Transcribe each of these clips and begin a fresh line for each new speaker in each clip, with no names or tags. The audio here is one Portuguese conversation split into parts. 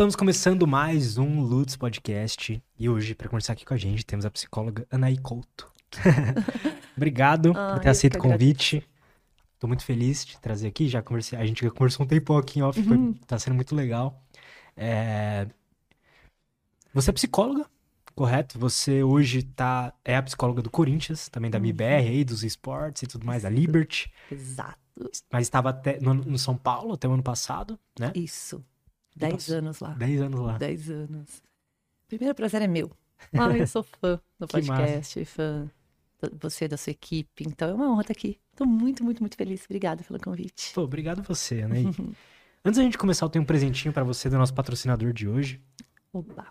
Estamos começando mais um Lutz Podcast e hoje, para conversar aqui com a gente, temos a psicóloga Anaí Couto. Obrigado
Ah,
por ter aceito o convite. Tô muito feliz de trazer aqui. Já conversei, a gente já conversou um tempo aqui em off, foi-
Uhum.
tá sendo muito legal. É, Você é psicóloga, correto? Você hoje tá é a psicóloga do Corinthians, também da
Uhum.
MIBR aí, dos esportes e tudo mais, da Liberty,
Exato.
mas estava até no, no São Paulo até o ano passado, né?
Isso. Dez
passou-
anos lá.
10 anos lá.
Dez anos. Primeiro prazer é meu. Ah, eu sou fã do podcast, fã de você, da sua equipe. Então é uma honra estar aqui. Tô muito, muito, muito feliz. Obrigada pelo convite.
Pô, obrigado você, né? Antes da gente começar, eu tenho um presentinho pra você do nosso patrocinador de hoje,
Oba.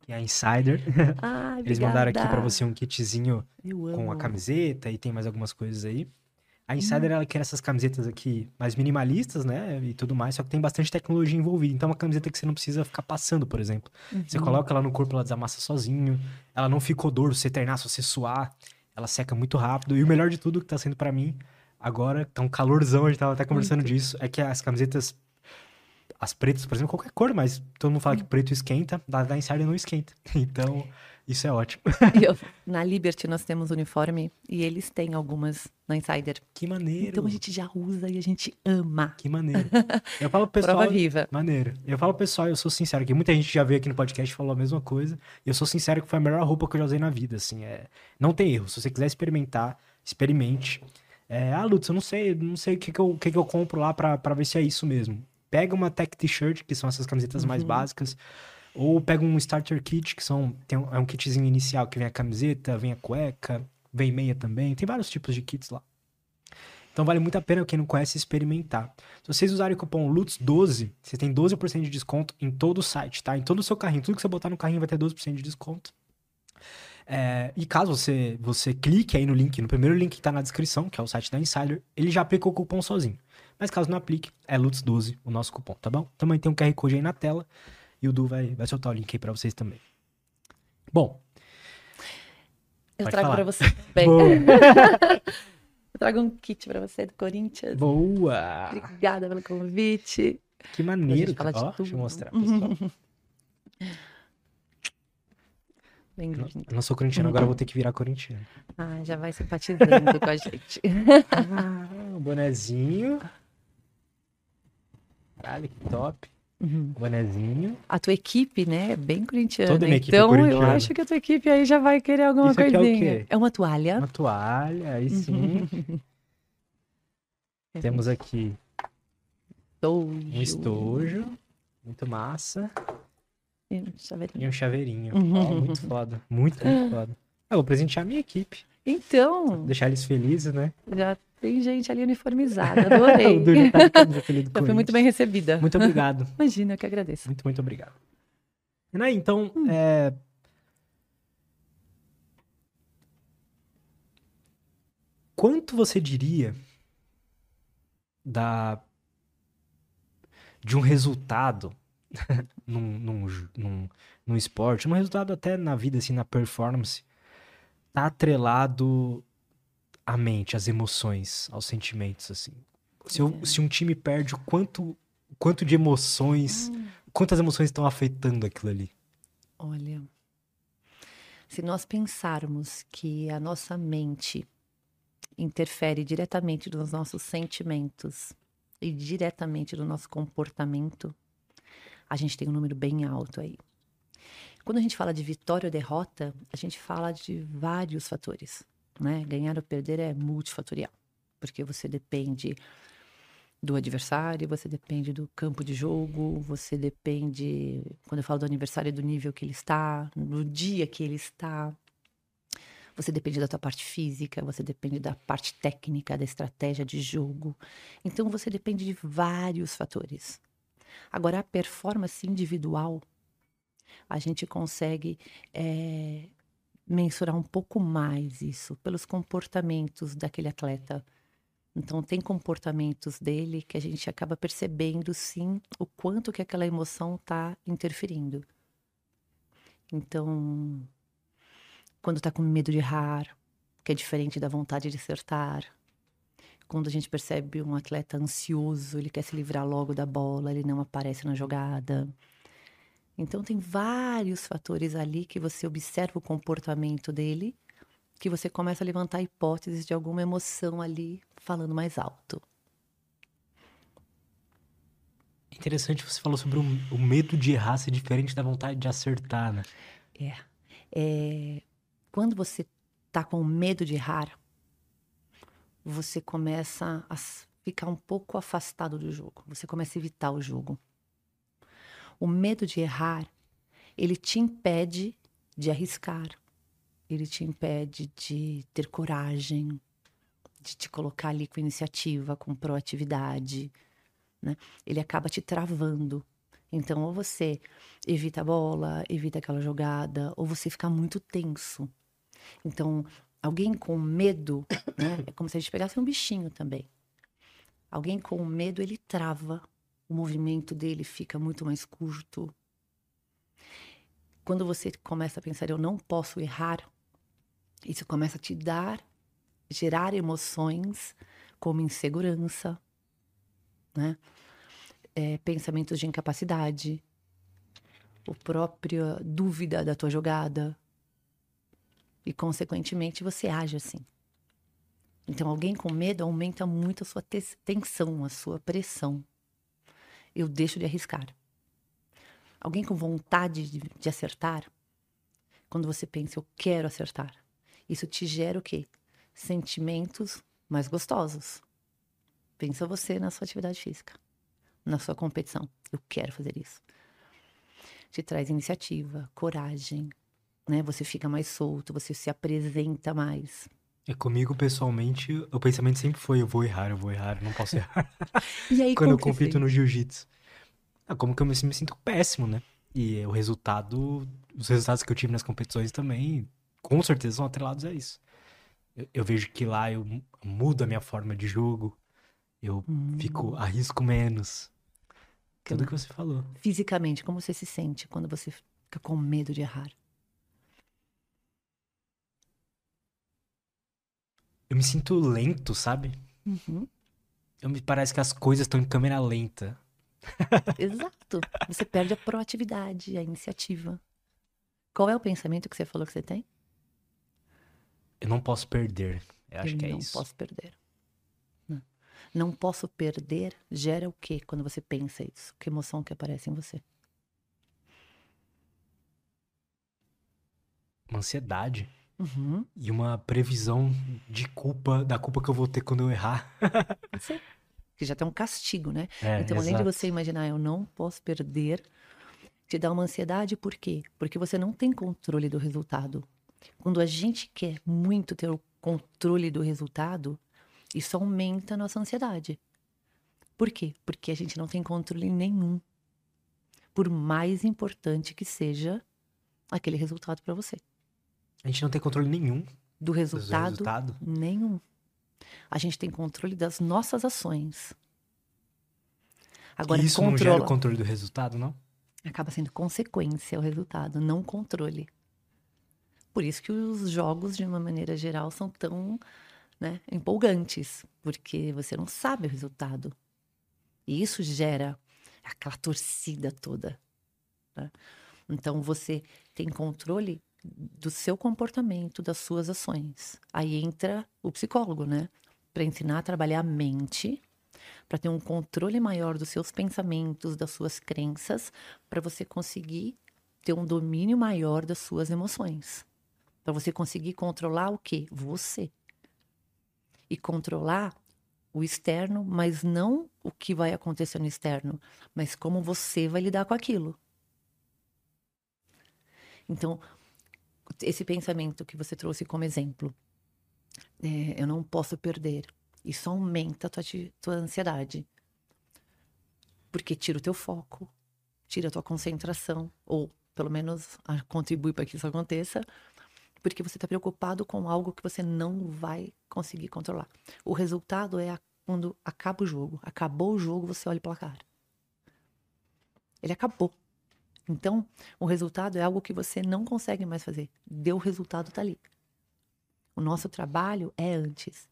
que é a Insider.
Ai,
Eles mandaram aqui pra
obrigada.
você um kitzinho com a camiseta e tem mais algumas coisas aí. A Insider, ela quer essas camisetas aqui mais minimalistas, né? E tudo mais, só que tem bastante tecnologia envolvida. Então, é uma camiseta que você não precisa ficar passando, por exemplo. Você
Uhum.
coloca ela no corpo, ela desamassa sozinho. Ela não fica odor, se você treinar, se você suar. Ela seca muito rápido. E o melhor de tudo que tá sendo pra mim, agora, tá um calorzão, a gente tava até conversando
Muito.
disso, é que as camisetas, as pretas, por exemplo, qualquer cor, mas todo mundo fala que preto esquenta, da, da Insider não esquenta. Então, isso é ótimo.
Eu- na Liberty nós temos uniforme e eles têm algumas na Insider.
Que maneiro.
Então a gente já usa e a gente ama.
Que maneiro. Eu falo pro pessoal.
Prova viva.
Maneiro. Eu falo pro pessoal, eu sou sincero, que muita gente já veio aqui no podcast e falou a mesma coisa. E eu sou sincero que foi a melhor roupa que eu já usei na vida, assim. É... Não tem erro. Se você quiser experimentar, experimente. É, ah, Lutz, eu não sei, não sei o que, que, eu, que, que eu compro lá pra ver se é isso mesmo. Pega uma Tech T-shirt, que são essas camisetas mais
Uhum.
básicas. Ou pega um Starter Kit, que são, tem um, é um kitzinho inicial que vem a camiseta, vem a cueca, vem meia também. Tem vários tipos de kits lá. Então vale muito a pena quem não conhece experimentar. Se vocês usarem o cupom LUTS12, você tem 12% de desconto em todo o site, tá? Em todo o seu carrinho. Tudo que você botar no carrinho vai ter 12% de desconto. É, e caso você, você clique aí no link, no primeiro link que tá na descrição, que é o site da Insider, ele já aplicou o cupom sozinho. Mas caso não aplique, é LUTS12 o nosso cupom, tá bom? Também tem um QR Code aí na tela e o Du vai, vai soltar o link aí pra vocês também. Bom,
Eu trago
falar.
pra você também. Eu trago um kit pra você do Corinthians.
boa.
Obrigada pelo convite.
Que maneiro,
gente falar
cara.
de
Ó, deixa eu
tudo.
mostrar, pessoal. Eu não sou corintiano, agora vou ter que virar corintiano.
Ah, já vai simpatizando com a gente.
Ah, um bonezinho. Caralho, que top.
Uhum.
Bonezinho.
A tua equipe, né, é bem corintiana.
Toda minha equipe é
então, eu
corintiana.
acho que a tua equipe aí já vai querer alguma
Isso é
coisinha.
quê?
É uma toalha.
Uma toalha, aí sim. Temos aqui
Estojo.
um estojo. Muito massa.
E um chaveirinho.
E um chaveirinho.
Uhum.
Ó, muito foda. Muito, muito foda. Eu vou presentear a minha equipe.
Então,
Deixar eles felizes, né?
já tem gente ali uniformizada. Adorei.
O tá de
Eu fui muito bem recebida.
Muito obrigado.
Imagina, eu que agradeço.
Muito, muito obrigado. Aí, então,
Hum.
é... quanto você diria da de um resultado num, num, num, num esporte, num resultado até na vida, assim, na performance, tá atrelado à mente, às emoções, aos sentimentos, assim. Se, eu- se um time perde, o quanto, quanto de emoções quantas emoções estão afetando aquilo ali?
Olha, se nós pensarmos que a nossa mente interfere diretamente nos nossos sentimentos e diretamente no nosso comportamento, a gente tem um número bem alto aí. Quando a gente fala de vitória ou derrota, a gente fala de vários fatores, né? Ganhar ou perder é multifatorial, porque você depende do adversário, você depende do campo de jogo, você depende, quando eu falo do adversário, do nível que ele está, no dia que ele está. Você depende da tua parte física, você depende da parte técnica, da estratégia de jogo. Então você depende de vários fatores. Agora, a performance individual, a gente consegue eh, mensurar um pouco mais isso pelos comportamentos daquele atleta. Então, tem comportamentos dele que a gente acaba percebendo, sim, o quanto que aquela emoção está interferindo. Então, quando está com medo de errar, que é diferente da vontade de acertar. Quando a gente percebe um atleta ansioso, ele quer se livrar logo da bola, ele não aparece na jogada. Então tem vários fatores ali que você observa o comportamento dele, que você começa a levantar hipóteses de alguma emoção ali falando mais alto.
Interessante você falou sobre o, o medo de errar ser diferente da vontade de acertar, né?
É. é quando você tá com medo de errar, você começa a ficar um pouco afastado do jogo. Você começa a evitar o jogo. O medo de errar, ele te impede de arriscar. Ele te impede de ter coragem, de te colocar ali com iniciativa, com proatividade. Né? Ele acaba te travando. Então, ou você evita a bola, evita aquela jogada, ou você fica muito tenso. Então, alguém com medo, né? É como se a gente pegasse um bichinho também. Alguém com medo, ele trava. O movimento dele fica muito mais curto. Quando você começa a pensar, eu não posso errar, isso começa a te dar, gerar emoções como insegurança, né? É, pensamentos de incapacidade, o próprio dúvida da tua jogada, e, consequentemente, você age assim. Então, alguém com medo aumenta muito a sua tensão, a sua pressão. Eu deixo de arriscar. Alguém com vontade de, de acertar, quando você pensa, eu quero acertar, isso te gera o quê? Sentimentos mais gostosos. Pensa você na sua atividade física, na sua competição. Eu quero fazer isso. Te traz iniciativa, coragem, né? Você fica mais solto, você se apresenta mais.
É comigo, pessoalmente, o pensamento sempre foi: eu vou errar, eu vou errar, eu não posso errar.
e aí,
Quando eu compito no jiu-jitsu. É como que eu me, me, sinto péssimo, né? E o resultado, os resultados que eu tive nas competições também, com certeza, são atrelados a isso. Eu, eu vejo que lá eu mudo a minha forma de jogo, eu hum. fico, arrisco menos. Tudo que você falou.
Fisicamente, como você se sente quando você fica com medo de errar?
Eu me sinto lento, sabe?
Uhum.
Eu me parece que as coisas estão em câmera lenta.
Exato. Você perde a proatividade, a iniciativa. Qual é o pensamento que você falou que você tem?
Eu não posso perder. Eu acho
eu
que é
não
isso.
Não posso perder. Não. não posso perder gera o quê quando você pensa isso? Que emoção que aparece em você?
Uma ansiedade.
Uhum.
E uma previsão de culpa, da culpa que eu vou ter quando eu errar.
Sim. Que já tem um castigo, né?
É,
então,
exato.
além de você imaginar, eu não posso perder, te dá uma ansiedade, por quê? Porque você não tem controle do resultado. Quando a gente quer muito ter o controle do resultado, isso aumenta a nossa ansiedade. Por quê? Porque a gente não tem controle nenhum. Por mais importante que seja aquele resultado para você.
A gente não tem controle nenhum
do resultado, resultado, nenhum. A gente tem controle das nossas ações.
Agora, e isso controla... não gera o controle do resultado, não?
Acaba sendo consequência o resultado, não controle. Por isso que os jogos, de uma maneira geral, são tão né, empolgantes, porque você não sabe o resultado. E isso gera aquela torcida toda. Né? Então você tem controle do seu comportamento, das suas ações. Aí entra o psicólogo, né? Para ensinar a trabalhar a mente, para ter um controle maior dos seus pensamentos, das suas crenças, para você conseguir ter um domínio maior das suas emoções. Para você conseguir controlar o quê? Você. E controlar o externo, mas não o que vai acontecer no externo, mas como você vai lidar com aquilo. Então, esse pensamento que você trouxe como exemplo, é, eu não posso perder, isso aumenta a tua, tua ansiedade. Porque tira o teu foco, tira a tua concentração, ou pelo menos contribui para que isso aconteça, porque você está preocupado com algo que você não vai conseguir controlar. O resultado é a, quando acaba o jogo. Acabou o jogo, você olha o placar. Ele acabou. Então, o resultado é algo que você não consegue mais fazer. Deu o resultado, tá ali. O nosso trabalho é antes.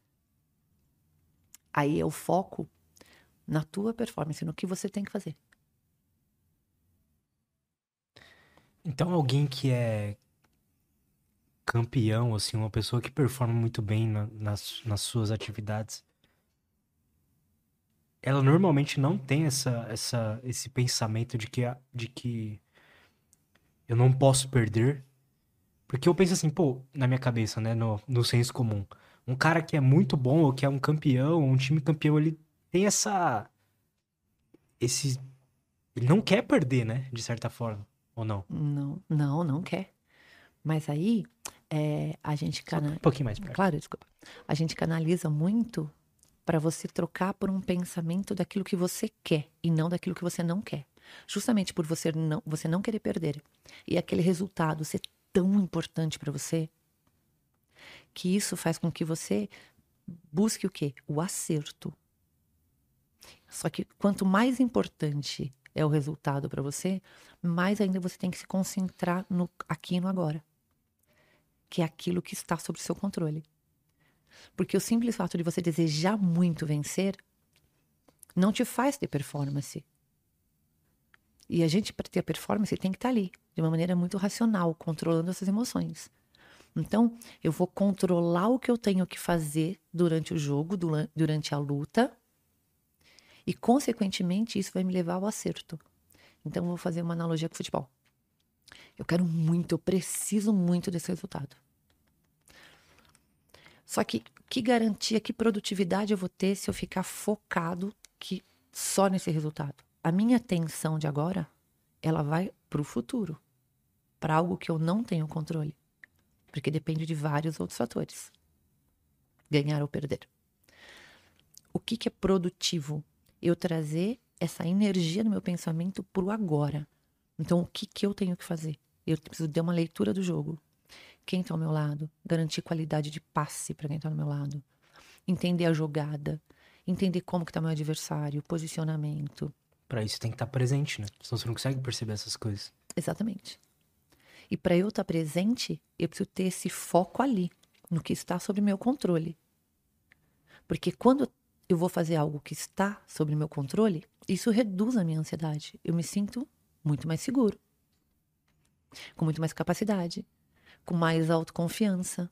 Aí é o foco na tua performance, no que você tem que fazer.
Então, alguém que é campeão, assim, uma pessoa que performa muito bem na- nas, nas suas atividades, ela normalmente não tem essa, essa, esse pensamento de que, de que eu não posso perder. Porque eu penso assim, pô, na minha cabeça, né, no, no senso comum, um cara que é muito bom, ou que é um campeão, um time campeão, ele tem essa. Esse. Ele não quer perder, né, de certa forma, ou não?
Não, não, não quer. Mas aí, é, a gente
Só
cana...
um pouquinho mais perto.
Claro, desculpa. A gente canaliza muito para você trocar por um pensamento daquilo que você quer e não daquilo que você não quer. Justamente por você não, você não querer perder e aquele resultado ser tão importante para você, que isso faz com que você busque o quê? O acerto. Só que quanto mais importante é o resultado para você, mais ainda você tem que se concentrar no aqui e no agora que é aquilo que está sob seu controle. Porque o simples fato de você desejar muito vencer não te faz ter performance. E a gente, para ter a performance, tem que estar ali, de uma maneira muito racional, controlando essas emoções. Então, eu vou controlar o que eu tenho que fazer durante o jogo, dura- durante a luta, e, consequentemente, isso vai me levar ao acerto. Então, eu vou fazer uma analogia com o futebol. Eu quero muito, eu preciso muito desse resultado. Só que que garantia, que produtividade eu vou ter se eu ficar focado que só nesse resultado? A minha atenção de agora, ela vai para o futuro, para algo que eu não tenho controle, porque depende de vários outros fatores. Ganhar ou perder. O que, que é produtivo? Eu trazer essa energia no meu pensamento para o agora. Então, o que, que eu tenho que fazer? Eu preciso ter uma leitura do jogo. Quem está ao meu lado? Garantir qualidade de passe para quem está ao meu lado. Entender a jogada. Entender como que está meu adversário, posicionamento.
Pra isso tem que estar presente, né? Senão você não consegue perceber essas coisas.
Exatamente. E para eu estar presente, eu preciso ter esse foco ali, no que está sob meu controle. Porque quando eu vou fazer algo que está sob meu controle, isso reduz a minha ansiedade. Eu me sinto muito mais seguro, com muito mais capacidade, com mais autoconfiança.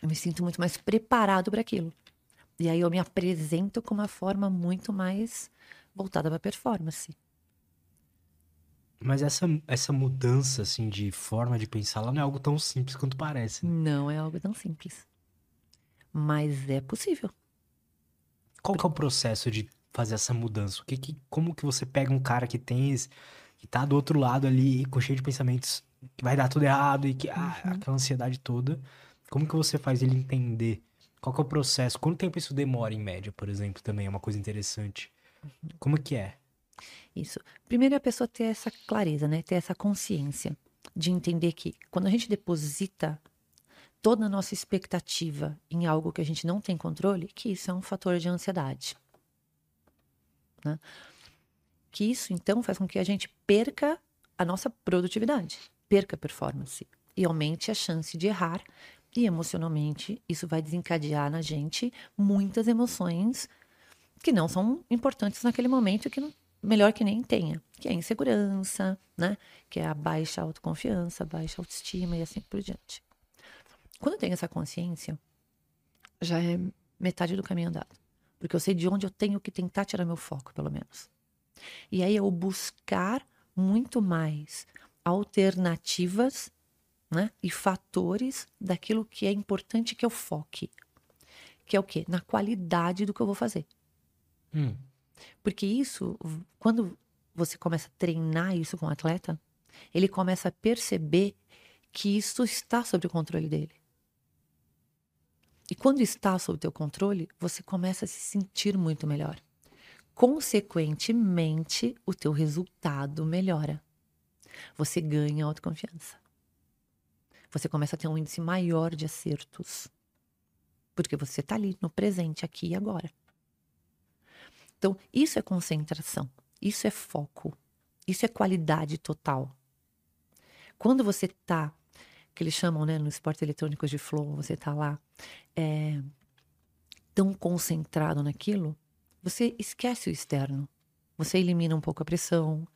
Eu me sinto muito mais preparado para aquilo. E aí eu me apresento com uma forma muito mais voltada para performance.
Mas essa, essa mudança, assim, de forma de pensar, ela não é algo tão simples quanto parece. né?
Não é algo tão simples. Mas é possível.
Qual que é o processo de fazer essa mudança? O que que, como que você pega um cara que tem, esse- que tá do outro lado ali, com cheio de pensamentos que vai dar tudo errado e que, ah, aquela ansiedade toda. Como que você faz ele entender? Qual que é o processo? Quanto tempo isso demora, em média, por exemplo, também é uma coisa interessante. Como que é?
Isso. Primeiro é a pessoa ter essa clareza, né? Ter essa consciência de entender que quando a gente deposita toda a nossa expectativa em algo que a gente não tem controle, que isso é um fator de ansiedade. Né? Que isso, então, faz com que a gente perca a nossa produtividade, perca a performance e aumente a chance de errar. E emocionalmente, isso vai desencadear na gente muitas emoções que não são importantes naquele momento e que não, melhor que nem tenha, que é a insegurança, né? Que é a baixa autoconfiança, baixa autoestima e assim por diante. Quando eu tenho essa consciência, já é metade do caminho andado. Porque eu sei de onde eu tenho que tentar tirar meu foco, pelo menos. E aí eu buscar muito mais alternativas né, e fatores daquilo que é importante que eu foque. Que é o quê? Na qualidade do que eu vou fazer.
Hum,
Porque isso, quando você começa a treinar isso com o atleta, ele começa a perceber que isso está sob o controle dele. E quando está sob o teu controle, você começa a se sentir muito melhor. Consequentemente, o teu resultado melhora. Você ganha autoconfiança. Você começa a ter um índice maior de acertos. Porque você está ali no presente, aqui e agora. Então, isso é concentração, isso é foco, isso é qualidade total. Quando você tá, que eles chamam, né, no esporte eletrônico de flow, você tá lá é, tão concentrado naquilo, você esquece o externo. Você elimina um pouco a pressão,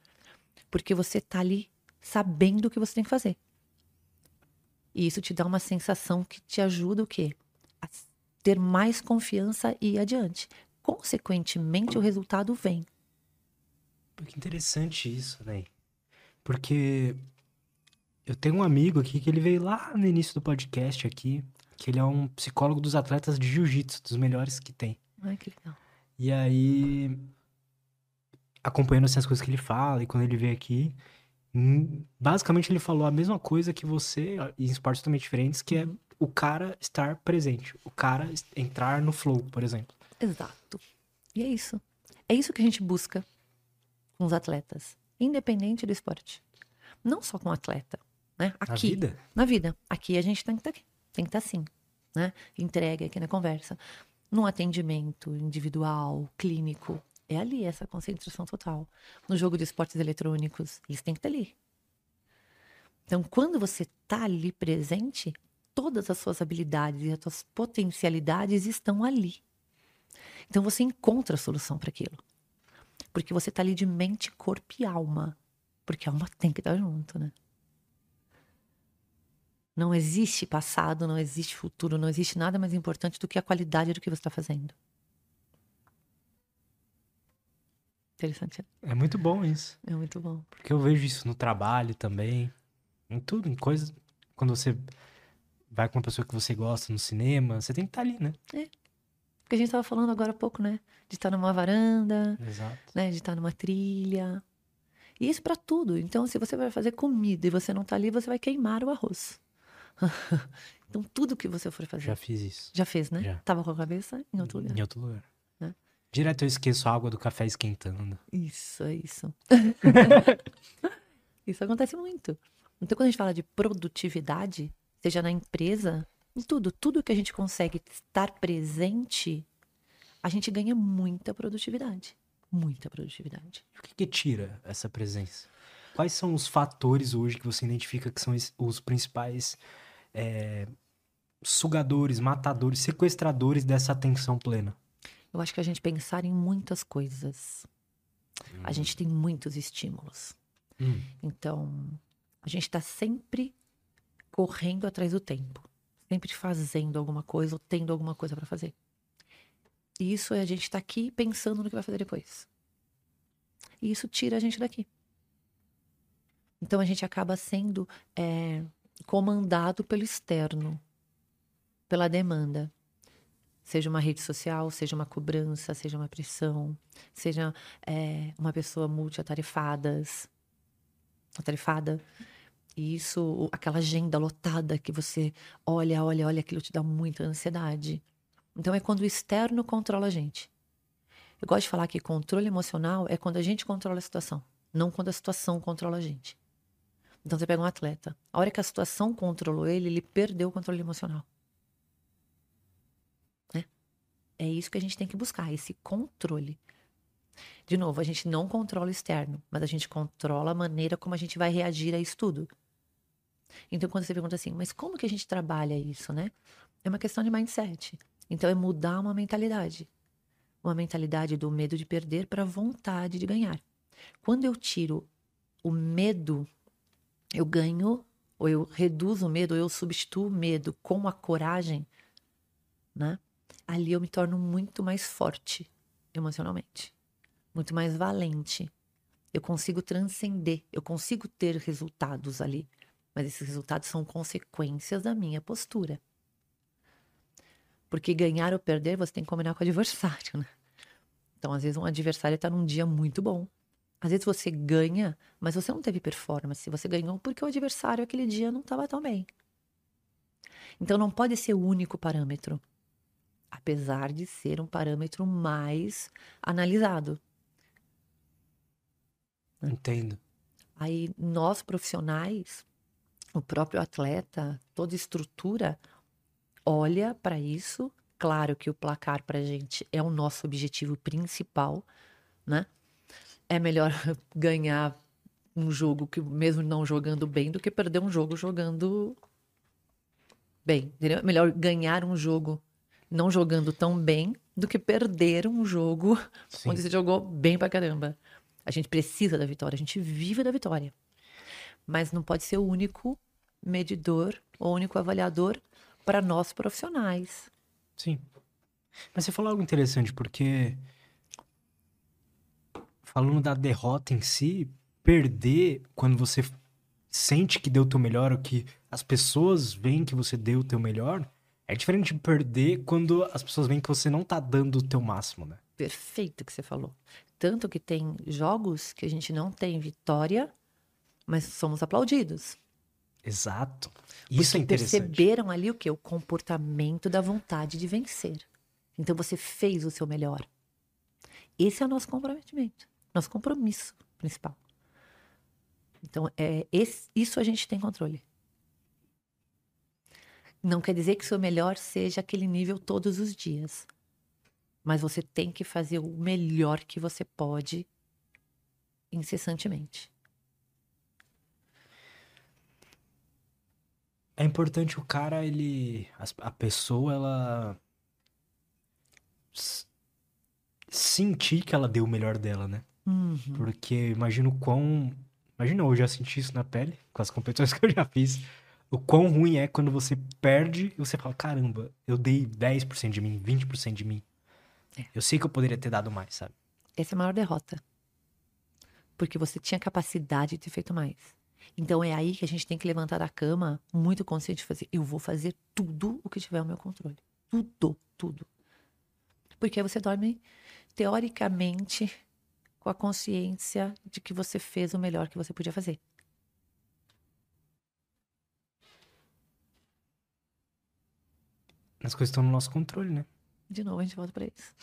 porque você tá ali sabendo o que você tem que fazer. E isso te dá uma sensação que te ajuda o quê? A ter mais confiança e ir adiante. Consequentemente, o resultado vem.
Que interessante isso, né? Porque eu tenho um amigo aqui que ele veio lá no início do podcast aqui, que ele é um psicólogo dos atletas de jiu-jitsu, dos melhores que tem.
Ai, que legal.
E aí, acompanhando assim, as coisas que ele fala, e quando ele veio aqui, hum, basicamente ele falou a mesma coisa que você, em esportes totalmente diferentes, que é o cara estar presente, o cara entrar no flow, por exemplo.
Exato. E é isso. É isso que a gente busca com os atletas, independente do esporte. Não só com o atleta, né? Aqui,
Na vida?
na vida. Aqui a gente tem que estar aqui, tem que estar assim, né? Entrega aqui na conversa. Num atendimento individual, clínico, é ali essa concentração total. No jogo de esportes eletrônicos, eles têm que estar ali. Então, quando você está ali presente, todas as suas habilidades e as suas potencialidades estão ali. Então, você encontra a solução para aquilo. Porque você está ali de mente, corpo e alma. Porque a alma tem que estar junto, né? Não existe passado, não existe futuro, não existe nada mais importante do que a qualidade do que você está fazendo. Interessante, né?
É muito bom isso.
é muito bom.
Porque eu vejo isso no trabalho também, em tudo, em coisas. Quando você vai com uma pessoa que você gosta no cinema, você tem que estar ali, né?
Porque a gente estava falando agora há pouco, né? De estar numa varanda,
Exato.
né? De estar numa trilha. E isso para tudo. Então, se você vai fazer comida e você não tá ali, você vai queimar o arroz. então, tudo que você for fazer.
Já fiz isso.
Já fez, né?
Já.
Tava com a cabeça em outro lugar.
Em outro lugar.
É.
Direto eu esqueço a água do café esquentando.
Isso, é isso. isso acontece muito. Então, quando a gente fala de produtividade, seja na empresa, em tudo, tudo que a gente consegue estar presente, a gente ganha muita produtividade. Muita produtividade.
O que, que tira essa presença? Quais são os fatores hoje que você identifica que são os principais é, sugadores, matadores, sequestradores dessa atenção plena?
Eu acho que a gente pensar em muitas coisas. A gente tem muitos estímulos.
Hum,
Então, a gente está sempre correndo atrás do tempo, sempre fazendo alguma coisa ou tendo alguma coisa para fazer. E isso é a gente estar aqui pensando no que vai fazer depois. E isso tira a gente daqui. Então a gente acaba sendo é, comandado pelo externo, pela demanda. Seja uma rede social, seja uma cobrança, seja uma pressão, seja é, uma pessoa multiatarefadas, atarefada. E isso, aquela agenda lotada que você olha, olha, olha, aquilo te dá muita ansiedade. Então é quando o externo controla a gente. Eu gosto de falar que controle emocional é quando a gente controla a situação, não quando a situação controla a gente. Então você pega um atleta, a hora que a situação controlou ele, ele perdeu o controle emocional. Né? É isso que a gente tem que buscar, esse controle. De novo, a gente não controla o externo, mas a gente controla a maneira como a gente vai reagir a isso tudo. Então, quando você pergunta assim, mas como que a gente trabalha isso, né? É uma questão de mindset. Então, é mudar uma mentalidade. Uma mentalidade do medo de perder para vontade de ganhar. Quando eu tiro o medo, eu ganho, ou eu reduzo o medo, ou eu substituo o medo com a coragem, né? Ali eu me torno muito mais forte emocionalmente muito mais valente. Eu consigo transcender, eu consigo ter resultados ali, mas esses resultados são consequências da minha postura. Porque ganhar ou perder, você tem que combinar com o adversário, né? Então, às vezes, um adversário está num dia muito bom. Às vezes você ganha, mas você não teve performance. Você ganhou porque o adversário aquele dia não estava tão bem. Então, não pode ser o único parâmetro. Apesar de ser um parâmetro mais analisado.
entendo.
Aí nós profissionais, o próprio atleta, toda estrutura olha para isso. Claro que o placar para a gente é o nosso objetivo principal, né? É melhor ganhar um jogo que mesmo não jogando bem do que perder um jogo jogando bem. Entendeu? É melhor ganhar um jogo não jogando tão bem do que perder um jogo
Sim.
onde você jogou bem pra caramba. A gente precisa da vitória, a gente vive da vitória. mas não pode ser o único medidor, o único avaliador para nós profissionais.
Sim. Mas você falou algo interessante, porque falando da derrota em si, perder quando você sente que deu o teu melhor, ou que as pessoas veem que você deu o teu melhor, é diferente de perder quando as pessoas veem que você não tá dando o teu máximo, né?
Perfeito que você falou. Tanto que tem jogos que a gente não tem vitória, mas somos aplaudidos.
Exato. Isso é interessante.
perceberam ali o que? O comportamento da vontade de vencer. Então você fez o seu melhor. Esse é o nosso comprometimento, nosso compromisso principal. Então, é, esse- isso a gente tem controle. Não quer dizer que o seu melhor seja aquele nível todos os dias. Mas você tem que fazer o melhor que você pode incessantemente.
É importante o cara, ele. A pessoa, ela. Sentir que ela deu o melhor dela, né?
Uhum.
Porque imagino o quão. Imagina, eu já senti isso na pele, com as competições que eu já fiz. O quão ruim é quando você perde e você fala: caramba, eu dei 10% de mim, 20% de mim.
É.
Eu sei que eu poderia ter dado mais, sabe?
Essa é a maior derrota. Porque você tinha capacidade de ter feito mais. Então é aí que a gente tem que levantar da cama muito consciente de fazer. Eu vou fazer tudo o que tiver ao meu controle. Tudo, tudo. Porque você dorme, teoricamente, com a consciência de que você fez o melhor que você podia fazer.
As coisas estão no nosso controle, né?
De novo, a gente volta para isso.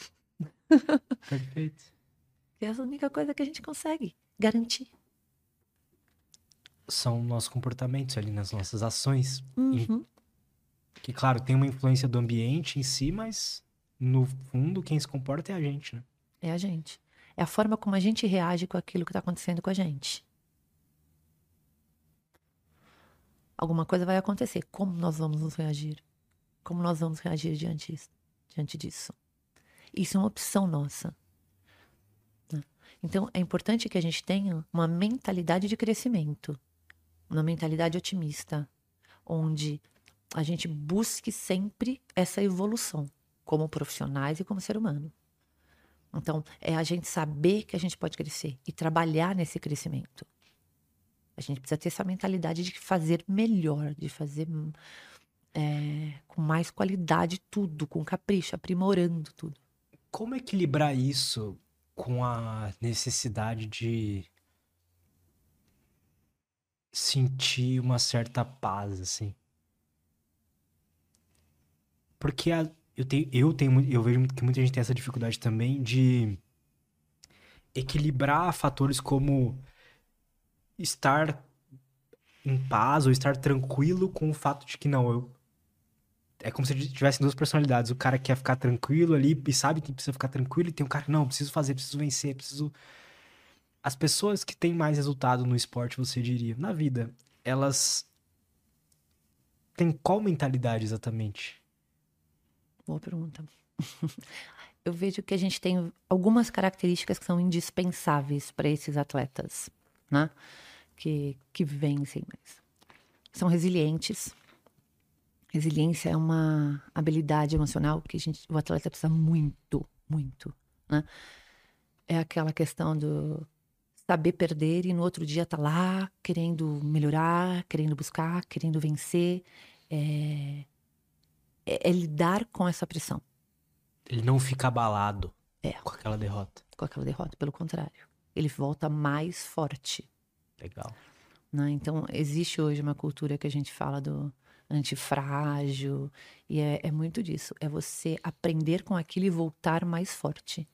Perfeito.
É a única coisa que a gente consegue garantir.
São nossos comportamentos ali, nas nossas ações.
Uhum.
Que, claro, tem uma influência do ambiente em si, mas no fundo quem se comporta é a gente, né?
É a gente. É a forma como a gente reage com aquilo que está acontecendo com a gente. Alguma coisa vai acontecer. Como nós vamos nos reagir? Como nós vamos reagir diante, diante disso? Isso é uma opção nossa. né? Então, é importante que a gente tenha uma mentalidade de crescimento, uma mentalidade otimista, onde a gente busque sempre essa evolução, como profissionais e como ser humano. Então, é a gente saber que a gente pode crescer e trabalhar nesse crescimento. A gente precisa ter essa mentalidade de fazer melhor, de fazer é, com mais qualidade tudo, com capricho, aprimorando tudo.
Como equilibrar isso com a necessidade de sentir uma certa paz, assim? Porque a- eu tenho, eu tenho, eu vejo que muita gente tem essa dificuldade também de equilibrar fatores como estar em paz ou estar tranquilo com o fato de que não, eu é como se tivessem duas personalidades. O cara quer ficar tranquilo ali e sabe que precisa ficar tranquilo, e tem um cara, não, preciso fazer, preciso vencer, preciso. As pessoas que têm mais resultado no esporte, você diria, na vida, elas têm qual mentalidade exatamente?
Boa pergunta. Eu vejo que a gente tem algumas características que são indispensáveis para esses atletas, né? Que, que vencem mais. São resilientes. Resiliência é uma habilidade emocional que a gente, o atleta precisa muito, muito, né? É aquela questão do saber perder e no outro dia tá lá querendo melhorar, querendo buscar, querendo vencer. É, é, é lidar com essa pressão,
Ele não fica abalado
É.
com aquela derrota.
com aquela derrota. Pelo contrário, ele volta mais forte.
Legal.
né? Então, existe hoje uma cultura que a gente fala do antifrágil, e é, é muito disso. É você aprender com aquilo e voltar mais forte.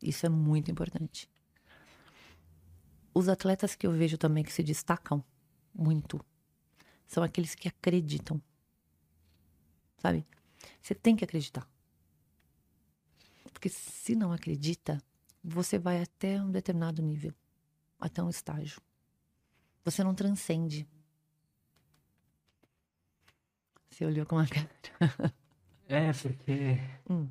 Isso é muito importante. Os atletas que eu vejo também que se destacam muito são aqueles que acreditam. Sabe? Você tem que acreditar. Porque se não acredita, você vai até um determinado nível, até um estágio. Você não transcende. Você olhou com uma cara.
É, porque.
Hum.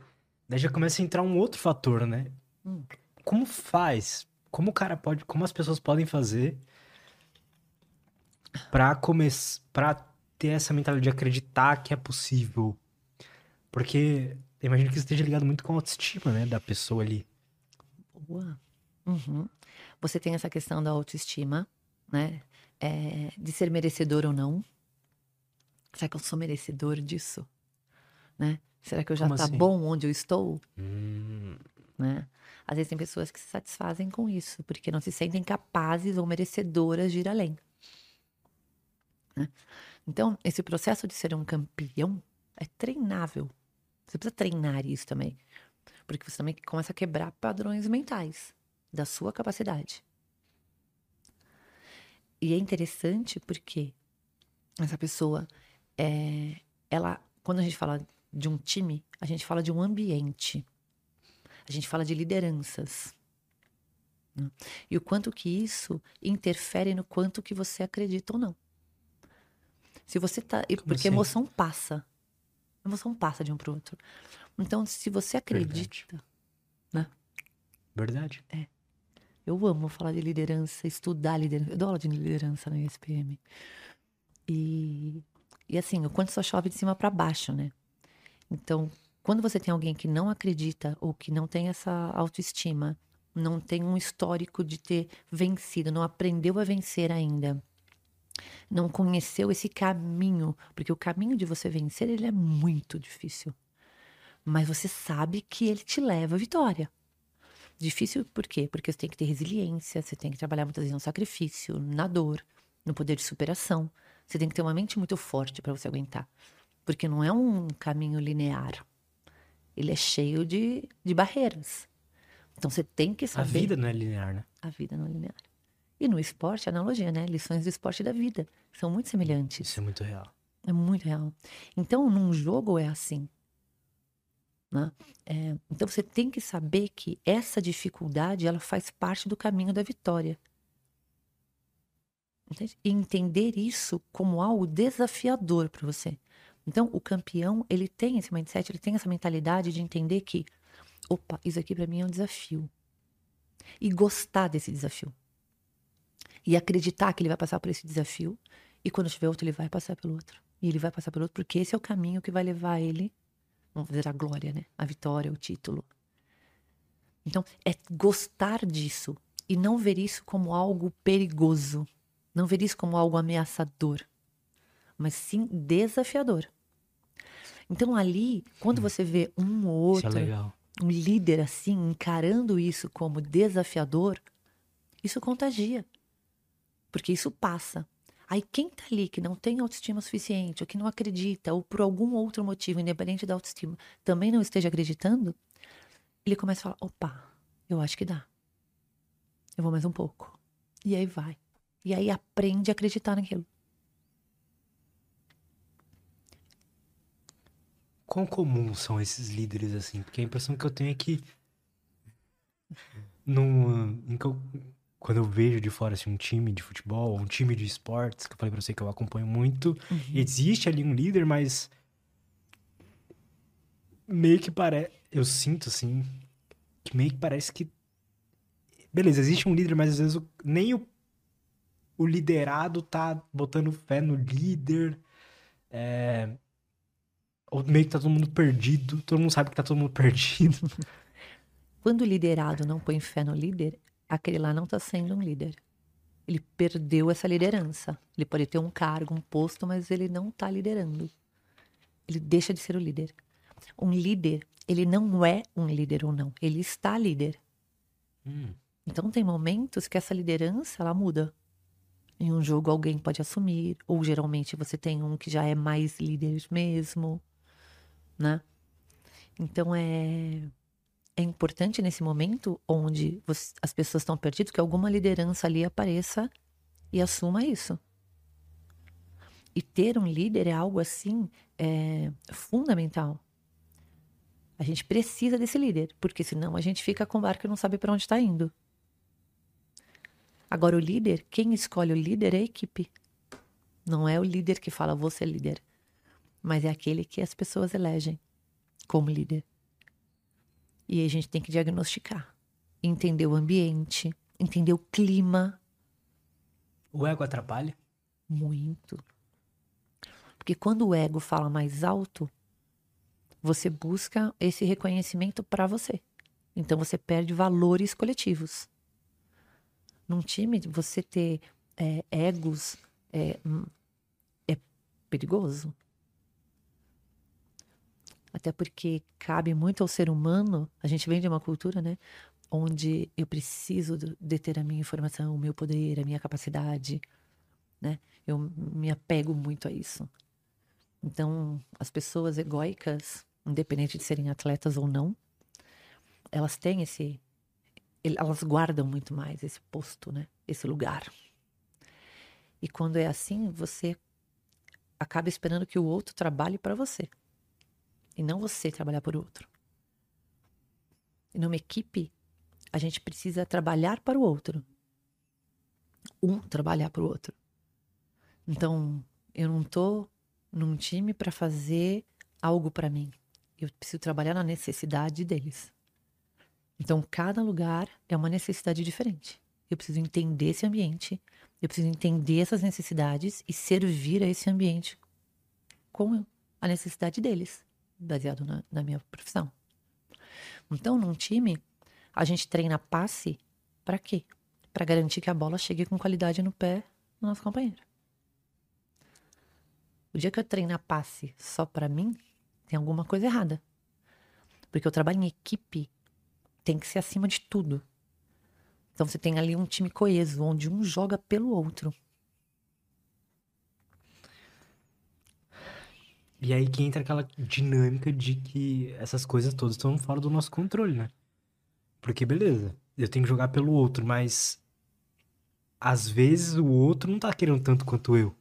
Daí já começa a entrar um outro fator, né?
Hum.
Como faz? Como o cara pode. Como as pessoas podem fazer pra começar, para ter essa mentalidade de acreditar que é possível? Porque eu imagino que isso esteja ligado muito com a autoestima, né, da pessoa ali.
Boa. Uhum. Você tem essa questão da autoestima, né? É, de ser merecedor ou não. Será que eu sou merecedor disso? Né? Será que eu já
Como
tá
assim?
bom onde eu estou?
Hum,
Né? Às vezes tem pessoas que se satisfazem com isso, porque não se sentem capazes ou merecedoras de ir além. né? Então, esse processo de ser um campeão é treinável. Você precisa treinar isso também. Porque você também começa a quebrar padrões mentais da sua capacidade. E é interessante porque essa pessoa, é, ela, quando a gente fala de um time, a gente fala de um ambiente. A gente fala de lideranças. né? E o quanto que isso interfere no quanto que você acredita ou não. Se você tá.
Como
Porque
assim?
emoção passa. A emoção passa de um para o outro. Então, se você acredita.
verdade.
Eu amo falar de liderança, estudar liderança. Eu dou aula de liderança na ESPM. E, e assim, o quanto só chove de cima para baixo, né? Então, quando você tem alguém que não acredita ou que não tem essa autoestima, não tem um histórico de ter vencido, não aprendeu a vencer ainda, não conheceu esse caminho, porque o caminho de você vencer, ele é muito difícil. Mas você sabe que ele te leva à vitória. Difícil por quê? Porque você tem que ter resiliência, você tem que trabalhar muitas vezes no sacrifício, na dor, no poder de superação. Você tem que ter uma mente muito forte para você aguentar. Porque não é um caminho linear. Ele é cheio de, de barreiras. Então você tem que
A
saber.
vida não é linear, né?
A vida não é linear. E no esporte, analogia, né? Lições do esporte e da vida. São muito semelhantes.
Isso é muito real.
É muito real. Então, num jogo é assim. né? É, então, você tem que saber que essa dificuldade ela faz parte do caminho da vitória. Entende? E entender isso como algo desafiador para você. Então, o campeão, ele tem esse mindset, ele tem essa mentalidade de entender que, opa, isso aqui para mim é um desafio. E gostar desse desafio. E acreditar que ele vai passar por esse desafio. E quando tiver outro, ele vai passar pelo outro. E ele vai passar pelo outro, porque esse é o caminho que vai levar ele, vamos dizer, a glória, né? A vitória, o título. Então, é gostar disso e não ver isso como algo perigoso. Não ver isso como algo ameaçador. Mas sim desafiador. Então, ali, quando você vê um ou
é
outro,
legal.
um líder assim, encarando isso como desafiador, isso contagia. Porque isso passa. Aí quem tá ali que não tem autoestima suficiente, ou que não acredita, ou por algum outro motivo, independente da autoestima, também não esteja acreditando, ele começa a falar: opa, eu acho que dá. Eu vou mais um pouco. E aí vai. E aí aprende a acreditar naquilo.
Quão comuns são esses líderes assim? Porque a impressão que eu tenho é que eu- quando eu vejo de fora assim, um time de futebol, um time de esportes, que eu falei pra você que eu acompanho muito, existe ali um líder, mas meio que parece, eu sinto assim, que meio que parece que beleza, existe um líder, mas às vezes o- nem o, o liderado tá botando fé no líder. É, meio que tá todo mundo perdido, todo mundo sabe que tá todo mundo perdido.
Quando o liderado não põe fé no líder, aquele lá não está sendo um líder. Ele perdeu essa liderança. Ele pode ter um cargo, um posto, mas ele não está liderando. Ele deixa de ser o líder. Um líder, ele não é um líder ou não. Ele está líder.
Hum,
Então tem momentos que essa liderança ela muda. Em um jogo alguém pode assumir, ou geralmente você tem um que já é mais líder mesmo, né? Então é é importante nesse momento onde você- as pessoas estão perdidas que alguma liderança ali apareça e assuma isso. E ter um líder é algo assim é, fundamental. A gente precisa desse líder, porque senão a gente fica com o barco e não sabe para onde está indo. Agora, o líder, quem escolhe o líder é a equipe. Não é o líder que fala, você é líder. Mas é aquele que as pessoas elegem como líder. E a gente tem que diagnosticar. Entender o ambiente, entender o clima.
O ego atrapalha?
Muito. Porque quando o ego fala mais alto, você busca esse reconhecimento para você. Então você perde valores coletivos. Num time, você ter é, egos é, hum, é perigoso. Até porque cabe muito ao ser humano, a gente vem de uma cultura, né? Onde eu preciso de ter a minha informação, o meu poder, a minha capacidade, né? Eu me apego muito a isso. Então, as pessoas egóicas, independente de serem atletas ou não, elas têm esse. Elas guardam muito mais esse posto, né? Esse lugar. E quando é assim, você acaba esperando que o outro trabalhe para você. E não você trabalhar por outro. E numa equipe, a gente precisa trabalhar para o outro. Um trabalhar para o outro. Então, eu não tô num time para fazer algo para mim. Eu preciso trabalhar na necessidade deles. Então, cada lugar é uma necessidade diferente. Eu preciso entender esse ambiente, eu preciso entender essas necessidades e servir a esse ambiente com a necessidade deles, baseado na, na minha profissão. Então, num time, a gente treina passe para quê? Para garantir que a bola chegue com qualidade no pé do nosso companheiro. O dia que eu treinar passe só para mim, tem alguma coisa errada. Porque eu trabalho em equipe, tem que ser acima de tudo. Então você tem ali um time coeso, onde um joga pelo outro.
E aí que entra aquela dinâmica de que essas coisas todas estão fora do nosso controle, né? Porque beleza, eu tenho que jogar pelo outro, mas às vezes o outro não tá querendo tanto quanto eu.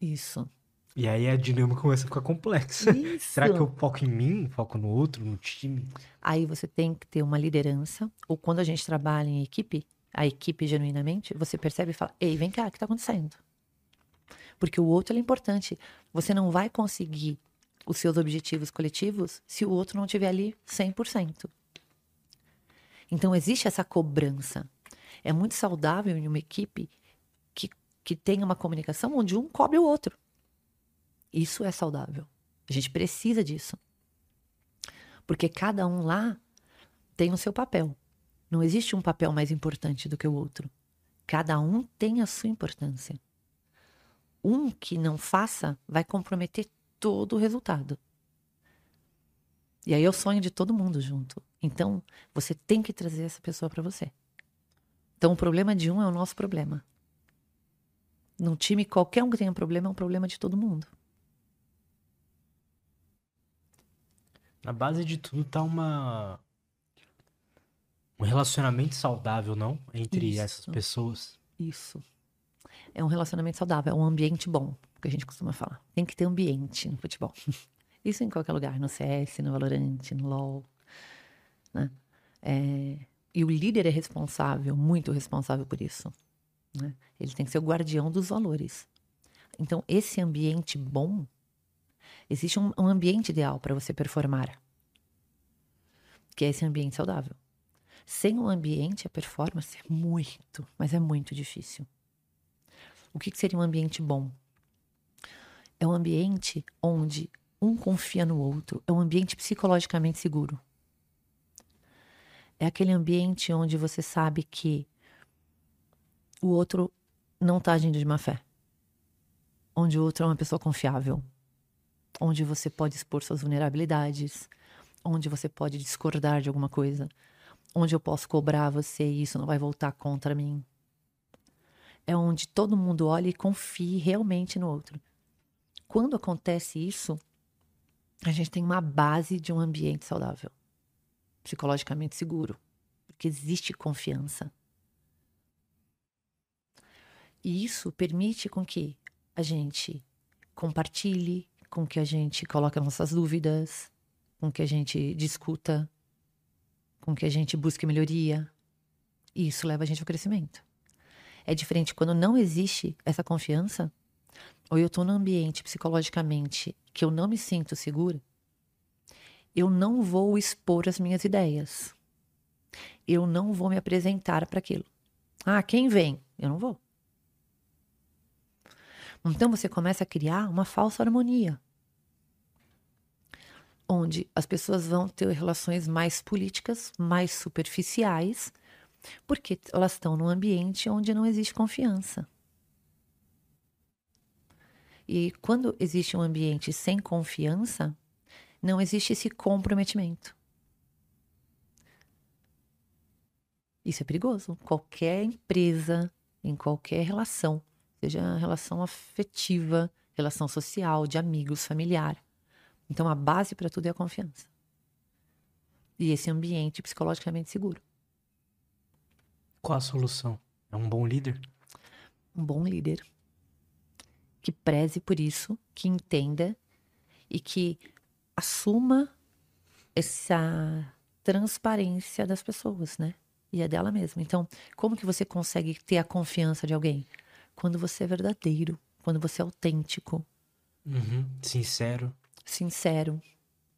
Isso.
E aí a dinâmica começa a ficar complexa.
Isso.
Será que eu foco em mim, foco no outro, no time?
Aí você tem que ter uma liderança, ou quando a gente trabalha em equipe, a equipe genuinamente, você percebe e fala: Ei, vem cá, o que está acontecendo? Porque o outro é importante. Você não vai conseguir os seus objetivos coletivos se o outro não estiver ali 100%. Então existe essa cobrança. É muito saudável em uma equipe que, que tenha uma comunicação onde um cobre o outro. Isso é saudável. A gente precisa disso. Porque cada um lá tem o seu papel. Não existe um papel mais importante do que o outro. Cada um tem a sua importância. Um que não faça vai comprometer todo o resultado. E aí é o sonho de todo mundo junto. Então, você tem que trazer essa pessoa para você. Então, o problema de um é o nosso problema. Num time, qualquer um que tenha problema é um problema de todo mundo.
Na base de tudo tá uma. Um relacionamento saudável, não? Entre
Isso.
essas pessoas.
Isso. É um relacionamento saudável, é um ambiente bom, que a gente costuma falar. Tem que ter ambiente no futebol. Isso em qualquer lugar, no CS, no Valorant, no LoL. Né? É, e o líder é responsável, muito responsável por isso. Né? Ele tem que ser o guardião dos valores. Então, esse ambiente bom, existe um, um ambiente ideal para você performar, que é esse ambiente saudável. Sem um ambiente, a performance é muito, mas é muito difícil. O que, que seria um ambiente bom? É um ambiente onde um confia no outro, é um ambiente psicologicamente seguro. É aquele ambiente onde você sabe que o outro não está agindo de má fé. Onde o outro é uma pessoa confiável. Onde você pode expor suas vulnerabilidades. Onde você pode discordar de alguma coisa. Onde eu posso cobrar você e isso não vai voltar contra mim. É onde todo mundo olha e confie realmente no outro. Quando acontece isso, a gente tem uma base de um ambiente saudável, psicologicamente seguro, porque existe confiança. E isso permite com que a gente compartilhe, com que a gente coloque nossas dúvidas, com que a gente discuta, com que a gente busque melhoria. E isso leva a gente ao crescimento. É diferente quando não existe essa confiança, ou eu estou num ambiente psicologicamente que eu não me sinto segura, eu não vou expor as minhas ideias. Eu não vou me apresentar para aquilo. Ah, quem vem? Eu não vou. Então você começa a criar uma falsa harmonia. Onde as pessoas vão ter relações mais políticas, mais superficiais, porque elas estão num ambiente onde não existe confiança. E quando existe um ambiente sem confiança, não existe esse comprometimento. Isso é perigoso. Qualquer empresa, em qualquer relação, seja relação afetiva, relação social, de amigos, familiar. Então a base para tudo é a confiança. E esse ambiente psicologicamente seguro.
Qual a solução? É um bom líder?
Um bom líder que preze por isso, que entenda e que assuma essa transparência das pessoas, né? E é dela mesma. Então, como que você consegue ter a confiança de alguém? Quando você é verdadeiro, quando você é autêntico.
Uhum. Sincero.
Sincero.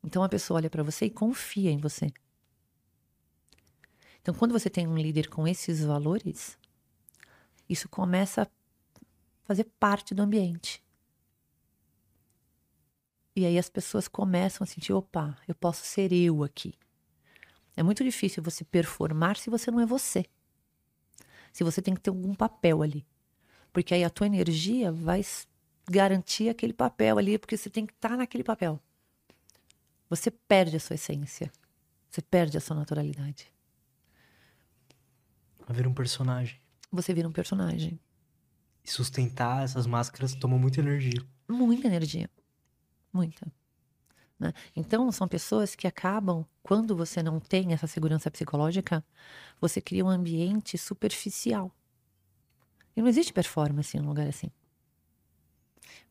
Então a pessoa olha para você e confia em você. Então, quando você tem um líder com esses valores, isso começa a fazer parte do ambiente. E aí as pessoas começam a sentir: opa, eu posso ser eu aqui. É muito difícil você performar se você não é você. Se você tem que ter algum papel ali. Porque aí a tua energia vai garantir aquele papel ali, porque você tem que estar naquele papel. Você perde a sua essência. Você perde a sua naturalidade.
Vai vir um personagem.
Você vira um personagem.
E sustentar essas máscaras toma muita energia.
Muita energia. Muita. Né? Então, são pessoas que acabam, quando você não tem essa segurança psicológica, você cria um ambiente superficial. E não existe performance em um lugar assim.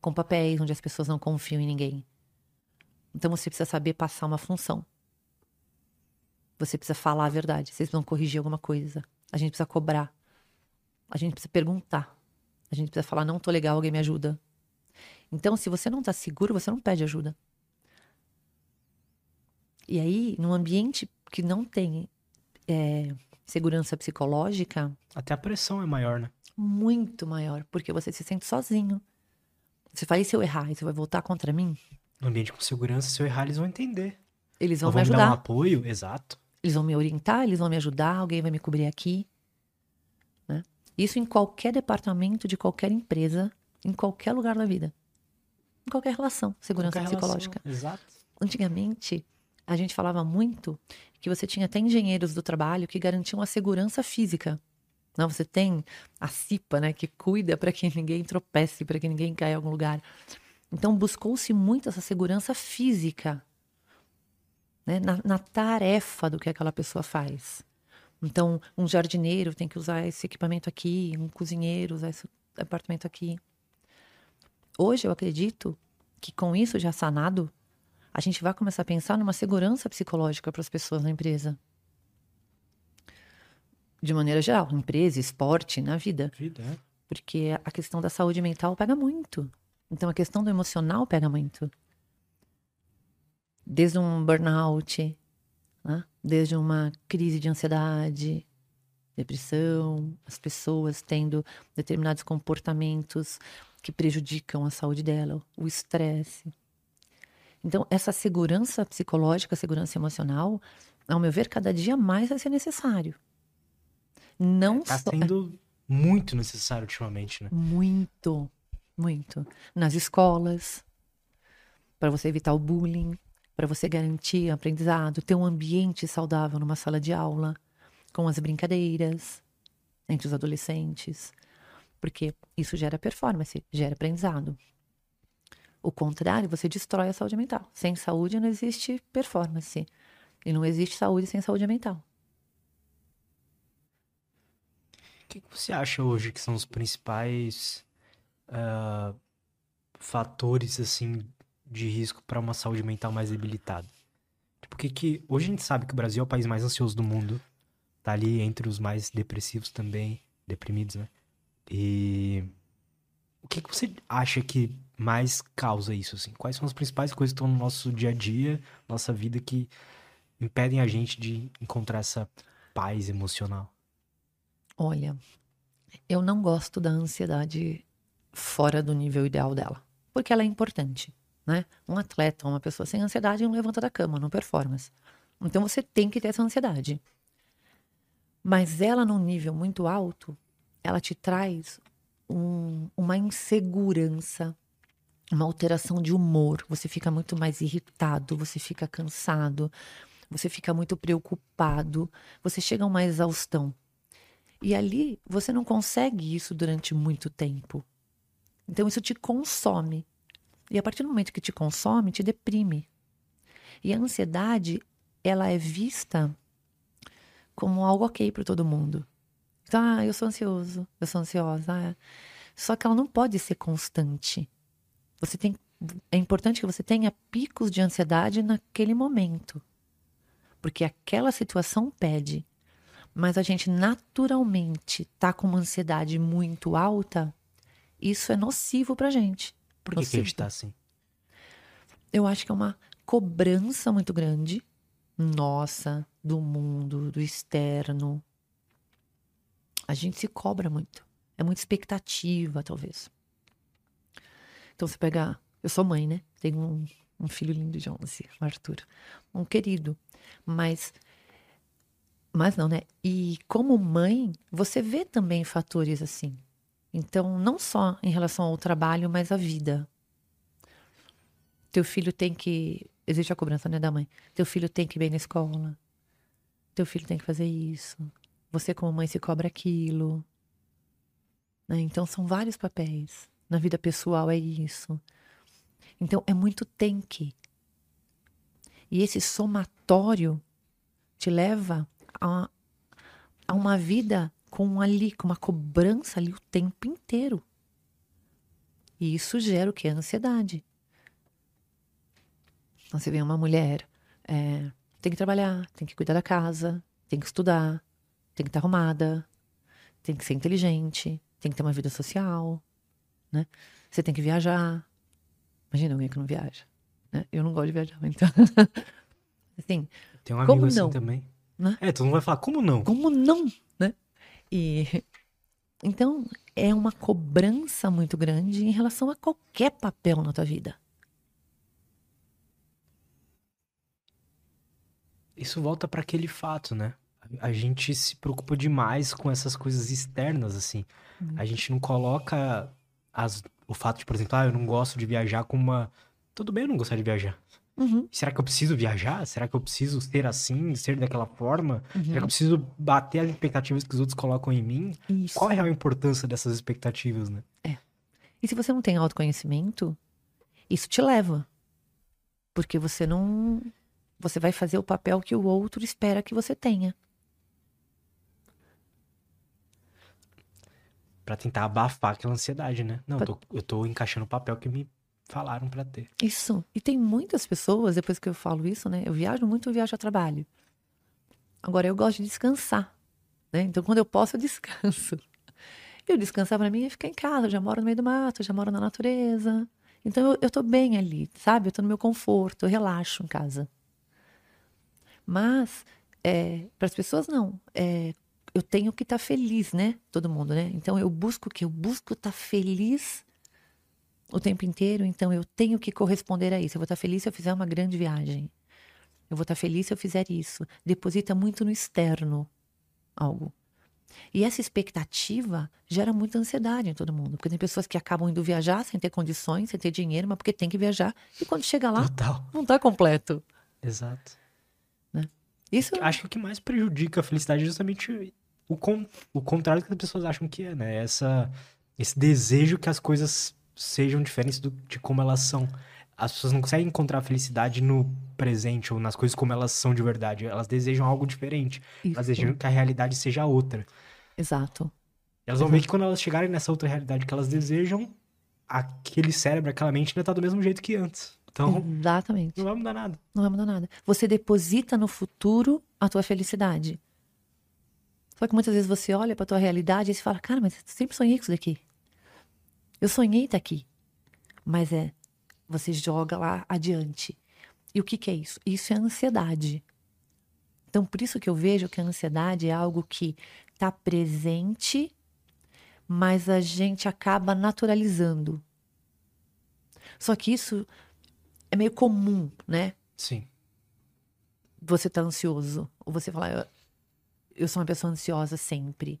Com papéis onde as pessoas não confiam em ninguém. Então, você precisa saber passar uma função. Você precisa falar a verdade. Vocês vão corrigir alguma coisa. A gente precisa cobrar. A gente precisa perguntar. A gente precisa falar, não tô legal, alguém me ajuda. Então, se você não tá seguro, você não pede ajuda. E aí, num ambiente que não tem é, segurança psicológica.
Até a pressão é maior, né?
Muito maior, porque você se sente sozinho. Você fala, e se eu errar? Isso vai voltar contra mim?
No ambiente com segurança, se eu errar, eles vão entender.
Eles vão, me
vão me
ajudar.
dar um apoio, exato.
Eles vão me orientar, eles vão me ajudar, alguém vai me cobrir aqui. Né? Isso em qualquer departamento de qualquer empresa, em qualquer lugar da vida. Em qualquer relação, segurança
Qualquer relação,
psicológica.
Exato.
Antigamente, a gente falava muito que você tinha até engenheiros do trabalho que garantiam a segurança física. Não, você tem a CIPA, né, que cuida para que ninguém tropece, para que ninguém caia em algum lugar. Então, buscou-se muito essa segurança física né, na, na tarefa do que aquela pessoa faz. Então, um jardineiro tem que usar esse equipamento aqui, um cozinheiro usar esse apartamento aqui. Hoje, eu acredito que com isso já sanado, a gente vai começar a pensar numa segurança psicológica para as pessoas na empresa. De maneira geral, empresa, esporte, na vida.
Vida, é.
Porque a questão da saúde mental pega muito. Então a questão do emocional pega muito. Desde um burnout, né? desde uma crise de ansiedade, depressão, as pessoas tendo determinados comportamentos que prejudicam a saúde dela, o estresse. Então, essa segurança psicológica, segurança emocional, ao meu ver, cada dia mais vai ser necessário. Não
Tá
só.
sendo muito necessário ultimamente, né?
Muito, muito. Nas escolas, para você evitar o bullying, para você garantir aprendizado, ter um ambiente saudável numa sala de aula, com as brincadeiras entre os adolescentes, porque isso gera performance, gera aprendizado. O contrário, você destrói a saúde mental. Sem saúde não existe performance. E não existe saúde sem saúde mental.
O que, você acha hoje que são os principais ah, fatores, assim, de risco para uma saúde mental mais debilitada? Tipo, o que que... Hoje a gente sabe que o Brasil é o país mais ansioso do mundo. Tá ali entre os mais depressivos também. Deprimidos, né? E... O que, que você acha que mais causa isso, assim? Quais são as principais coisas que estão no nosso dia a dia, nossa vida, que impedem a gente de encontrar essa paz emocional?
Olha, eu não gosto da ansiedade fora do nível ideal dela, porque ela é importante, né? Um atleta, uma pessoa sem ansiedade não levanta da cama, não performance. Então você tem que ter essa ansiedade. Mas ela num nível muito alto, ela te traz um, uma insegurança, uma alteração de humor. Você fica muito mais irritado, você fica cansado, você fica muito preocupado, você chega a uma exaustão. E ali você não consegue isso durante muito tempo. Então isso te consome. E a partir do momento que te consome, te deprime. E a ansiedade, ela é vista como algo ok para todo mundo. Então, ah, eu sou ansioso, eu sou ansiosa. Ah, só que ela não pode ser constante. Você tem, é importante que você tenha picos de ansiedade naquele momento, porque aquela situação pede. Mas a gente naturalmente tá com uma ansiedade muito alta, isso é nocivo pra gente.
Por que, que a gente tá assim?
Eu acho que é uma cobrança muito grande nossa, do mundo, do externo. A gente se cobra muito. É muita expectativa, talvez. Então você pega. Eu sou mãe, né? Tenho um, um filho lindo de 11, o Arthur. Um querido. Mas. Mas não, né? E como mãe, você vê também fatores assim. Então, não só em relação ao trabalho, mas à vida. Teu filho tem que. Existe a cobrança, né, da mãe? Teu filho tem que ir bem na escola. Teu filho tem que fazer isso. Você, como mãe, se cobra aquilo. Né? Então, são vários papéis. Na vida pessoal é isso. Então, é muito tem que. E esse somatório te leva a, a uma vida com ali, com uma cobrança ali o tempo inteiro. E isso gera o que? Ansiedade. Então, você vê uma mulher, é, tem que trabalhar, tem que cuidar da casa, tem que estudar, tem que estar arrumada, tem que ser inteligente, tem que ter uma vida social, né? Você tem que viajar. Imagina alguém que não viaja. Né? Eu não gosto de viajar, então. assim,
tem um amigo
como
assim
não?
também.
Né?
É, todo mundo vai falar, como não?
Como não, né? E então é uma cobrança muito grande em relação a qualquer papel na tua vida.
Isso volta para aquele fato, né? A gente se preocupa demais com essas coisas externas, assim. A gente não coloca as, o fato de, por exemplo, ah, eu não gosto de viajar com uma. Tudo bem eu não gostar de viajar.
Uhum,
Será que eu preciso viajar? Será que eu preciso ser assim, ser daquela forma? Será que eu
uhum.
preciso bater as expectativas que os outros colocam em mim?
Isso.
Qual é a real importância dessas expectativas, né?
E se você não tem autoconhecimento, isso te leva. Porque você não. Você vai fazer o papel que o outro espera que você tenha.
Pra tentar abafar aquela ansiedade, né? Não, eu tô, eu tô encaixando o papel que me falaram pra ter.
Isso. E tem muitas pessoas, depois que eu falo isso, né? Eu viajo muito, eu viajo a trabalho. Agora, eu gosto de descansar. Né? Então, quando eu posso, eu descanso. E o descansar pra mim é ficar em casa. Eu já moro no meio do mato, eu já moro na natureza. Então, eu, eu tô bem ali, sabe? Eu tô no meu conforto, eu relaxo em casa. Mas, para as pessoas, não. É, eu tenho que estar feliz, né? Todo mundo, né? Então, eu busco o quê? Eu busco estar feliz o tempo inteiro. Então, eu tenho que corresponder a isso. Eu vou estar feliz se eu fizer uma grande viagem. Eu vou estar feliz se eu fizer isso. Deposita muito no externo algo. E essa expectativa gera muita ansiedade em todo mundo. Porque tem pessoas que acabam indo viajar sem ter condições, sem ter dinheiro, mas porque tem que viajar. E quando chega lá,
Total.
não tá completo.
Exato.
Isso
Acho que o que mais prejudica a felicidade é justamente o, con o contrário do que as pessoas acham que é, né? Essa, esse desejo que as coisas sejam diferentes do, de como elas são. As pessoas não conseguem encontrar a felicidade no presente ou nas coisas como elas são de verdade. Elas desejam algo diferente. Elas
Isso.
desejam que a realidade seja outra.
Exato.
Elas vão ver que quando elas chegarem nessa outra realidade que elas desejam, aquele cérebro, aquela mente ainda tá do mesmo jeito que antes. Então,
Exatamente.
não vai mudar nada.
Não vai mudar nada. Você deposita no futuro a tua felicidade. Só que muitas vezes você olha pra tua realidade e você fala, cara, mas eu sempre sonhei com isso daqui. Eu sonhei estar aqui. Mas é, você joga lá adiante. E o que, que é isso? Isso é ansiedade. Então, por isso que eu vejo que a ansiedade é algo que está presente, mas a gente acaba naturalizando. Só que isso é meio comum, né?
Sim.
Você tá ansioso. Ou você falar, eu, eu sou uma pessoa ansiosa sempre.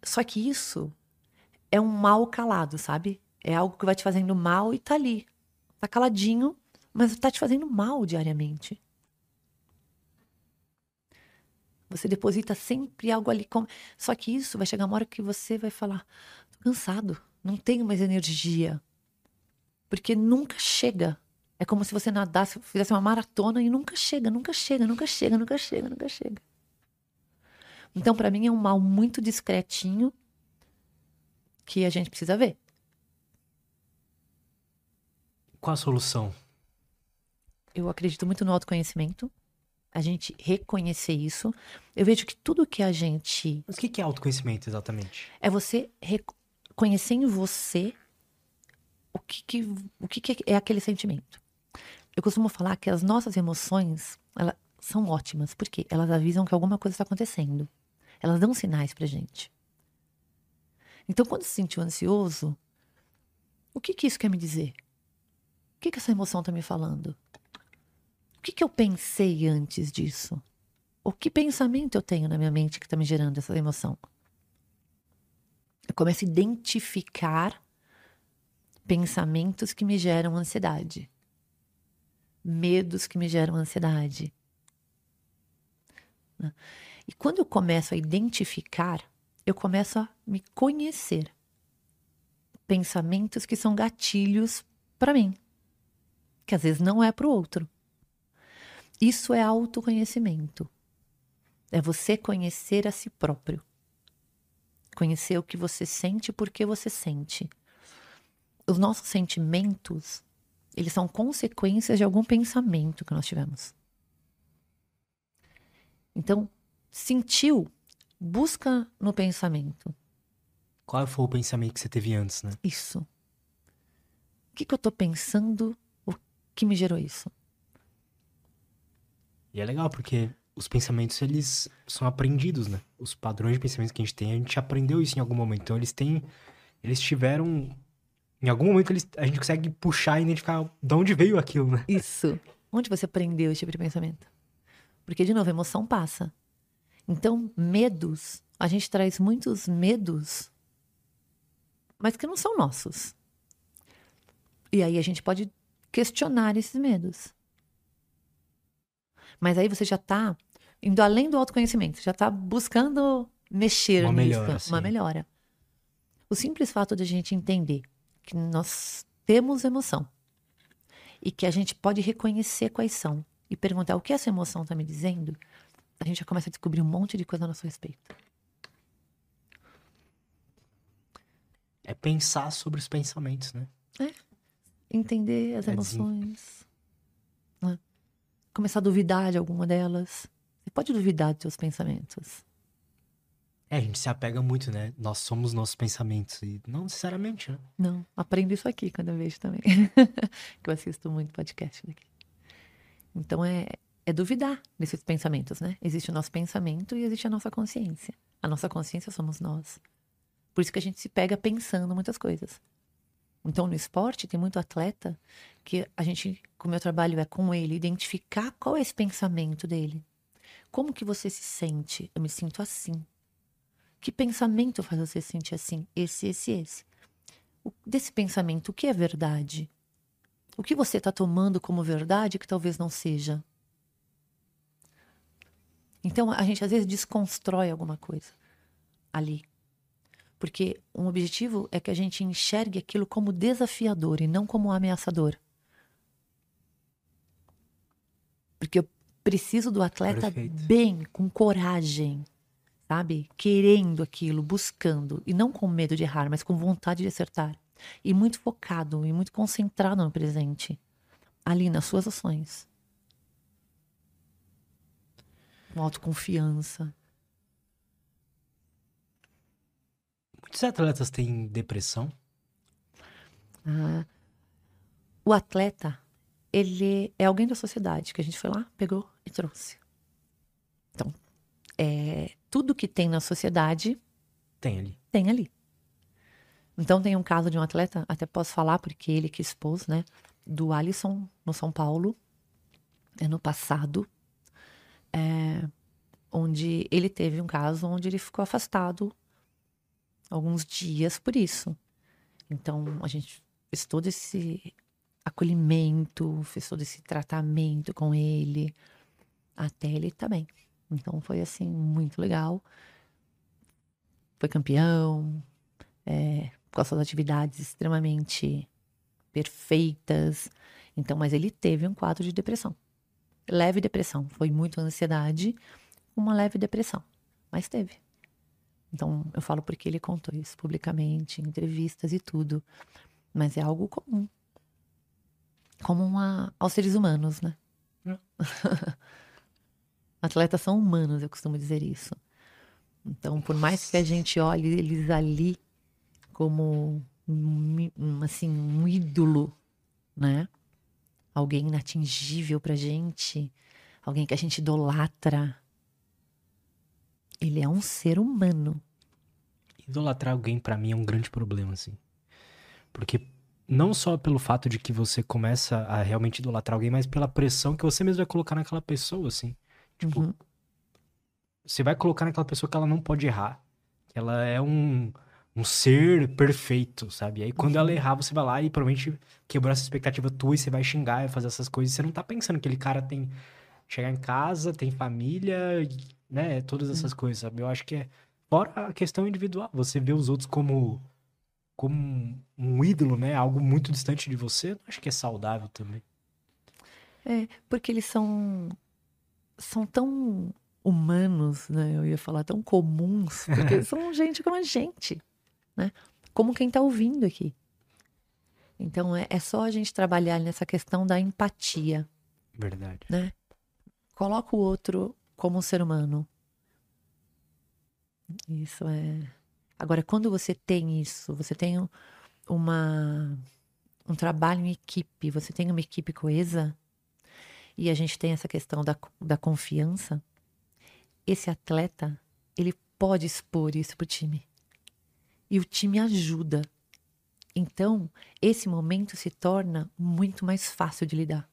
Só que isso é um mal calado, sabe? É algo que vai te fazendo mal e tá ali. Tá caladinho, mas tá te fazendo mal diariamente. Você deposita sempre algo ali. Com... Só que isso vai chegar uma hora que você vai falar: tô cansado, não tenho mais energia. Porque nunca chega. É como se você nadasse, fizesse uma maratona e nunca chega, nunca chega, nunca chega, nunca chega, nunca chega. Então, para mim, é um mal muito discretinho que a gente precisa ver.
Qual a solução?
Eu acredito muito no autoconhecimento. A gente reconhecer isso. Eu vejo que tudo que a gente.
Mas o que é autoconhecimento exatamente?
É você reconhecer em você o que, que, o que, que é aquele sentimento. Eu costumo falar que as nossas emoções elas são ótimas, porque elas avisam que alguma coisa está acontecendo. Elas dão sinais pra gente. Então, quando se sentiu ansioso, o que, que isso quer me dizer? O que, que essa emoção está me falando? O que, que eu pensei antes disso? O que pensamento eu tenho na minha mente que está me gerando essa emoção? Eu começo a identificar pensamentos que me geram ansiedade, medos que me geram ansiedade. Né? E quando eu começo a identificar, eu começo a me conhecer. Pensamentos que são gatilhos para mim, que às vezes não é para o outro. Isso é autoconhecimento. É você conhecer a si próprio. Conhecer o que você sente e por que você sente. Os nossos sentimentos, eles são consequências de algum pensamento que nós tivemos. Então, sentiu, busca no pensamento.
Qual foi o pensamento que você teve antes, né?
Isso. O que, que eu tô pensando? O que me gerou isso?
E é legal, porque os pensamentos, eles são aprendidos, né? Os padrões de pensamento que a gente tem, a gente aprendeu isso em algum momento. Então, eles têm... Eles tiveram... Em algum momento, eles, a gente consegue puxar e identificar de onde veio aquilo, né?
Isso. Onde você aprendeu esse tipo de pensamento? Porque, de novo, a emoção passa. Então, medos, a gente traz muitos medos, mas que não são nossos. E aí a gente pode questionar esses medos. Mas aí você já está indo além do autoconhecimento, já está buscando mexer
uma
nisso,
melhora,
uma melhora. O simples fato de a gente entender que nós temos emoção e que a gente pode reconhecer quais são e perguntar o que essa emoção está me dizendo, a gente já começa a descobrir um monte de coisa a nosso respeito.
É pensar sobre os pensamentos, né?
Entender as
É
emoções. né? Começar a duvidar de alguma delas. Você pode duvidar dos seus pensamentos.
É, a gente se apega muito, né? Nós somos nossos pensamentos. E não necessariamente, né?
Não, aprendo isso aqui quando eu vejo também. que eu assisto muito podcast daqui. Então é, é duvidar desses pensamentos, né? Existe o nosso pensamento e existe a nossa consciência. A nossa consciência somos nós. Por isso que a gente se pega pensando muitas coisas. Então, no esporte, tem muito atleta que a gente, como meu trabalho é com ele, identificar qual é esse pensamento dele. Como que você se sente? Eu me sinto assim. Que pensamento faz você se sentir assim? Esse, esse, esse. O- desse pensamento, o que é verdade? O que você está tomando como verdade que talvez não seja? Então, a gente às vezes desconstrói alguma coisa ali. Porque um objetivo é que a gente enxergue aquilo como desafiador e não como ameaçador. Porque eu preciso do atleta
Perfeito.
bem, com coragem, sabe? Querendo aquilo, buscando. E não com medo de errar, mas com vontade de acertar. E muito focado e muito concentrado no presente. Ali nas suas ações. Com autoconfiança.
Muitos atletas têm depressão.
Ah, o atleta, ele é alguém da sociedade que a gente foi lá, pegou e trouxe. Então, é, tudo que tem na sociedade
Tem ali.
Tem ali. Então tem um caso de um atleta, até posso falar porque ele que expôs, né? Do Alisson no São Paulo, ano passado, é, onde ele teve um caso onde ele ficou afastado alguns dias por isso. Então a gente fez todo esse acolhimento, fez todo esse tratamento com ele, até ele tá bem. Então foi assim, muito legal. Foi campeão, é, com as suas atividades extremamente perfeitas. Então, mas ele teve um quadro de depressão. Leve depressão. Foi muito ansiedade, uma leve depressão. Mas teve. Então, eu falo porque ele contou isso publicamente, em entrevistas e tudo. Mas é algo comum. Comum a, aos seres humanos, né?
É.
Atletas são humanos, eu costumo dizer isso. Então, por mais que a gente olhe eles ali como um, um, assim, um ídolo, né? Alguém inatingível pra gente, alguém que a gente idolatra. Ele é um ser humano.
Idolatrar alguém pra mim é um grande problema, assim. Porque não só pelo fato de que você começa a realmente idolatrar alguém, mas pela pressão que você mesmo vai colocar naquela pessoa, assim. Tipo,
Uhum.
você vai colocar naquela pessoa que ela não pode errar. Que ela é um, um ser perfeito, sabe? E aí quando ela errar, você vai lá e provavelmente quebrou essa expectativa tua e você vai xingar e fazer essas coisas. Você não tá pensando que aquele cara tem. Chegar em casa, tem família, né? Todas essas coisas, sabe? Eu acho que é. Fora a questão individual, você vê os outros como. Como um, ídolo, né? Algo muito distante de você, eu acho que é saudável também.
É, porque eles são são tão humanos, né? Eu ia falar tão comuns, porque são gente como a gente, né? Como quem tá ouvindo aqui. Então é, é só a gente trabalhar nessa questão da empatia,
Verdade.
né? Coloca o outro como um ser humano. Isso é. Agora, quando você tem isso, você tem um- uma um trabalho em equipe, você tem uma equipe coesa, e a gente tem essa questão da, da confiança, esse atleta, ele pode expor isso pro time. E o time ajuda. Então, esse momento se torna muito mais fácil de lidar.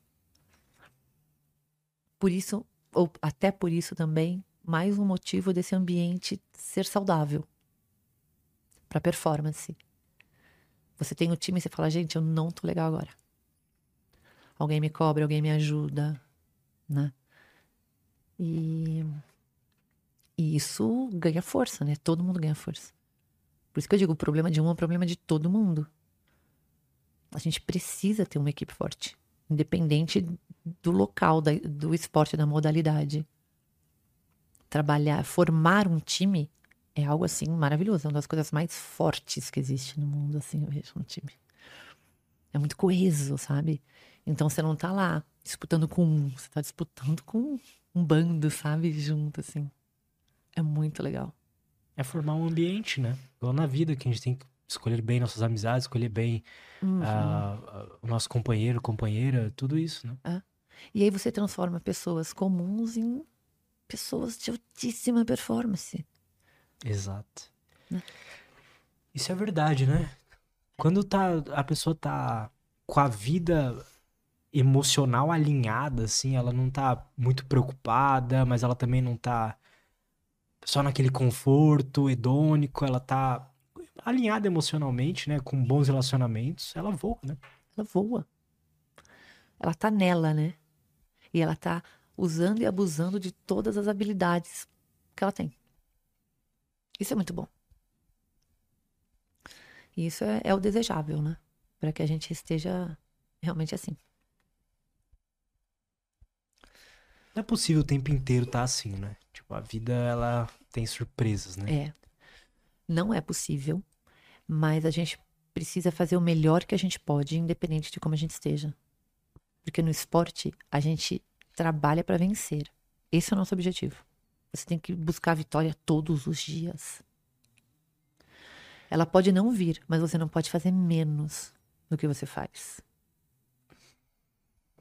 Por isso, ou até por isso também, mais um motivo desse ambiente ser saudável para performance. Você tem o time e você fala, gente, eu não tô legal agora. Alguém me cobra, alguém me ajuda, né? E, e isso ganha força, né? Todo mundo ganha força. Por isso que eu digo, o problema de um é o problema de todo mundo. A gente precisa ter uma equipe forte, independente do local, da- do esporte, da modalidade. Trabalhar, formar um time é algo assim maravilhoso, é uma das coisas mais fortes que existe no mundo, assim, eu vejo um time. É muito coeso, sabe? Então você não tá lá disputando com um, você tá disputando com um bando, sabe? Junto, assim. É muito legal.
É formar um ambiente, né? Igual na vida, que a gente tem que escolher bem nossas amizades, escolher bem
Uhum.
ah, ah, o nosso companheiro, companheira, tudo isso, né?
E aí você transforma pessoas comuns em pessoas de altíssima performance.
Exato.
Né?
Isso é verdade, né? Quando tá, a pessoa tá com a vida emocional alinhada, assim, ela não tá muito preocupada, mas ela também não tá só naquele conforto hedônico, ela tá alinhada emocionalmente, né? Com bons relacionamentos, ela voa, né?
Ela voa. Ela tá nela, né? E ela tá usando e abusando de todas as habilidades que ela tem. Isso é muito bom. E isso é, é o desejável, né? Para que a gente esteja realmente assim.
Não é possível o tempo inteiro tá assim, né? Tipo, a vida, ela tem surpresas, né?
É. Não é possível, mas a gente precisa fazer o melhor que a gente pode, independente de como a gente esteja. Porque no esporte, a gente trabalha para vencer. Esse é o nosso objetivo. Você tem que buscar a vitória todos os dias. Ela pode não vir, mas você não pode fazer menos do que você faz.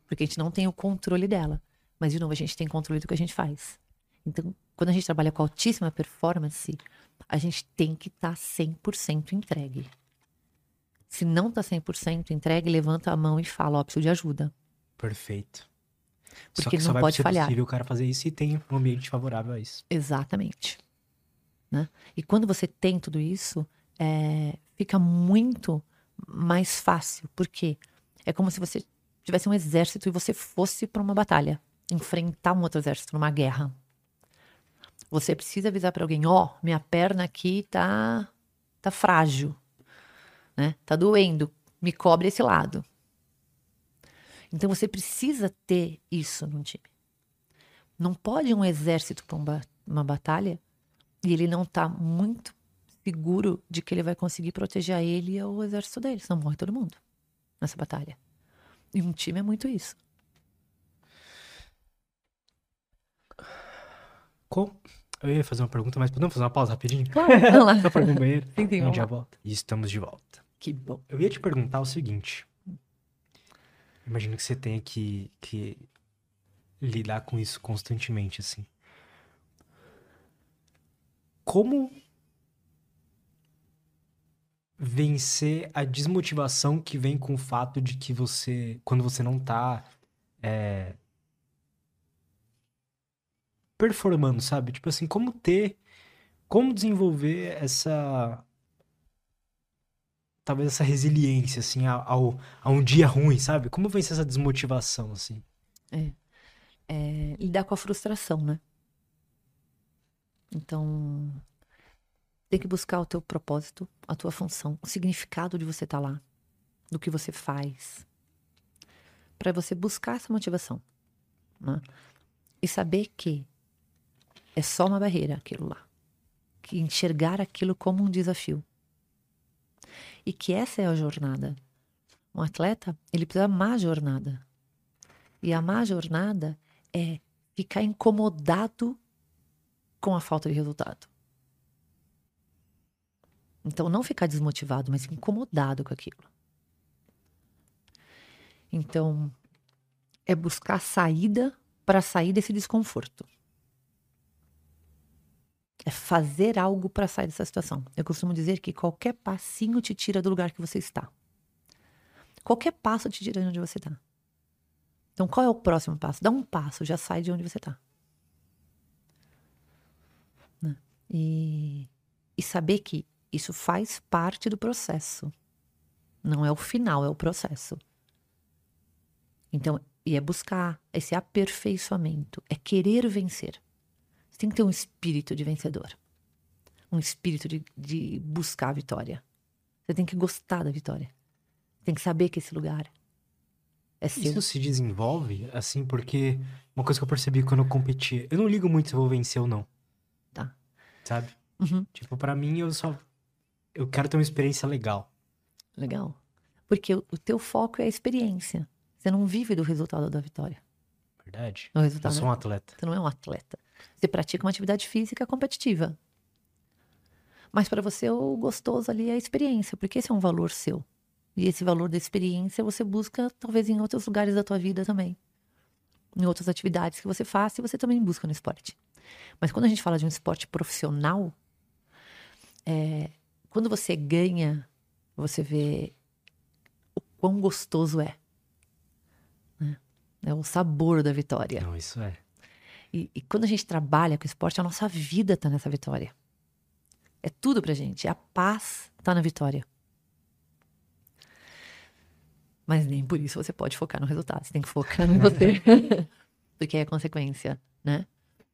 Porque a gente não tem o controle dela. Mas, de novo, a gente tem controle do que a gente faz. Então, quando a gente trabalha com altíssima performance, a gente tem que estar tá 100% entregue. Se não tá 100% entregue, levanta a mão e fala, ó, preciso de ajuda.
Perfeito.
Porque não
só vai
pode
ser
falhar.
possível o cara fazer isso e tem um ambiente favorável a isso.
Exatamente. Né? E quando você tem tudo isso, é, fica muito mais fácil. Por quê? É como se você tivesse um exército e você fosse para uma batalha, enfrentar um outro exército numa guerra. Você precisa avisar para alguém, ó, oh, minha perna aqui tá tá frágil, né? Tá doendo, me cobre esse lado. Então você precisa ter isso no time. Não pode um exército para uma, batalha e ele não tá muito seguro de que ele vai conseguir proteger ele e o exército dele, senão morre todo mundo nessa batalha. E um time é muito isso.
Com... Eu ia fazer uma pergunta, mas podemos fazer uma pausa rapidinho?
Vamos lá.
Só para banheiro.
Sim, sim,
a gente
vamos
já
lá.
volta. E estamos de volta.
Que bom.
Eu ia te perguntar o seguinte. Imagino que você tenha que, que lidar com isso constantemente, assim. Como vencer a desmotivação que vem com o fato de que você, quando você não tá é, performando, sabe? Tipo assim, como ter, como desenvolver essa, talvez essa resiliência, assim, ao, a um dia ruim, sabe? Como vencer essa desmotivação, assim?
É, lidar com a frustração, né? Então, tem que buscar o teu propósito, a tua função, o significado de você estar lá, do que você faz, para você buscar essa motivação, né? E saber que é só uma barreira aquilo lá, que enxergar aquilo como um desafio e que essa é a jornada. Um atleta ele precisa amar a jornada e amar a jornada é ficar incomodado com a falta de resultado. Então, não ficar desmotivado, mas incomodado com aquilo. Então, é buscar saída para sair desse desconforto. É fazer algo para sair dessa situação. Eu costumo dizer que qualquer passinho te tira do lugar que você está. Qualquer passo te tira de onde você está. Então, qual é o próximo passo? Dá um passo, já sai de onde você está. Né? E, e saber que isso faz parte do processo. Não é o final, é o processo. Então, e é buscar esse aperfeiçoamento, é querer vencer. Você tem que ter um espírito de vencedor. Um espírito de, de buscar a vitória. Você tem que gostar da vitória. Tem que saber que esse lugar é seu.
Isso se desenvolve, assim, porque uma coisa que eu percebi quando eu competi, eu não ligo muito se eu vou vencer ou não.
Tá.
Sabe?
Uhum.
Tipo, pra mim, eu só. Eu quero ter uma experiência legal.
Legal. Porque o, o teu foco é a experiência. Você não vive do resultado da vitória.
Verdade?
O
Eu
resultado
sou um atleta.
Você não é um atleta. Você pratica uma atividade física competitiva. Mas para você o gostoso ali é a experiência, porque esse é um valor seu. E esse valor da experiência você busca talvez em outros lugares da tua vida também. Em outras atividades que você faça e você também busca no esporte. Mas quando a gente fala de um esporte profissional, é, quando você ganha, você vê o quão gostoso é. Né? É o sabor da vitória.
Não, isso é.
E, e quando a gente trabalha com esporte, a nossa vida tá nessa vitória. É tudo pra gente. A paz tá na vitória. Mas nem por isso você pode focar no resultado. Você tem que focar em você. Porque é consequência, né?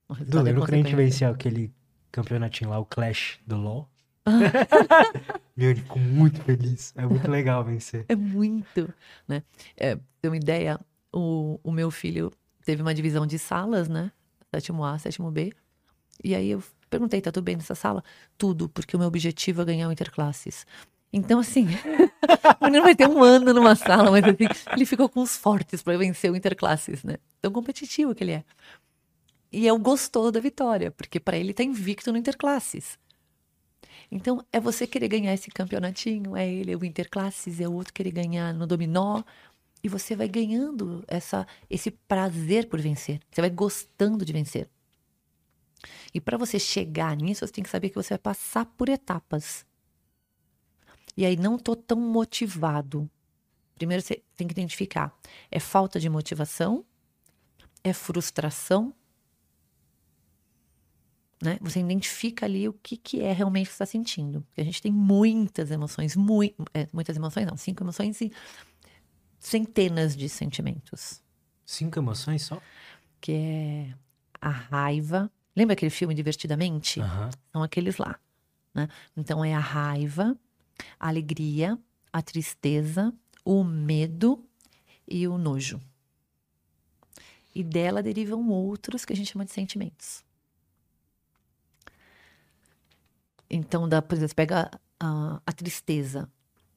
O resultado é
lembra quando a gente venceu aquele campeonatinho lá, o Clash do LoL? Meu, ele ficou muito feliz. É muito legal vencer.
É muito, né? É, ter uma ideia, o, o meu filho teve uma divisão de salas, né? Sétimo A, sétimo B. E aí eu perguntei, tá tudo bem nessa sala? Tudo, porque o meu objetivo é ganhar o Interclasses. Então, assim, o menino vai ter um ano numa sala, mas assim, ele ficou com os fortes para vencer o Interclasses, né? Tão competitivo que ele é. E eu gostou da vitória, porque para ele tá invicto no Interclasses. Então, é você querer ganhar esse campeonatinho, é ele, é o Interclasses, é o outro querer ganhar no dominó. E você vai ganhando essa, esse prazer por vencer. Você vai gostando de vencer. E para você chegar nisso, você tem que saber que você vai passar por etapas. E aí, não tô tão motivado. Primeiro você tem que identificar: é falta de motivação? É frustração? Né? Você identifica ali o que, que é realmente que está sentindo. Porque a gente tem muitas emoções, é, muitas emoções, não, cinco emoções e centenas de sentimentos.
Cinco emoções só?
Que é a raiva. Lembra aquele filme Divertidamente?
Aham.
São aqueles lá. Né? Então é a raiva, a alegria, a tristeza, o medo e o nojo. E dela derivam outros que a gente chama de sentimentos. Então, dá, por exemplo, você pega a, a tristeza.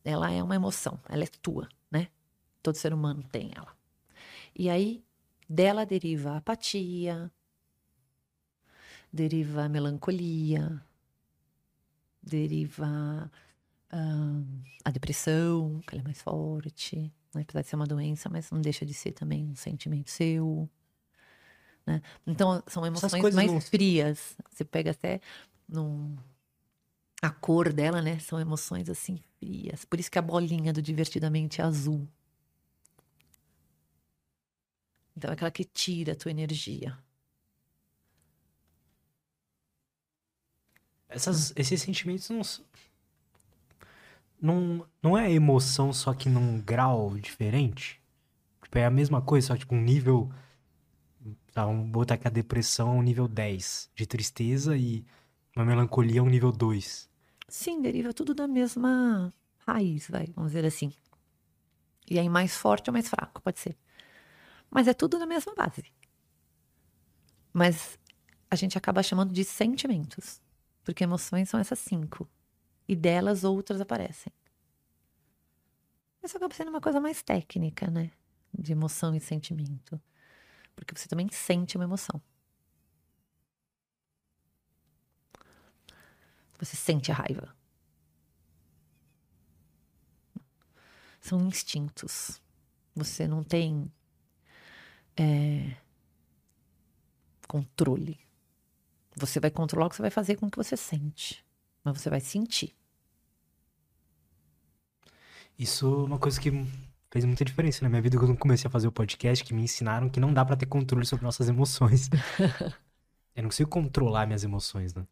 Ela é uma emoção, ela é tua? Todo ser humano tem ela. E aí, dela deriva a apatia, deriva a melancolia, deriva ah, a depressão, que ela é mais forte, né? apesar de ser uma doença, mas não deixa de ser também um sentimento seu. Né? Então, são emoções mais
não-
frias. Você pega até num... a cor dela, né? São emoções assim frias. Por isso que a bolinha do divertidamente é azul. Então, é aquela que tira a tua energia.
Essas, esses sentimentos não, não. Não é emoção, só que num grau diferente? Tipo, é a mesma coisa, só que tipo um nível. Tá, vamos botar aqui a depressão é um nível 10 de tristeza e uma melancolia é um nível 2.
Sim, deriva tudo da mesma raiz, vai, vamos dizer assim. E aí mais forte ou mais fraco, pode ser. Mas é tudo na mesma base. Mas a gente acaba chamando de sentimentos, porque emoções são essas cinco. E delas outras aparecem. Isso acaba sendo uma coisa mais técnica, né? De emoção e sentimento. Porque você também sente uma emoção. Você sente a raiva. São instintos. Você não tem é, controle. Você vai controlar o que você vai fazer com o que você sente. Mas você vai sentir.
Isso é uma coisa que fez muita diferença na minha vida quando comecei a fazer o podcast, que me ensinaram que não dá pra ter controle sobre nossas emoções. eu não consigo controlar minhas emoções, né?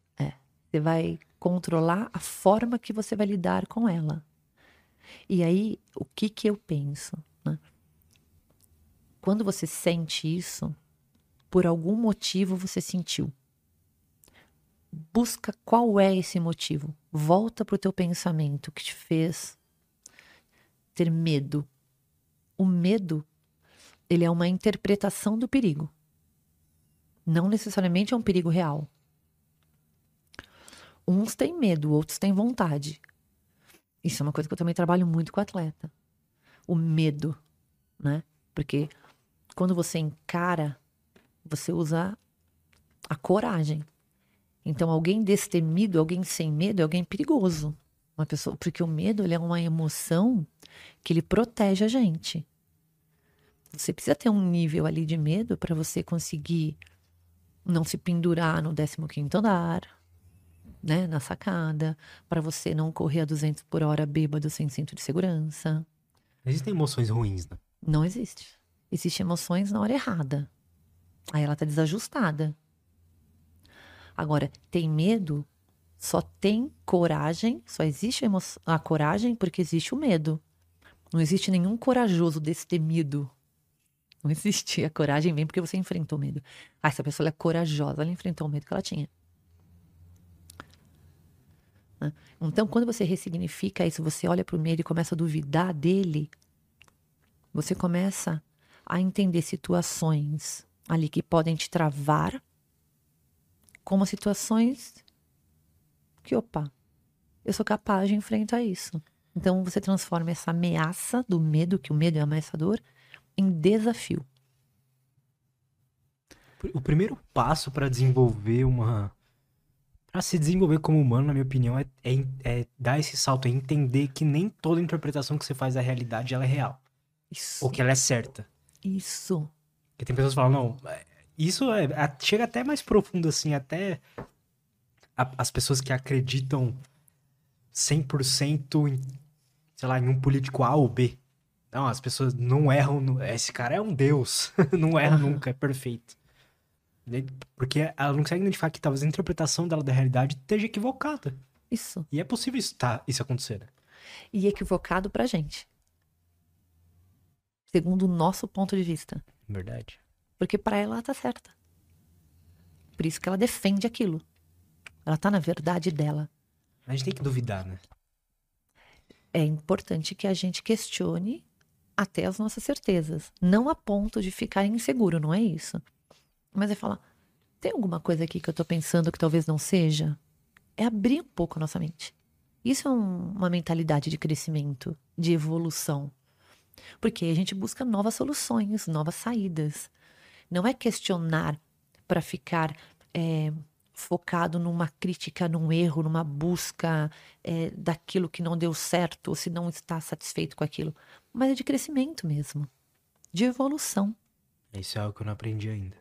Você vai controlar a forma que você vai lidar com ela. E aí, o que que eu penso? Quando você sente isso, por algum motivo você sentiu. Busca qual é esse motivo. Volta para o teu pensamento que te fez ter medo. O medo, ele é uma interpretação do perigo. Não necessariamente é um perigo real. Uns têm medo, outros têm vontade. Isso é uma coisa que eu também trabalho muito com atleta. O medo, né? Porque quando você encara, você usa a coragem. Então, alguém destemido, alguém sem medo, é alguém perigoso. Uma pessoa, porque o medo ele é uma emoção que ele protege a gente. Você precisa ter um nível ali de medo para você conseguir não se pendurar no 15º andar, né, na sacada, para você não correr a 200 por hora bêbado sem cinto de segurança.
Existem emoções ruins, né?
Não existe. Existem emoções na hora errada. Aí ela tá desajustada. Agora, tem medo, só tem coragem, só existe a, emo- a coragem porque existe o medo. Não existe nenhum corajoso destemido. Não existe. A coragem vem porque você enfrentou o medo. Ah, essa pessoa é corajosa, ela enfrentou o medo que ela tinha. Né? Então, quando você ressignifica isso, você olha para o medo e começa a duvidar dele, você começa a entender situações ali que podem te travar como situações que, opa, eu sou capaz de enfrentar isso. Então você transforma essa ameaça do medo, que o medo é ameaçador, em desafio.
O primeiro passo pra desenvolver uma. Pra se desenvolver como humano, na minha opinião, é, é, é dar esse salto, é entender que nem toda interpretação que você faz da realidade ela é real.
Isso.
Ou que ela é certa.
Isso.
Porque tem pessoas que falam, não, Isso é, chega até mais profundo, assim, até a- as pessoas que acreditam 100% em, sei lá, em um político A ou B. Não, as pessoas não erram. no- Esse cara é um deus. não erra nunca, é perfeito. De- Porque ela não consegue identificar que talvez a interpretação dela da realidade esteja equivocada.
Isso.
E é possível isso, tá, isso acontecer. né?
E equivocado pra gente. Segundo o nosso ponto de vista.
Verdade.
Porque pra ela ela tá certa. Por isso que ela defende aquilo. Ela tá na verdade dela.
A gente tem que duvidar, né?
É importante que a gente questione até as nossas certezas. Não a ponto de ficar inseguro, não é isso. Mas é falar: tem alguma coisa aqui que eu tô pensando que talvez não seja? É abrir um pouco a nossa mente. Isso é um- uma mentalidade de crescimento, de evolução. Porque a gente busca novas soluções, novas saídas. Não é questionar para ficar é, focado numa crítica, num erro, numa busca é, daquilo que não deu certo ou se não está satisfeito com aquilo. Mas é de crescimento mesmo, de evolução.
Isso é algo que eu não aprendi ainda.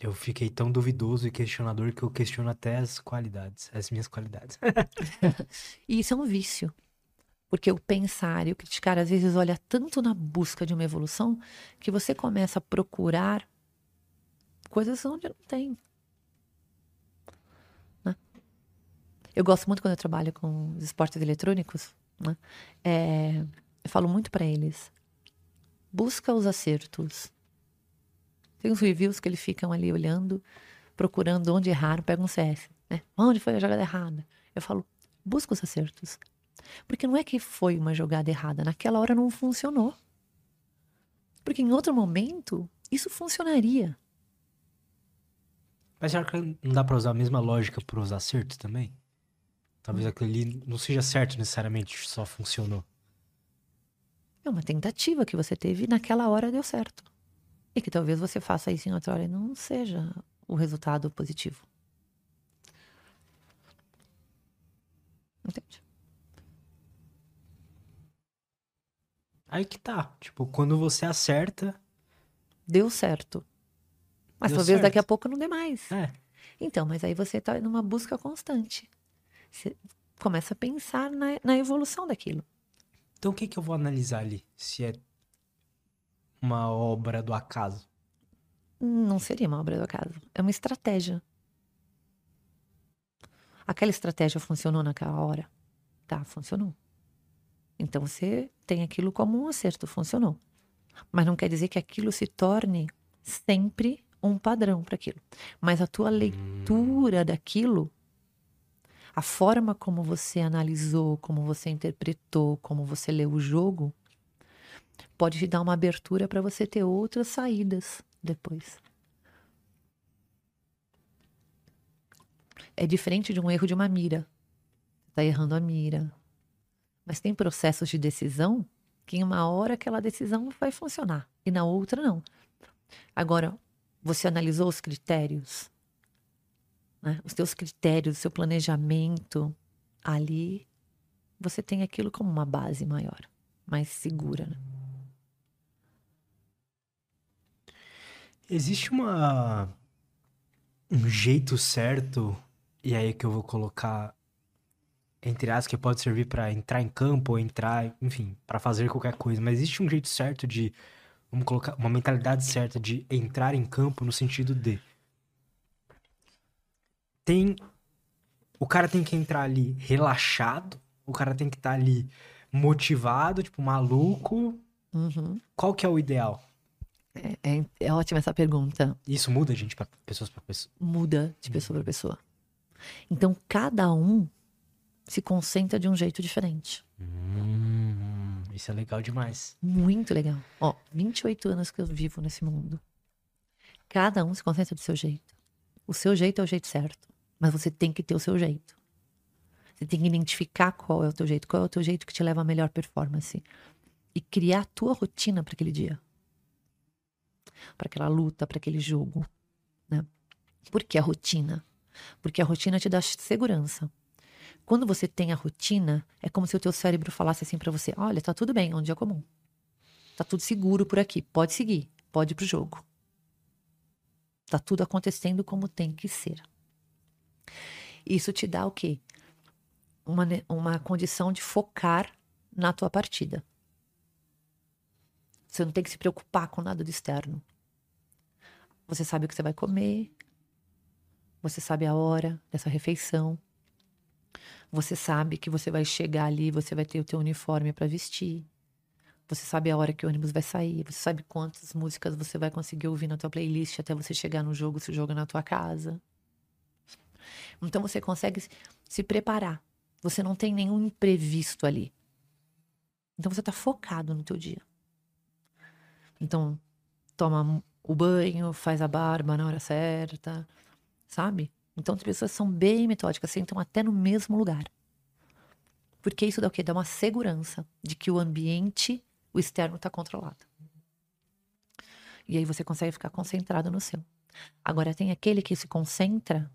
Eu fiquei tão duvidoso e questionador que eu questiono até as qualidades, as minhas qualidades.
E isso é um vício. Porque o pensar e o criticar, às vezes, olha tanto na busca de uma evolução que você começa a procurar coisas onde não tem. né? Eu gosto muito quando eu trabalho com os esportes eletrônicos. né? É, eu falo muito para eles: busca os acertos. Tem uns reviews que eles ficam ali olhando, procurando onde erraram, pega um CS. Né? Onde foi a jogada errada? Eu falo: busca os acertos. Porque não é que foi uma jogada errada, naquela hora não funcionou. Porque em outro momento, isso funcionaria.
Mas será que não dá pra usar a mesma lógica pros acertos também? Talvez aquilo ali não seja certo necessariamente, só funcionou.
É uma tentativa que você teve e naquela hora deu certo. E que talvez você faça isso em outra hora e não seja o resultado positivo. Entende?
Aí que tá. Tipo, quando você acerta.
Deu certo. Mas
Deu
talvez daqui a
certo.
pouco não dê mais.
É.
Então, mas aí você está numa busca constante. Você começa a pensar na, na evolução daquilo.
Então o que que eu vou analisar ali? Se é uma obra do acaso.
Não seria uma obra do acaso. É uma estratégia. Aquela estratégia funcionou naquela hora? Tá, funcionou. Então você tem aquilo como um acerto, funcionou. Mas não quer dizer que aquilo se torne sempre um padrão para aquilo. Mas a tua leitura daquilo, a forma como você analisou, como você interpretou, como você leu o jogo, pode te dar uma abertura para você ter outras saídas depois. É diferente de um erro de uma mira. Você tá errando a mira. Mas tem processos de decisão que em uma hora aquela decisão vai funcionar e na outra não. Agora, você analisou os critérios, né? os teus critérios, o seu planejamento, ali você tem aquilo como uma base maior, mais segura. Né?
Existe uma. Um jeito certo, e aí que eu vou colocar entre aspas, que pode servir pra entrar em campo ou entrar, enfim, pra fazer qualquer coisa, mas existe um jeito certo de, vamos colocar, uma mentalidade certa de entrar em campo no sentido de tem o cara tem que entrar ali relaxado, o cara tem que estar ali motivado, tipo maluco.
Uhum.
Qual que é o ideal?
É, é, é ótima essa pergunta.
Isso muda, gente, para pessoas para pessoas.
Muda de pessoa para pessoa. Então, cada um se concentra de um jeito diferente.
Hum, isso é legal demais.
Muito legal. Ó, 28 anos que eu vivo nesse mundo. Cada um se concentra do seu jeito. O seu jeito é o jeito certo, mas você tem que ter o seu jeito. Você tem que identificar qual é o teu jeito, qual é o teu jeito que te leva à melhor performance e criar a tua rotina para aquele dia. Para aquela luta, para aquele jogo, né? Por que a rotina? Porque a rotina te dá segurança. Quando você tem a rotina, é como se o teu cérebro falasse assim para você: "Olha, tá tudo bem, é um dia comum. Tá tudo seguro por aqui, pode seguir, pode ir pro jogo". Tá tudo acontecendo como tem que ser. Isso te dá o quê? Uma, uma condição de focar na tua partida. Você não tem que se preocupar com nada do externo. Você sabe o que você vai comer. Você sabe a hora dessa refeição. Você sabe que você vai chegar ali, você vai ter o teu uniforme para vestir. Você sabe a hora que o ônibus vai sair. Você sabe quantas músicas você vai conseguir ouvir na tua playlist até você chegar no jogo, se o jogo é na tua casa. Então você consegue se- preparar. Você não tem nenhum imprevisto ali. Então você tá focado no teu dia. Então, toma o banho, faz a barba na hora certa, sabe? Então as pessoas são bem metódicas, sentam até no mesmo lugar. Porque isso dá o quê? Dá uma segurança de que o ambiente, o externo está controlado. E aí você consegue ficar concentrado no seu. Agora tem aquele que se concentra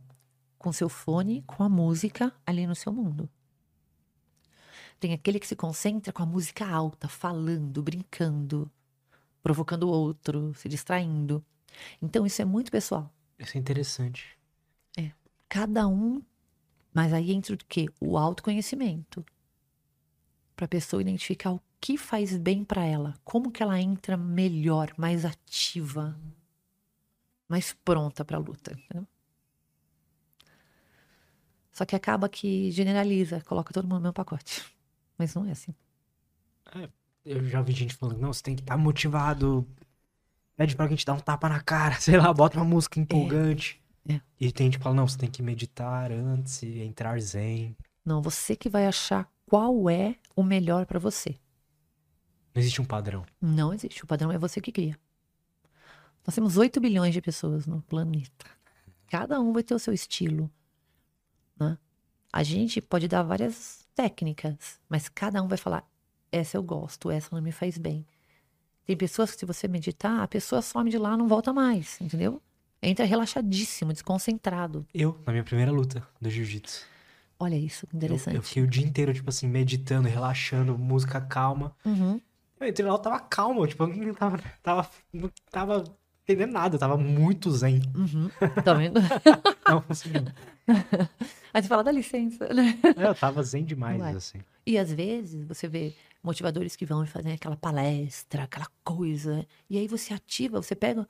com seu fone, com a música ali no seu mundo. Tem aquele que se concentra com a música alta, falando, brincando, provocando o outro, se distraindo. Então isso é muito pessoal.
Isso é interessante.
Cada um, mas aí entra o quê? O autoconhecimento. Para a pessoa identificar o que faz bem para ela, como que ela entra melhor, mais ativa, mais pronta para a luta. entendeu? Só que acaba que generaliza, coloca todo mundo no mesmo pacote. Mas não é assim.
Eu já vi gente falando, não, você tem que estar motivado. Pede pra alguém te dar um tapa na cara, sei lá, bota uma música empolgante.
É.
E tem gente que fala, não, você tem que meditar antes e entrar zen.
Não, você que vai achar qual é o melhor para você.
Não existe um padrão.
Não existe. O padrão é você que cria. Nós temos 8 bilhões de pessoas no planeta. Cada um vai ter o seu estilo. Né? A gente pode dar várias técnicas, mas cada um vai falar: essa eu gosto, essa não me faz bem. Tem pessoas que, se você meditar, a pessoa some de lá não volta mais, entendeu? Entra relaxadíssimo, desconcentrado.
Eu, na minha primeira luta do jiu-jitsu.
Olha isso, que
Eu,
interessante.
eu fiquei o dia inteiro, tipo assim, meditando, relaxando, música calma.
Uhum.
Eu entrei lá, eu tava calmo, tipo, eu não tava, tava, não tava entendendo nada, eu tava muito zen.
Uhum. Tá vendo?
Não consegui.
Aí você fala, dá licença, né?
Eu tava zen demais,
Vai.
assim.
E às vezes você vê motivadores que vão e fazem aquela palestra, aquela coisa, e aí você ativa, você pega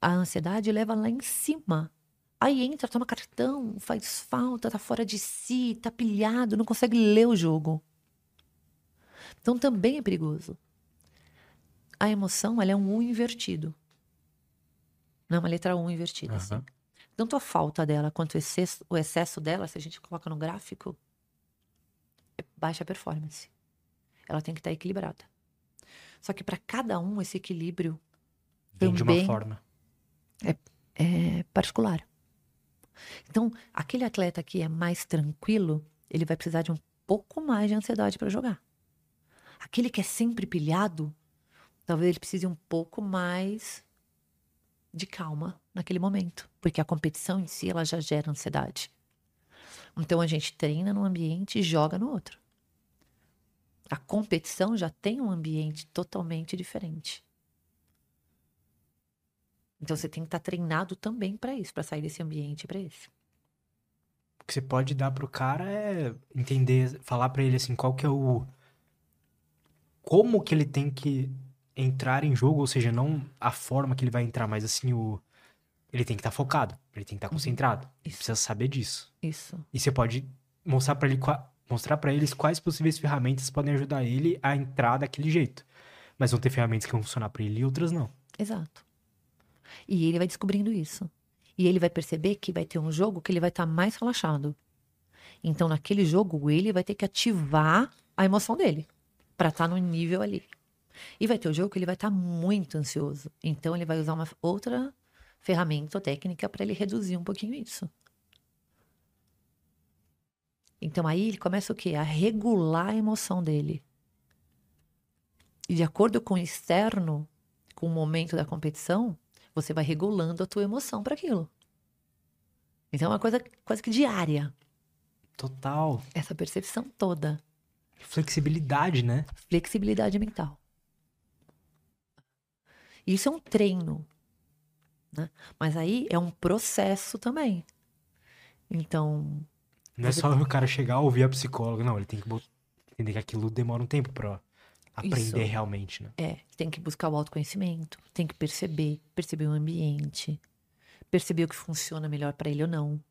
a ansiedade leva lá em cima. Aí entra, toma cartão, faz falta, tá fora de si, tá pilhado, não consegue ler o jogo. Então também é perigoso. A emoção, ela é um U invertido. Não é uma letra U invertida, assim.
Aham.
Tanto a falta dela quanto o excesso, o excesso dela, se a gente coloca no gráfico, é baixa performance. Ela tem que estar equilibrada. Só que para cada um, esse equilíbrio
Vem de uma
Também-
forma.
É particular. Então, aquele atleta que é mais tranquilo, ele vai precisar de um pouco mais de ansiedade para jogar. Aquele que é sempre pilhado, talvez ele precise um pouco mais de calma naquele momento, porque a competição em si ela já gera ansiedade. Então a gente treina num ambiente e joga no outro. A competição já tem um ambiente totalmente diferente. Então você tem que estar treinado também para isso, para sair desse ambiente para esse.
O que você pode dar pro cara é entender, falar pra ele assim, qual que é o. Como que ele tem que entrar em jogo, ou seja, não a forma que ele vai entrar, mas assim, o. Ele tem que estar focado, ele tem que estar concentrado. Ele
Isso.
precisa saber disso.
Isso.
E você pode mostrar para ele mostrar para eles quais possíveis ferramentas podem ajudar ele a entrar daquele jeito. Mas vão ter ferramentas que vão funcionar para ele e outras não.
Exato. E ele vai descobrindo isso. E ele vai perceber que vai ter um jogo que ele vai estar mais relaxado. Então, naquele jogo, ele vai ter que ativar a emoção dele para estar no nível ali. E vai ter o jogo que ele vai estar muito ansioso. Então, ele vai usar uma outra ferramenta ou técnica para ele reduzir um pouquinho isso. Então, aí ele começa o quê? A regular a emoção dele. E de acordo com o externo, com o momento da competição, você vai regulando a tua emoção para aquilo. Então é uma coisa quase que diária,
Total.
essa percepção toda,
Flexibilidade, né?
flexibilidade mental. Isso é um treino. Né? Mas aí é um processo também. Então,
Não é só o cara chegar, ouvir a psicóloga. Não, ele tem que entender que aquilo demora um tempo pra aprender
Isso.
realmente, né?
é, tem que buscar o autoconhecimento, tem que perceber, perceber o ambiente, perceber o que funciona melhor para ele ou não.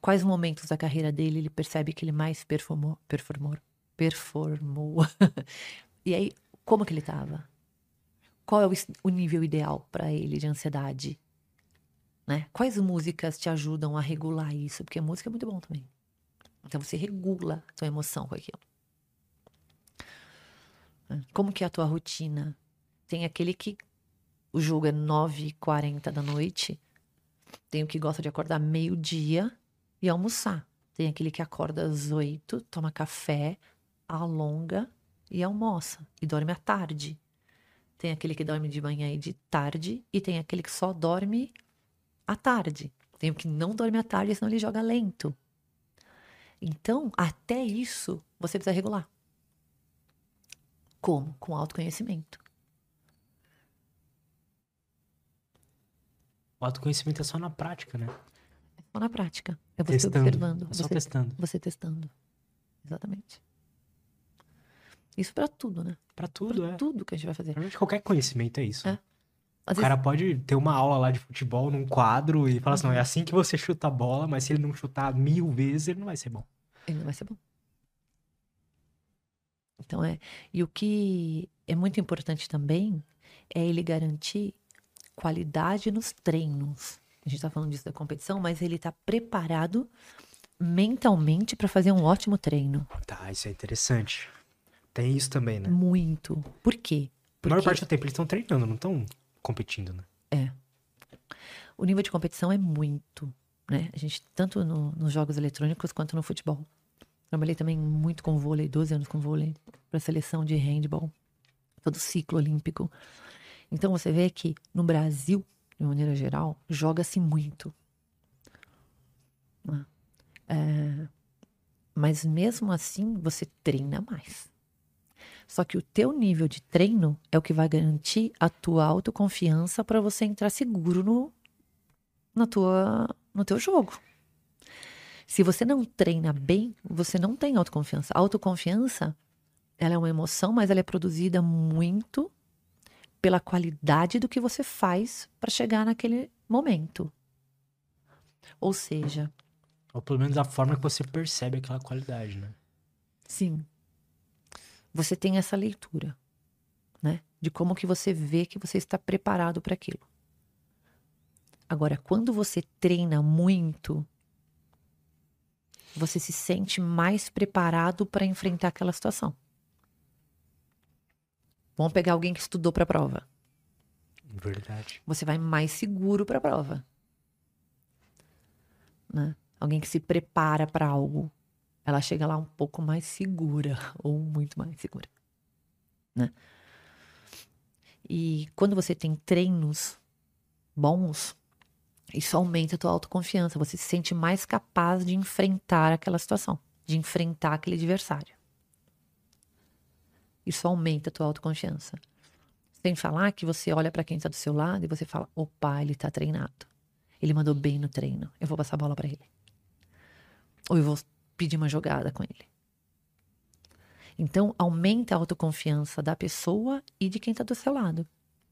Quais momentos da carreira dele ele percebe que ele mais performou, performou, performou. e aí, como que ele tava? Qual é o, o nível ideal para ele de ansiedade? Né? Quais músicas te ajudam a regular isso? Porque a música é muito bom também. Então você regula a tua emoção com aquilo. Como que é a tua rotina? Tem aquele que o jogo é 9h40 da noite. Tem o que gosta de acordar meio-dia e almoçar. Tem aquele que acorda às 8, toma café, alonga e almoça. E dorme à tarde. Tem aquele que dorme de manhã e de tarde. E tem aquele que só dorme à tarde. Tem o que não dorme à tarde, senão ele joga lento. Então, até isso, você precisa regular. Como? Com autoconhecimento.
O autoconhecimento é só na prática, né?
Só na prática. É você
Testando.
observando.
É só
você,
testando.
você testando. Exatamente. Isso pra tudo, né?
Pra
Pra
tudo, é.
tudo que a gente vai fazer.
Realmente qualquer conhecimento é isso.
É. Às
O cara pode ter uma aula lá de futebol num quadro e falar assim, não, é assim que você chuta a bola, mas se ele não chutar mil vezes, ele não vai ser bom.
ele não vai ser bom. Então é. E o que é muito importante também é ele garantir qualidade nos treinos. A gente tá falando disso da competição, mas ele tá preparado mentalmente para fazer um ótimo treino.
Tá, isso é interessante. Tem isso também, né?
Muito. Por quê?
A maior
Porque
parte do tempo eles estão treinando, não estão competindo, né?
o nível de competição é muito, né? A gente, tanto no- nos jogos eletrônicos quanto no futebol. Trabalhei também muito com vôlei, 12 anos com vôlei, para seleção de handball, todo ciclo olímpico. Então você vê que no Brasil, de maneira geral, joga-se muito. né? É, mas mesmo assim, você treina mais. Só que o teu nível de treino é o que vai garantir a tua autoconfiança para você entrar seguro no, na tua, no teu jogo. Se você não treina bem, você não tem autoconfiança. A autoconfiança, ela é uma emoção, mas ela é produzida muito pela qualidade do que você faz para chegar naquele momento. Ou seja,
Ou pelo menos a forma que você percebe aquela qualidade, né?
Sim. Você tem essa leitura, né? De como que você vê que você está preparado para aquilo. Agora, quando você treina muito, você se sente mais preparado para enfrentar aquela situação. Vamos pegar alguém que estudou para a prova.
Verdade.
Você vai mais seguro para a prova. Né? Alguém que se prepara para algo, ela chega lá um pouco mais segura ou muito mais segura, né? E quando você tem treinos bons, isso aumenta a tua autoconfiança, você se sente mais capaz de enfrentar aquela situação, de enfrentar aquele adversário. Isso aumenta a tua autoconfiança. Sem falar que você olha para quem está do seu lado e você fala: opa, ele está treinado. Ele mandou bem no treino. Eu vou passar a bola para ele. Ou eu vou pedir uma jogada com ele. Então, aumenta a autoconfiança da pessoa e de quem está do seu lado.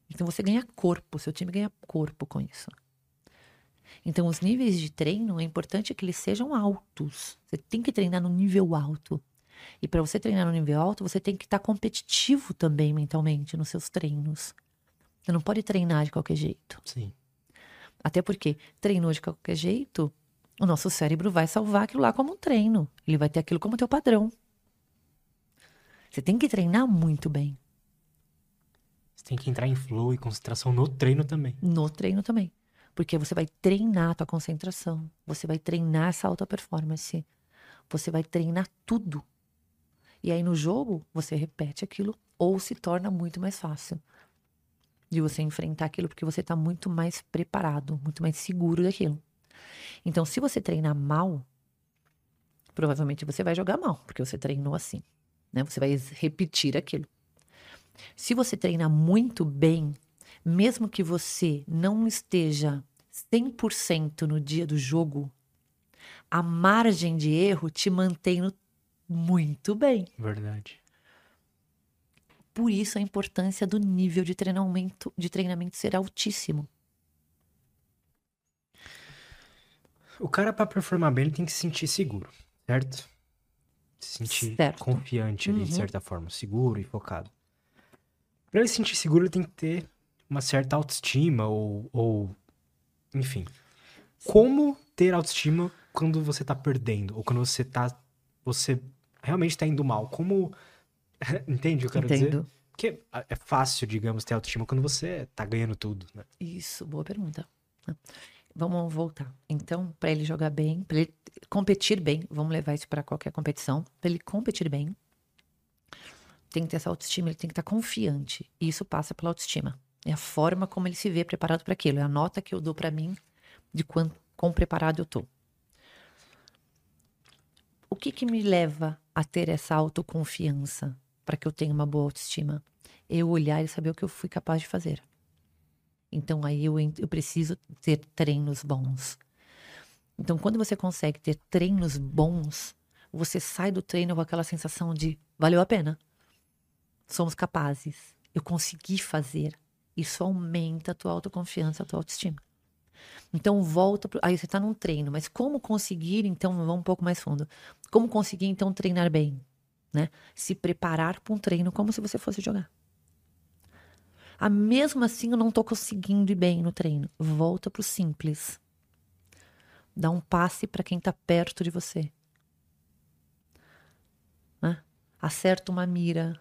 Então, você ganha corpo, seu time ganha corpo com isso. Então, os níveis de treino é importante que eles sejam altos. Você tem que treinar no nível alto. E para você treinar no nível alto, você tem que estar competitivo também mentalmente nos seus treinos. Você não pode treinar de qualquer jeito.
Sim.
Até porque treinou de qualquer jeito, o nosso cérebro vai salvar aquilo lá como um treino. Ele vai ter aquilo como teu padrão. Você tem que treinar muito bem.
Você tem que entrar em flow e concentração no treino também.
No treino também. Porque você vai treinar a tua concentração. Você vai treinar essa alta performance. Você vai treinar tudo. E aí no jogo, você repete aquilo ou se torna muito mais fácil de você enfrentar aquilo porque você está muito mais preparado, muito mais seguro daquilo. Então, se você treinar mal, provavelmente você vai jogar mal, porque você treinou assim, né? Você vai repetir aquilo. Se você treinar muito bem, mesmo que você não esteja 100% no dia do jogo, a margem de erro te mantém no- muito bem.
Verdade.
Por isso a importância do nível de treinamento, de treinamento ser altíssimo.
O cara, pra performar bem, ele tem que se sentir seguro, certo? Se sentir
Certo.
confiante ali, de
Uhum.
certa forma, seguro e focado. Pra ele se sentir seguro, ele tem que ter uma certa autoestima ou, ou enfim. Como ter autoestima quando você tá perdendo ou quando você tá você realmente tá indo mal? Como entende o que eu quero dizer?
Entendo.
Porque é fácil, digamos, ter autoestima quando você tá ganhando tudo, né?
Isso, boa pergunta. Vamos voltar. Então, para ele jogar bem, para ele competir bem, vamos levar isso para qualquer competição. Para ele competir bem, tem que ter essa autoestima, ele tem que estar confiante. E isso passa pela autoestima. É a forma como ele se vê preparado para aquilo. É a nota que eu dou para mim de quão, quão preparado eu tô. O que que me leva a ter essa autoconfiança para que eu tenha uma boa autoestima? Eu olhar e saber o que eu fui capaz de fazer. Então aí eu, eu preciso ter treinos bons. Então quando você consegue ter treinos bons, você sai do treino com aquela sensação de valeu a pena. Somos capazes. Eu consegui fazer. Isso aumenta a tua autoconfiança, a tua autoestima. Então volta pro... aí você está num treino, mas como conseguir então vamos um pouco mais fundo. Como conseguir então treinar bem, né? Se preparar para um treino como se você fosse jogar. Ah, mesmo assim eu não tô conseguindo ir bem no treino. Volta pro simples. Dá um passe para quem tá perto de você. Né? Acerta uma mira.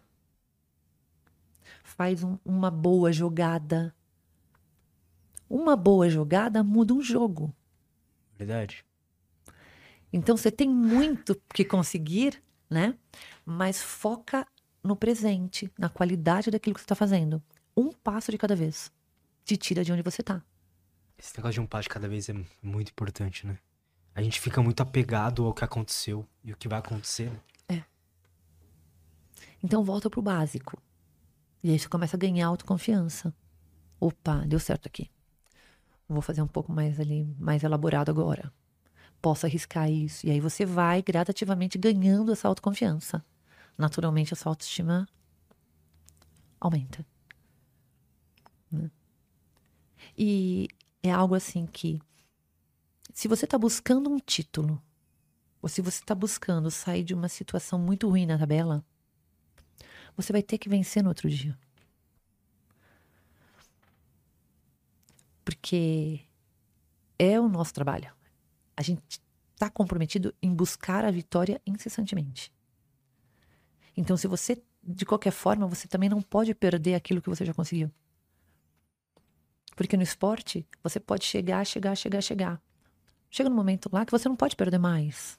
Faz um- uma boa jogada. Uma boa jogada muda um jogo.
Verdade.
Então você tem muito que conseguir, né? Mas foca no presente, na qualidade daquilo que você está fazendo. Um passo de cada vez. Te tira de onde você tá.
Esse negócio de um passo de cada vez é muito importante, né? A gente fica muito apegado ao que aconteceu e o que vai acontecer, né?
Então volta pro básico. E aí você começa a ganhar autoconfiança. Opa, deu certo aqui. Vou fazer um pouco mais ali, mais elaborado agora. Posso arriscar isso. E aí você vai gradativamente ganhando essa autoconfiança. Naturalmente a sua autoestima aumenta. né? E é algo assim que se você está buscando um título, ou se você está buscando sair de uma situação muito ruim na tabela, você vai ter que vencer no outro dia. Porque é o nosso trabalho. A gente está comprometido em buscar a vitória incessantemente. Então, se você, de qualquer forma, você também não pode perder aquilo que você já conseguiu. Porque no esporte, você pode chegar, chegar, chegar, chegar. Chega num momento lá que você não pode perder mais.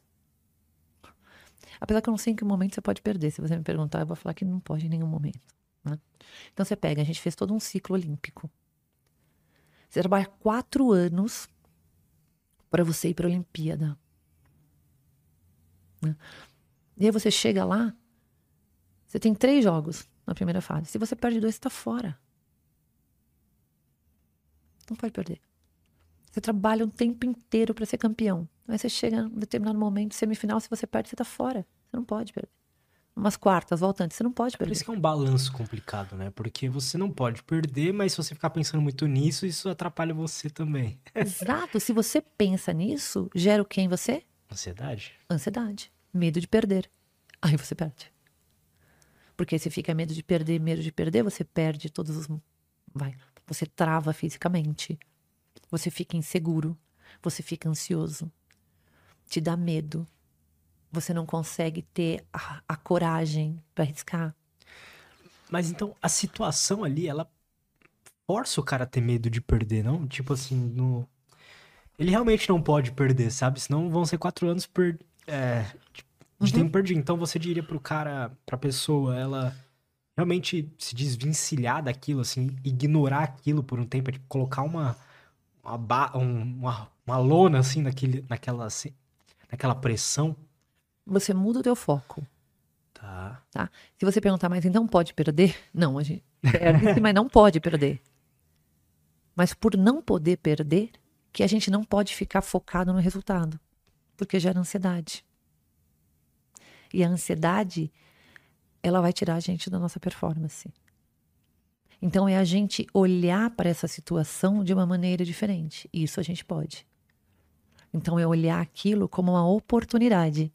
Apesar que eu não sei em que momento você pode perder. Se você me perguntar, eu vou falar que não pode em nenhum momento. né? Então você pega, a gente fez todo um ciclo olímpico. Você trabalha quatro anos para você ir para a Olimpíada. né? E aí você chega lá, você tem três jogos na primeira fase. Se você perde dois, você está fora. Não pode perder. Você trabalha o tempo inteiro para ser campeão. Aí você chega em um determinado momento, semifinal, se você perde, você tá fora. Você não pode perder. Umas quartas, voltantes, você não pode
Por
perder.
isso que é um balanço complicado, né? Porque você não pode perder, mas se você ficar pensando muito nisso, isso atrapalha você também.
Exato. Se você pensa nisso, gera o que em você?
Ansiedade?
Ansiedade. Medo de perder. Aí você perde. Porque se fica medo de perder, medo de perder, você perde todos os. Vai. Você trava fisicamente. Você fica inseguro. Você fica ansioso. Te dá medo. Você não consegue ter a, a coragem para arriscar.
Mas então, a situação ali, ela força o cara a ter medo de perder, não? Tipo assim, no... ele realmente não pode perder, sabe? Senão vão ser quatro anos per... é, de tempo perdido. Então você diria pro cara, pra pessoa, ela realmente se desvencilhar daquilo, assim, ignorar aquilo por um tempo, é tipo colocar uma, uma, um- uma, uma lona, assim, naquele, naquela, assim, naquela pressão.
Você muda o teu foco.
Tá.
Se você perguntar, mas então pode perder? Não, a gente perde, mas não pode perder. Mas por não poder perder, que a gente não pode ficar focado no resultado, porque gera ansiedade. E a ansiedade, ela vai tirar a gente da nossa performance. Então é a gente olhar para essa situação de uma maneira diferente. Isso a gente pode. Então é olhar aquilo como uma oportunidade.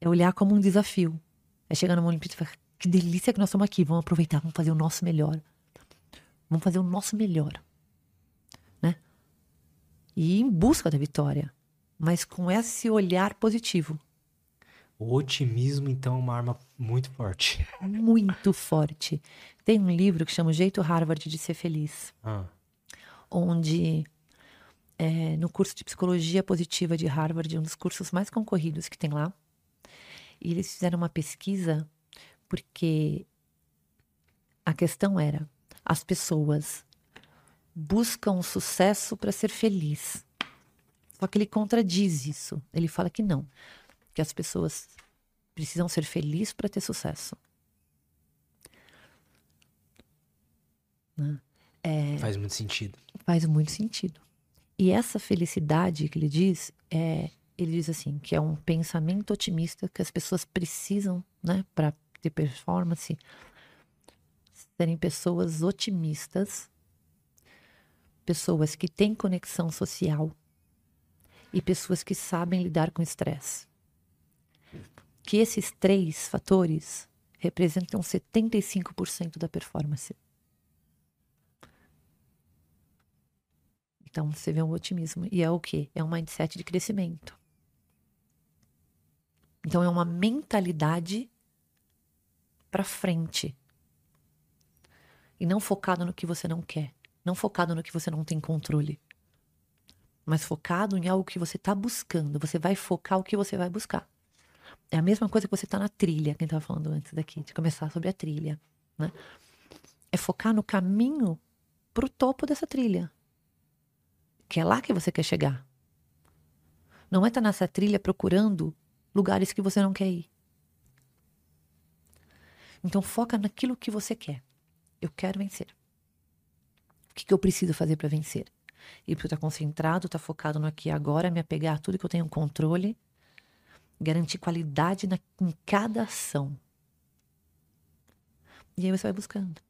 É olhar como um desafio. É chegar numa Olimpíada e falar: que delícia que nós estamos aqui, vamos aproveitar, vamos fazer o nosso melhor. Vamos fazer o nosso melhor. Né? E ir em busca da vitória. Mas com esse olhar positivo.
O otimismo, então, é uma arma muito forte.
Muito forte. Tem um livro que chama O Jeito Harvard de Ser Feliz.
Ah.
Onde, é, no curso de Psicologia Positiva de Harvard, um dos cursos mais concorridos que tem lá, e eles fizeram uma pesquisa porque a questão era: as pessoas buscam sucesso para ser feliz. Só que ele contradiz isso. Ele fala que não que as pessoas precisam ser felizes para ter sucesso. Né?
É, faz muito sentido.
Faz muito sentido. E essa felicidade que ele diz é, ele diz assim, que é um pensamento otimista que as pessoas precisam, né, para ter performance, serem pessoas otimistas, pessoas que têm conexão social e pessoas que sabem lidar com estresse que esses três fatores representam 75% da performance. Então você vê um otimismo. E é o quê? É um mindset de crescimento. Então é uma mentalidade para frente. E não focado no que você não quer. Não focado no que você não tem controle. Mas focado em algo que você está buscando. Você vai focar o que você vai buscar. É a mesma coisa que você está na trilha, quem estava falando antes daqui, de começar sobre a trilha. Né? É focar no caminho para o topo dessa trilha. Que é lá que você quer chegar. Não é estar tá nessa trilha procurando lugares que você não quer ir. Então foca naquilo que você quer. Eu quero vencer. O que, que eu preciso fazer para vencer? E para estar tá concentrado, estar tá focado no aqui e agora, me apegar a tudo que eu tenho controle garantir qualidade na, em cada ação. E aí você vai buscando.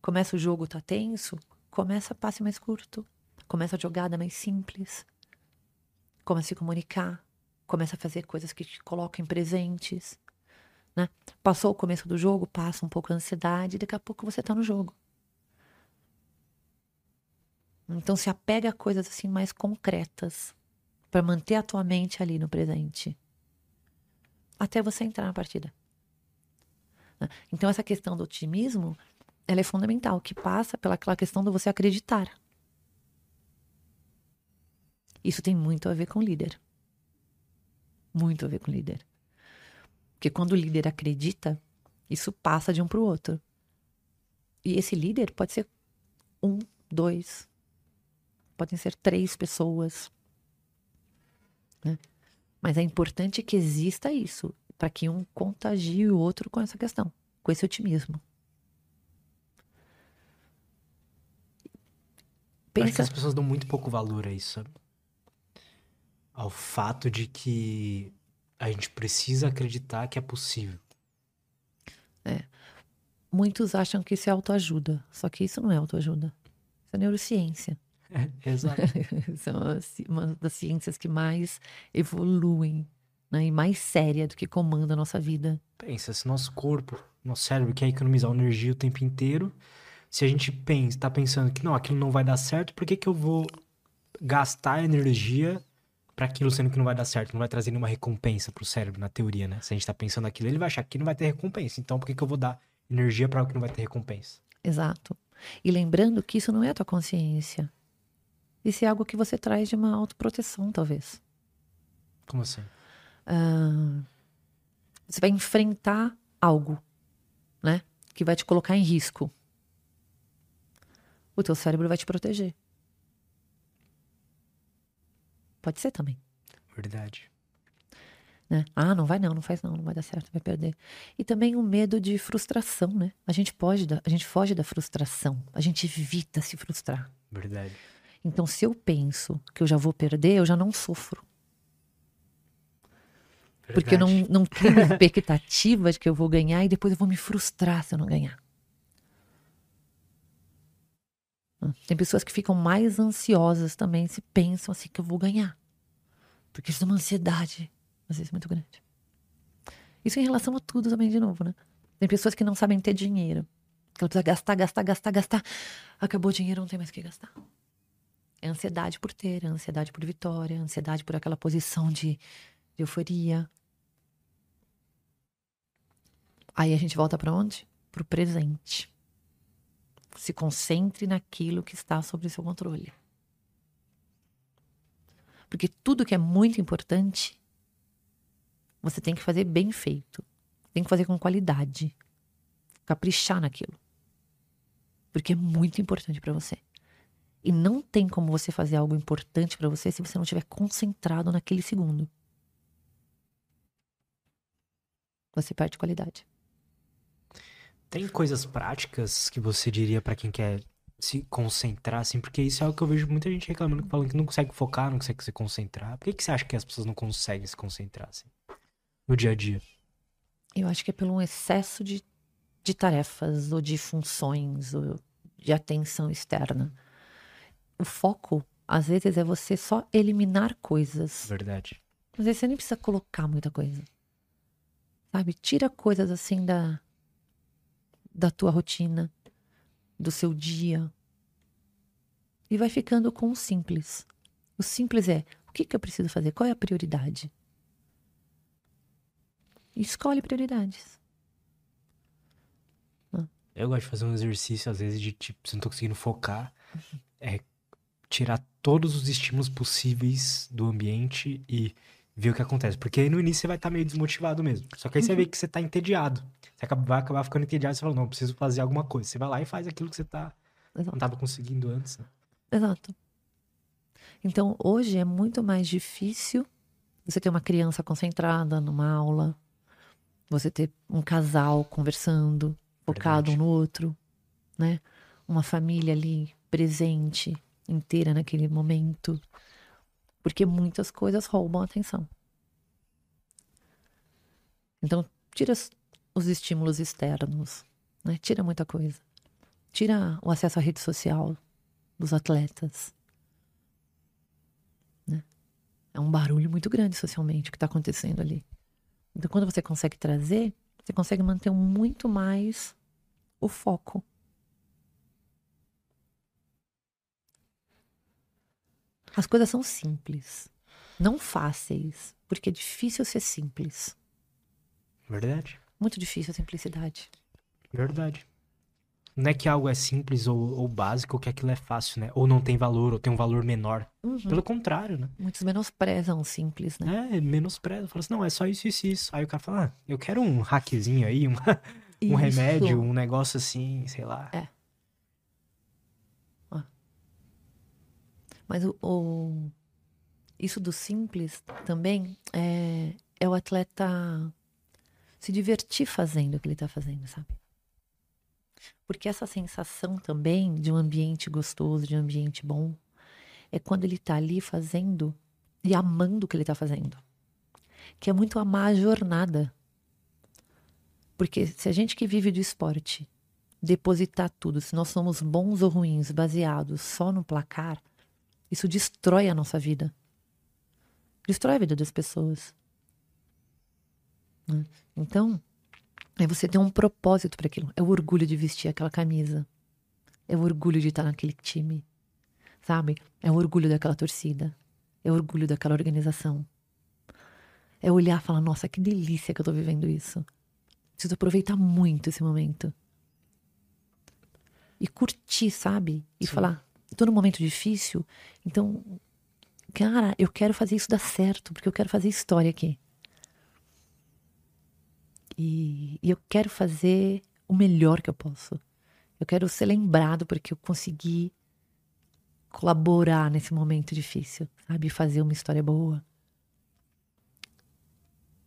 Começa o jogo, tá tenso, começa passe mais curto, começa a jogada mais simples, começa a se comunicar, começa a fazer coisas que te colocam presentes. Né? Passou o começo do jogo, passa um pouco a ansiedade, daqui a pouco você tá no jogo. Então se apega a coisas assim mais concretas para manter a tua mente ali no presente. Até você entrar na partida. Né? Então, essa questão do otimismo, ela é fundamental, que passa pelaquela questão de você acreditar. Isso tem muito a ver com líder. Muito a ver com líder. Porque quando o líder acredita, isso passa de um para o outro. E esse líder pode ser um, dois, podem ser três pessoas, né? Mas é importante que exista isso, para que um contagie o outro com essa questão, com esse otimismo.
Pensa... Acho que as pessoas dão muito pouco valor a isso, sabe? Ao fato de que a gente precisa acreditar que é possível.
É. Muitos acham que isso é autoajuda, só que isso não é autoajuda. Isso é neurociência.
Exato.
São uma das ciências que mais evoluem né, e mais séria do que comanda a nossa vida.
Pensa, se nosso corpo, nosso cérebro quer economizar energia o tempo inteiro, se a gente pensa, está pensando que não, aquilo não vai dar certo, por que, que eu vou gastar energia para aquilo sendo que não vai dar certo, não vai trazer nenhuma recompensa para o cérebro, na teoria, né? Se a gente está pensando aquilo, ele vai achar que não vai ter recompensa. Então, por que, que eu vou dar energia para algo que não vai ter recompensa?
Exato. E lembrando que isso não é a tua consciência. Isso é algo que você traz de uma autoproteção, talvez.
Como assim?
Uh, você vai enfrentar algo, né? Que vai te colocar em risco. O teu cérebro vai te proteger. Pode ser também.
Verdade.
Né? Ah, não vai não, não faz não, não vai dar certo, vai perder. E também o medo de frustração, né? A gente pode, a gente foge da frustração, a gente evita se frustrar.
Verdade.
Então, se eu penso que eu já vou perder, eu já não sofro. Porque eu não,
Verdade.
não crio expectativa de que eu vou ganhar e depois eu vou me frustrar se eu não ganhar. Ah, Tem pessoas que ficam mais ansiosas também se pensam assim que eu vou ganhar. Porque isso é uma ansiedade, às vezes, muito grande. Isso em relação a tudo também, de novo, né? Tem pessoas que não sabem ter dinheiro. Que ela precisa gastar, gastar, gastar, gastar. Acabou o dinheiro, não tem mais o que gastar. É ansiedade por ter, é ansiedade por vitória, é ansiedade por aquela posição de, de euforia. Aí a gente volta para onde? Pro presente. Se concentre naquilo que está sob seu controle. Porque tudo que é muito importante, você tem que fazer bem feito. Tem que fazer com qualidade. Caprichar naquilo. Porque é muito importante para você. E não tem como você fazer algo importante para você se você não estiver concentrado naquele segundo. Você perde qualidade.
Tem coisas práticas que você diria pra quem quer se concentrar, assim? Porque isso é algo que eu vejo muita gente reclamando, falando que não consegue focar, não consegue se concentrar. Por que, que você acha que as pessoas não conseguem se concentrar, assim? No dia a dia.
Eu acho que é pelo excesso de, de tarefas ou de funções ou de atenção externa. O foco, às vezes, é você só eliminar coisas.
Verdade.
Às vezes você nem precisa colocar muita coisa. Sabe? Tira coisas assim da, da tua rotina, do seu dia. E vai ficando com o simples. O simples é: o que, que eu preciso fazer? Qual é a prioridade? Escolhe prioridades.
Eu gosto de fazer um exercício, às vezes, de tipo, se não tô conseguindo focar, é tirar todos os estímulos possíveis do ambiente e ver o que acontece. Porque aí no início você vai estar meio desmotivado mesmo. Só que aí você vê que você tá entediado. Você acaba- vai acabar ficando entediado e você fala, não, preciso fazer alguma coisa. Você vai lá e faz aquilo que você tá, não
Exato.
tava conseguindo antes. né?
Exato. Então, hoje é muito mais difícil você ter uma criança concentrada numa aula, você ter um casal conversando, focado um
Verdade.
no outro, né? Uma família ali presente, inteira naquele momento. Porque muitas coisas roubam a atenção. Então, tira os- os estímulos externos, né? Tira muita coisa. Tira o acesso à rede social dos atletas. Né? É um barulho muito grande socialmente o que está acontecendo ali. Então, quando você consegue trazer, você consegue manter muito mais o foco. As coisas são simples, não fáceis, porque é difícil ser simples.
Verdade.
Muito difícil a simplicidade.
Verdade. Não é que algo é simples ou, ou básico, que aquilo é fácil, né? Ou não tem valor, ou tem um valor menor.
Uhum.
Pelo contrário, né?
Muitos menosprezam o simples, né?
É, menospreza. Fala assim, não, é só isso, isso, isso. Aí o cara fala, ah, eu quero um hackzinho aí, uma- um remédio, um negócio assim, sei lá.
É. Mas o, o- isso do simples também é, é o atleta se divertir fazendo o que ele está fazendo, sabe? Porque essa sensação também de um ambiente gostoso, de um ambiente bom, é quando ele está ali fazendo e amando o que ele está fazendo. Que é muito amar a jornada. Porque se a gente que vive do esporte depositar tudo, se nós somos bons ou ruins baseados só no placar, isso destrói a nossa vida. Destrói a vida das pessoas. né? Então, é você ter um propósito para aquilo. É o orgulho de vestir aquela camisa. É o orgulho de estar naquele time. Sabe? É o orgulho daquela torcida. É o orgulho daquela organização. É olhar e falar: nossa, que delícia que eu tô vivendo isso. Preciso aproveitar muito esse momento. E curtir, sabe? E
Sim.
falar: tô num momento difícil, então, cara, eu quero fazer isso dar certo, porque eu quero fazer história aqui. E, e eu quero fazer o melhor que eu posso. Eu quero ser lembrado porque eu consegui colaborar nesse momento difícil, sabe? Fazer uma história boa.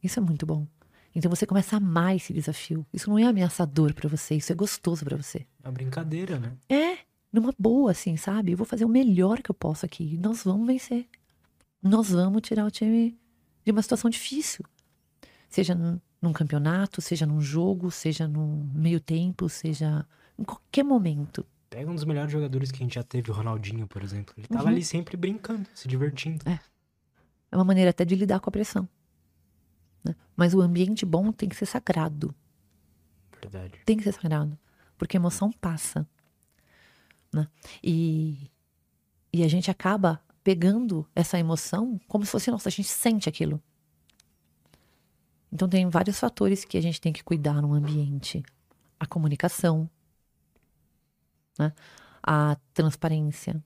Isso é muito bom. Então você começa a amar esse desafio. Isso não é ameaçador pra você, isso é gostoso pra você.
É uma brincadeira, né?
É, numa boa, assim, sabe? Eu vou fazer o melhor que eu posso aqui. Nós vamos vencer. Nós vamos tirar o time de uma situação difícil. Seja num campeonato, seja num jogo, seja no meio tempo, seja em qualquer momento.
Pega um dos melhores jogadores que a gente já teve, o Ronaldinho, por exemplo. Ele tava uhum. ali sempre brincando, se divertindo.
É. É uma maneira até de lidar com a pressão. Né? Mas o ambiente bom tem que ser sagrado.
Verdade.
Tem que ser sagrado. Porque a emoção passa. Né? E, e a gente acaba pegando essa emoção como se fosse, nossa, a gente sente aquilo. Então tem vários fatores que a gente tem que cuidar no ambiente. A comunicação, né? a transparência,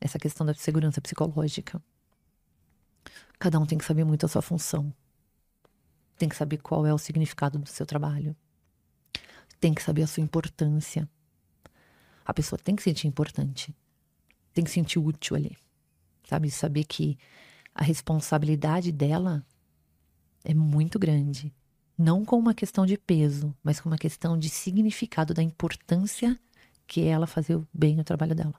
essa questão da segurança psicológica. Cada um tem que saber muito a sua função. Tem que saber qual é o significado do seu trabalho. Tem que saber a sua importância. A pessoa tem que sentir importante. Tem que sentir útil ali. Sabe? Saber que a responsabilidade dela é muito grande. Não com uma questão de peso, mas com uma questão de significado da importância que é ela fazer bem o trabalho dela.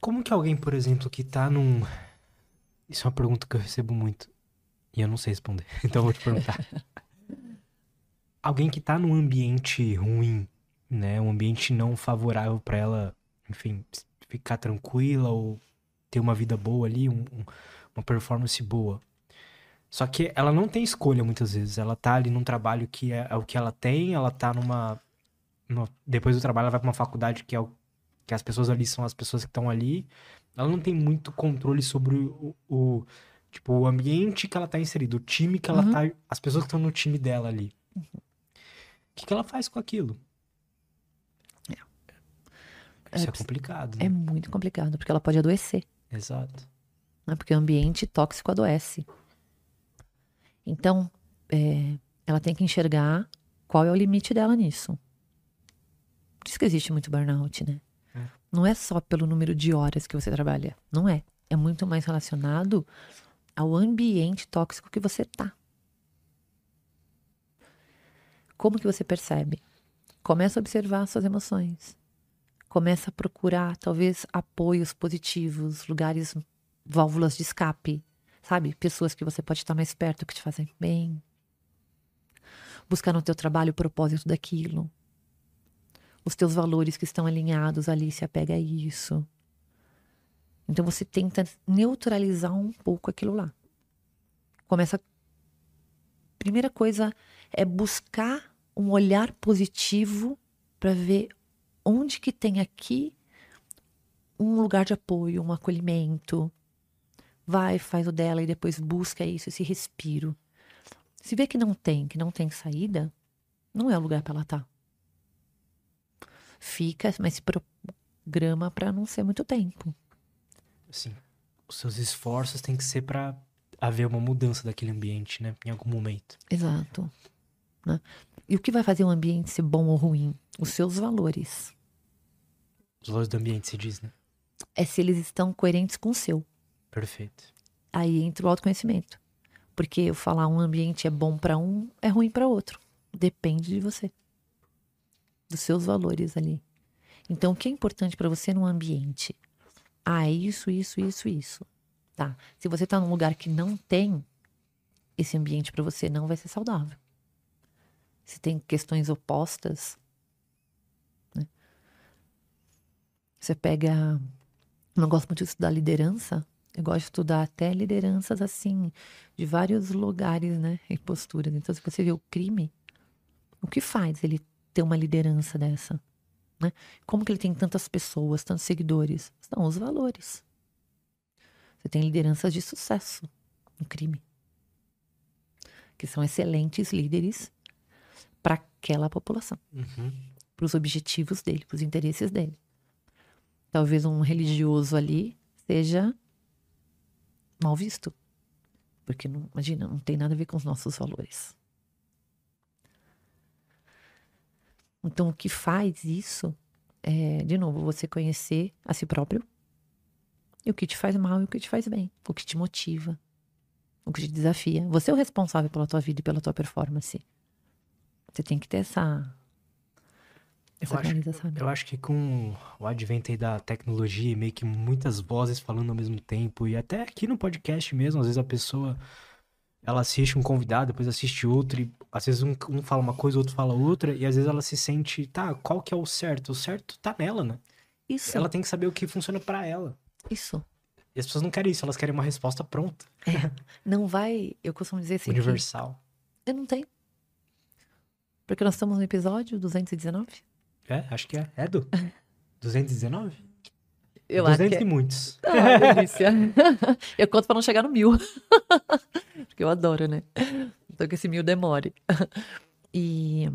Como que alguém, por exemplo, que tá num. Isso é uma pergunta que eu recebo muito. E eu não sei responder. Então eu vou te perguntar. alguém que tá num ambiente ruim, né? Um ambiente não favorável para ela, enfim, ficar tranquila ou ter uma vida boa ali, um, um, uma performance boa. Só que ela não tem escolha muitas vezes. Ela tá ali num trabalho que é, é o que ela tem, ela tá numa. No, depois do trabalho, ela vai pra uma faculdade que é o, que as pessoas ali são as pessoas que estão ali. Ela não tem muito controle sobre o, o, tipo, o ambiente que ela tá inserida, o time que ela uhum. tá. As pessoas que estão no time dela ali. Uhum. O que, que ela faz com aquilo? Isso é, é complicado.
Né? É muito complicado, porque ela pode adoecer.
Exato.
Né? Porque o ambiente tóxico adoece. Então, é, ela tem que enxergar qual é o limite dela nisso. Por isso que existe muito burnout, né? É. Não é só pelo número de horas que você trabalha. Não é. É muito mais relacionado ao ambiente tóxico que você tá. Como que você percebe? Começa a observar suas emoções. Começa a procurar, talvez, apoios positivos, lugares, válvulas de escape, sabe? Pessoas que você pode estar mais perto, que te fazem bem. Buscar no teu trabalho o propósito daquilo. Os teus valores que estão alinhados ali, se apega a isso. Então você tenta neutralizar um pouco aquilo lá. Começa. Primeira coisa é buscar um olhar positivo para ver onde que tem aqui um lugar de apoio, um acolhimento. Vai, faz o dela e depois busca isso, esse respiro. Se vê que não tem, que não tem saída, não é o lugar para ela estar. Tá. Fica, mas se programa para não ser muito tempo.
Sim. Os seus esforços têm que ser para haver uma mudança daquele ambiente, né? Em algum momento.
Exato. Né? E o que vai fazer um ambiente ser bom ou ruim? Os seus valores.
Os valores do ambiente, se diz, né?
É se eles estão coerentes com o seu.
Perfeito.
Aí entra o autoconhecimento. Porque eu falar um ambiente é bom para um, é ruim para outro. Depende de você. Dos seus valores ali. Então, o que é importante para você no ambiente? Ah, é isso, isso, isso, isso. Tá. Se você tá num lugar que não tem, esse ambiente para você não vai ser saudável. Se tem questões opostas, Você pega. Não gosto muito de estudar liderança. Eu gosto de estudar até lideranças assim, de vários lugares, né? E posturas. Então, se você vê o crime, o que faz ele ter uma liderança dessa? Né? Como que ele tem tantas pessoas, tantos seguidores? São os valores. Você tem lideranças de sucesso no crime, que são excelentes líderes para aquela população,
uhum.
para os objetivos dele, para os interesses dele talvez um religioso ali seja mal visto. Porque, não, imagina, não tem nada a ver com os nossos valores. Então, o que faz isso é, de novo, você conhecer a si próprio e o que te faz mal e o que te faz bem, o que te motiva, o que te desafia. Você é o responsável pela tua vida e pela tua performance. Você tem que ter essa essa
Eu acho, eu acho que com o advento aí da tecnologia e meio que muitas vozes falando ao mesmo tempo, e até aqui no podcast mesmo, às vezes a pessoa ela assiste um convidado, depois assiste outro, e às vezes um, um fala uma coisa, o outro fala outra, e às vezes ela se sente, tá, qual que é o certo? O certo tá nela, né?
Isso,
Ela tem que saber o que funciona pra ela.
isso.
E as pessoas não querem isso, elas querem uma resposta pronta,
Não vai, eu costumo dizer assim, que
universal.
eu não tenho. Porque nós estamos no episódio 219.
É, acho que é. É, do 219?
Eu
200
acho que é.
e muitos.
Ah, delícia. eu conto pra não chegar no mil. Porque eu adoro, né? Então que esse mil demore. E.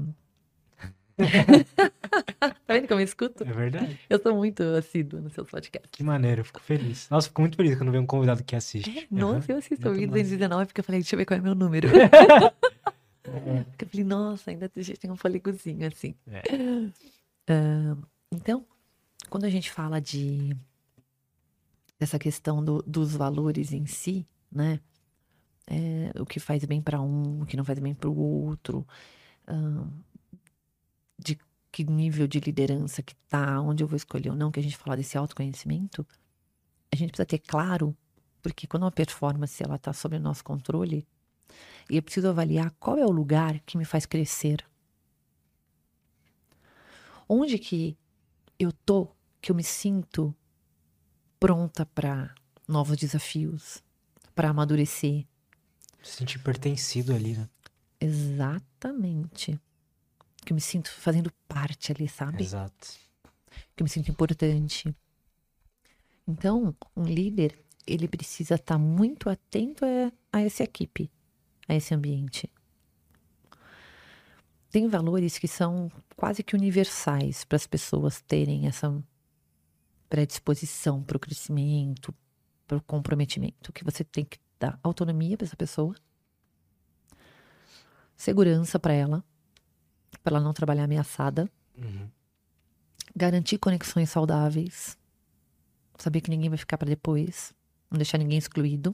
tá vendo como eu escuto?
É verdade.
Eu sou muito assídua nos seus podcasts.
Que maneiro, eu fico feliz. Nossa, fico muito feliz quando vem um convidado que assiste.
Nossa, eu assisto. Eu vi
massa.
219 porque eu falei, deixa eu ver qual é o meu número. Porque eu falei, nossa, ainda tem um fôlegozinho assim.
É.
Então, quando a gente fala de dessa questão do- dos valores em si, né? É, o que faz bem para um, o que não faz bem para o outro, ah, de que nível de liderança que tá, onde eu vou escolher ou não, que a gente fala desse autoconhecimento, a gente precisa ter claro, porque quando uma performance ela tá sob o nosso controle, e eu preciso avaliar qual é o lugar que me faz crescer. Onde que eu tô, que eu me sinto pronta para novos desafios, para amadurecer.
Se sentir pertencido ali, né?
Exatamente. Que eu me sinto fazendo parte ali, sabe?
Exato.
que eu me sinto importante. Então, um líder, ele precisa estar muito atento a, a essa equipe, a esse ambiente. Tem valores que são quase que universais para as pessoas terem essa predisposição para o crescimento, para o comprometimento, que você tem que dar autonomia para essa pessoa, segurança para ela, para ela não trabalhar ameaçada,
Uhum.
garantir conexões saudáveis, saber que ninguém vai ficar para depois, não deixar ninguém excluído.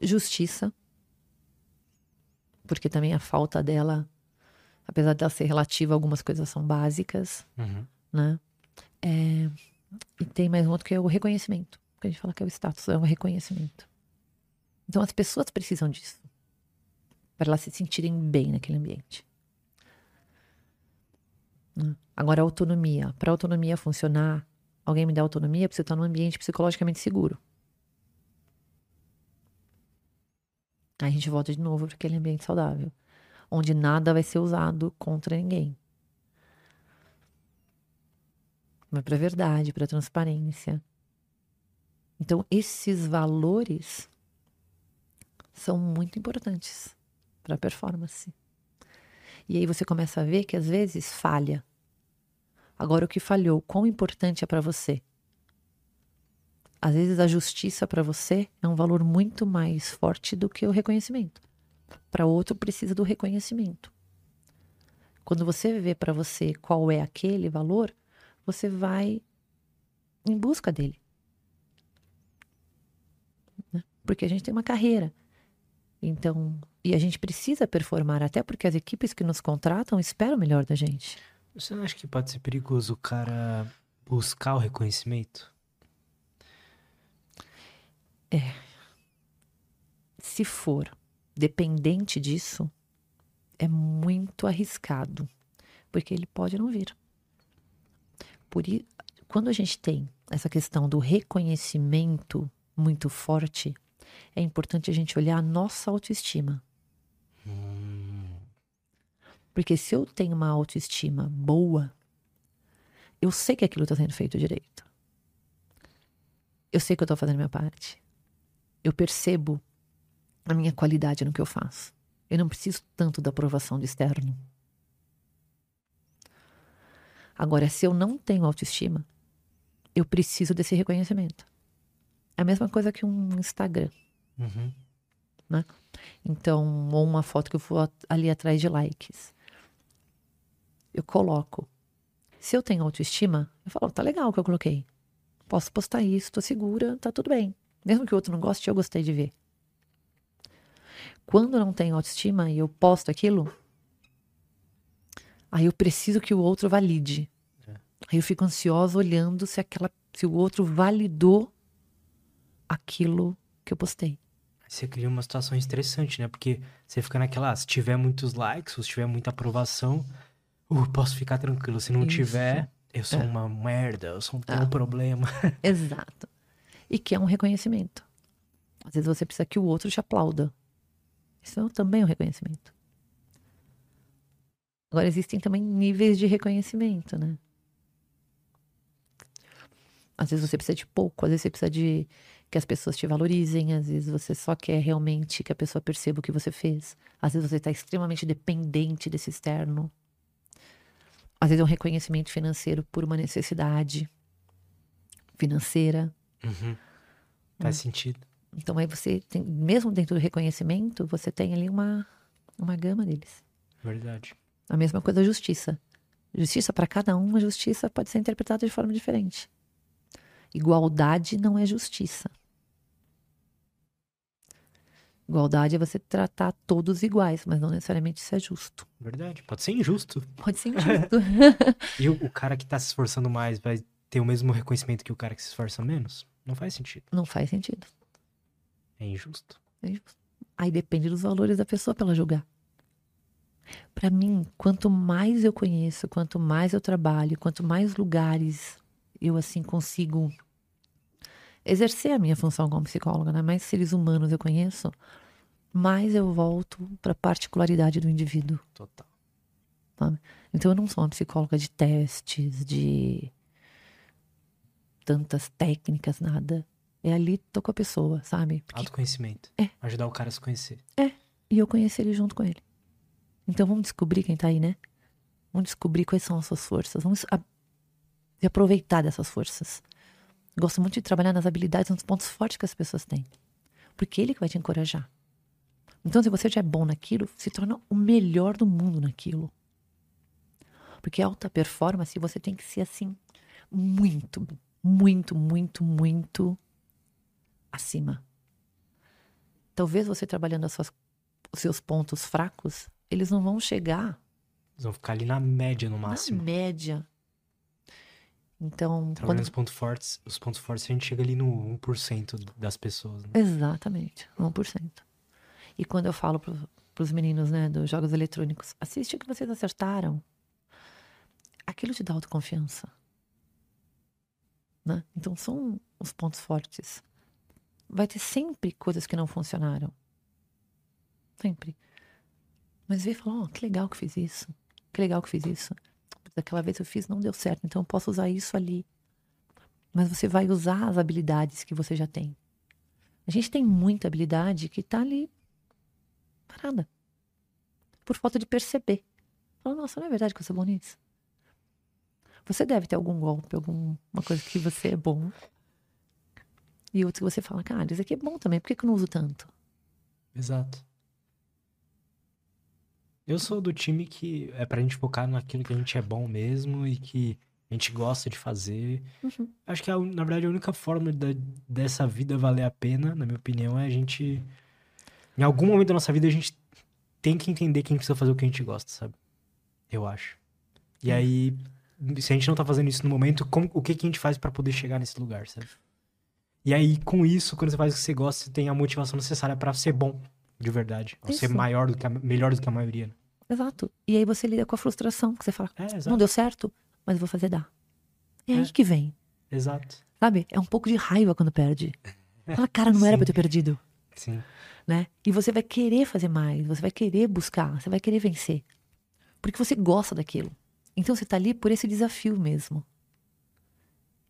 Justiça, porque também a falta dela, apesar dela ser relativa, algumas coisas são básicas,
Uhum.
né? É, e tem mais um outro que é o reconhecimento, que a gente fala que é o status, é o reconhecimento. Então as pessoas precisam disso, para elas se sentirem bem naquele ambiente. né? Agora, a autonomia. Para a autonomia funcionar, alguém me dá autonomia, eu preciso estar num ambiente psicologicamente seguro. Aí a gente volta de novo para aquele ambiente saudável, onde nada vai ser usado contra ninguém. Vai para verdade, para transparência. Então, esses valores são muito importantes para a performance. E aí você começa a ver que às vezes falha. Agora, o que falhou, quão importante é para você? Às vezes a justiça para você é um valor muito mais forte do que o reconhecimento. Para outro precisa do reconhecimento. Quando você vê para você qual é aquele valor, você vai em busca dele. Né? Porque a gente tem uma carreira. Então, e a gente precisa performar, até porque as equipes que nos contratam esperam o melhor da gente.
Você não acha que pode ser perigoso o cara buscar o reconhecimento?
Se for dependente disso, é muito arriscado, porque ele pode não vir. Por i- quando a gente tem essa questão do reconhecimento muito forte, é importante a gente olhar a nossa autoestima. Porque se eu tenho uma autoestima boa, eu sei que aquilo está sendo feito direito. Eu sei que eu estou fazendo minha parte. Eu percebo a minha qualidade no que eu faço. Eu não preciso tanto da aprovação do externo. Agora, se eu não tenho autoestima, eu preciso desse reconhecimento. É a mesma coisa que um Instagram.
Uhum.
Então, ou uma foto que eu vou ali atrás de likes. Eu coloco. Se eu tenho autoestima, eu falo, tá legal o que eu coloquei. Posso postar isso, tô segura, tá tudo bem. Mesmo que o outro não goste, eu gostei de ver. Quando não tenho autoestima e eu posto aquilo, Aí eu preciso que o outro valide.
É.
Aí eu fico ansiosa olhando se aquela se o outro validou aquilo que eu postei.
Você cria uma situação estressante, né? Porque você fica naquela, ah, se tiver muitos likes, se tiver muita aprovação, uh, posso ficar tranquilo. Se não
Isso.
tiver, eu sou
É.
uma merda, eu sou um um problema.
Exato. E que é um reconhecimento. Às vezes você precisa que o outro te aplauda. Isso é também um reconhecimento. Agora, existem também níveis de reconhecimento, né? Às vezes você precisa de pouco, às vezes você precisa de que as pessoas te valorizem, às vezes você só quer realmente que a pessoa perceba o que você fez. Às vezes você está extremamente dependente desse externo. Às vezes é um reconhecimento financeiro por uma necessidade financeira.
Uhum. Faz sentido.
Então aí você tem, mesmo dentro do reconhecimento, você tem ali uma, uma gama deles.
Verdade.
A mesma coisa a justiça. Justiça para cada um, a justiça pode ser interpretada de forma diferente. Igualdade não é justiça. Igualdade é você tratar todos iguais, mas não necessariamente isso é justo.
Verdade. Pode ser injusto.
Pode ser injusto.
E o, o cara que tá se esforçando mais vai ter o mesmo reconhecimento que o cara que se esforça menos? Não faz sentido.
não faz sentido.
É injusto.
É injusto. Aí depende dos valores da pessoa para ela julgar. Para mim, quanto mais eu conheço, quanto mais eu trabalho, quanto mais lugares eu assim consigo exercer a minha função como psicóloga, né? mais seres humanos eu conheço, mais eu volto para a particularidade do indivíduo.
Total.
Então eu não sou uma psicóloga de testes, de tantas técnicas, nada. É ali tô com a pessoa, sabe? Porque
Autoconhecimento.
É.
Ajudar o cara a se conhecer.
e eu conheci ele junto com ele. Então vamos descobrir quem tá aí, né? Vamos descobrir quais são as suas forças. Vamos a- e aproveitar dessas forças. Gosto muito de trabalhar nas habilidades, nos pontos fortes que as pessoas têm. Porque ele que vai te encorajar. Então, se você já é bom naquilo, se torna o melhor do mundo naquilo. Porque alta performance, você tem que ser assim, muito, muito, muito, muito acima. Talvez você trabalhando as suas os seus pontos fracos, eles não vão chegar
Eles vão ficar ali na média no máximo.
na média. Então,
Trabalhando
quando...
os pontos fortes, os pontos fortes a gente chega ali no 1% das pessoas, né?
exatamente, 1%. E quando eu falo para os meninos, né, dos jogos eletrônicos, assiste o que vocês acertaram. Aquilo te dá autoconfiança. Né? Então, são os pontos fortes. Vai ter sempre coisas que não funcionaram. Sempre. Mas vê e fala, ó, que legal que fiz isso. Que legal que fiz isso. Daquela vez eu fiz, não deu certo, então eu posso usar isso ali. Mas você vai usar as habilidades que você já tem. A gente tem muita habilidade que tá ali parada. Por falta de perceber. Fala, nossa, não é verdade que eu sou bom? Você deve ter algum golpe, alguma coisa que você é bom. E outro que você fala, cara, isso aqui é bom também, por que, que eu não uso tanto?
Exato. Eu sou do time que é pra gente focar naquilo que a gente é bom mesmo e que a gente gosta de fazer.
Uhum.
Acho que, a na verdade, a única forma da- dessa vida valer a pena, na minha opinião, é a gente. Em algum momento da nossa vida, a gente tem que entender que a gente precisa fazer o que a gente gosta, sabe? Eu acho. E
Hum.
aí, se a gente não tá fazendo isso no momento, como- o que, que a gente faz pra poder chegar nesse lugar, sabe? E aí, com isso, quando você faz o que você gosta, você tem a motivação necessária pra ser bom, de verdade. Ou ser maior do que a, melhor do que a maioria. né?
Exato. E aí você lida com a frustração, que você fala,
É,
não deu certo, mas eu vou fazer dar. É aí que vem,
Exato.
sabe? É um pouco de raiva quando perde. Fala, cara, não era pra eu ter perdido,
Sim.
né? E você vai querer fazer mais, você vai querer buscar, você vai querer vencer. Porque você gosta daquilo. Então você tá ali por esse desafio mesmo.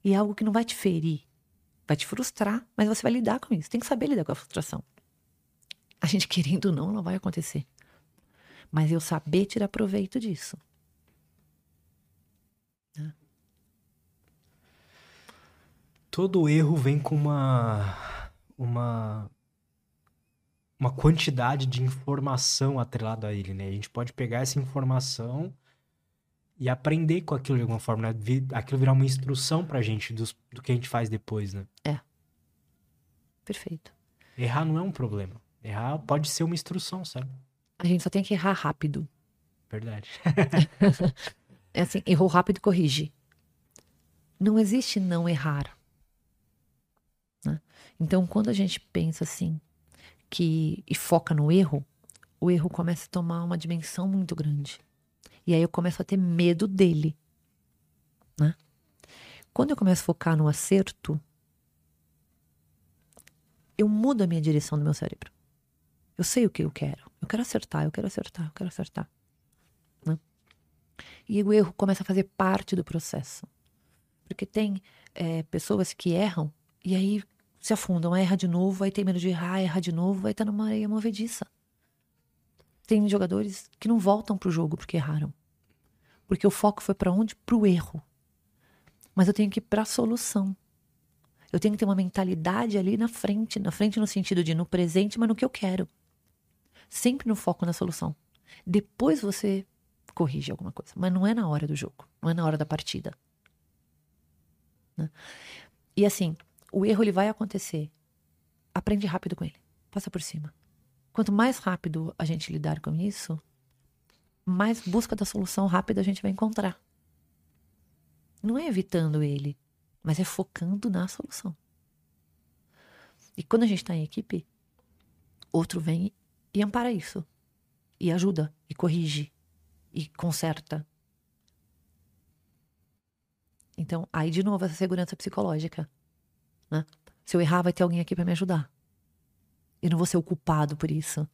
E é algo que não vai te ferir, vai te frustrar, mas você vai lidar com isso. Tem que saber lidar com a frustração. A gente querendo ou não, não vai acontecer. Mas eu saber tirar proveito disso.
todo erro vem com uma uma uma quantidade de informação atrelada a ele, né? A gente pode pegar essa informação e aprender com aquilo de alguma forma, né? Aquilo virar uma instrução pra gente dos- do que a gente faz depois, né?
Perfeito.
Errar não é um problema. Errar pode ser uma instrução, sabe?
A gente só tem que errar rápido.
Verdade.
É assim, errou rápido e corrige. Não existe não errar. né? Então, quando a gente pensa assim, que e foca no erro, o erro começa a tomar uma dimensão muito grande. E aí eu começo a ter medo dele. Né? Quando eu começo a focar no acerto, eu mudo a minha direção do meu cérebro. Eu sei o que eu quero. Eu quero acertar, eu quero acertar, eu quero acertar. Né? E o erro começa a fazer parte do processo. Porque tem é, pessoas que erram e aí se afundam, aí erra de novo, aí tem medo de errar, erra de novo, estar tá numa areia movediça. Tem jogadores que não voltam pro jogo porque erraram. Porque o foco foi para onde? Pro erro. Mas eu tenho que ir para a solução. Eu tenho que ter uma mentalidade ali na frente, na frente no sentido de no presente, mas no que eu quero. Sempre no foco na solução. Depois você corrige alguma coisa, mas não é na hora do jogo, não é na hora da partida. Né? E assim, o erro ele vai acontecer. Aprende rápido com ele. Passa por cima. Quanto mais rápido a gente lidar com isso, mais busca da solução rápida a gente vai encontrar. Não é evitando ele, mas é focando na solução. E quando a gente está em equipe, outro vem e ampara isso. E ajuda, e corrige, e conserta. Então, aí de novo essa segurança psicológica. Né? Se eu errar, vai ter alguém aqui para me ajudar. Eu não vou ser o culpado por isso.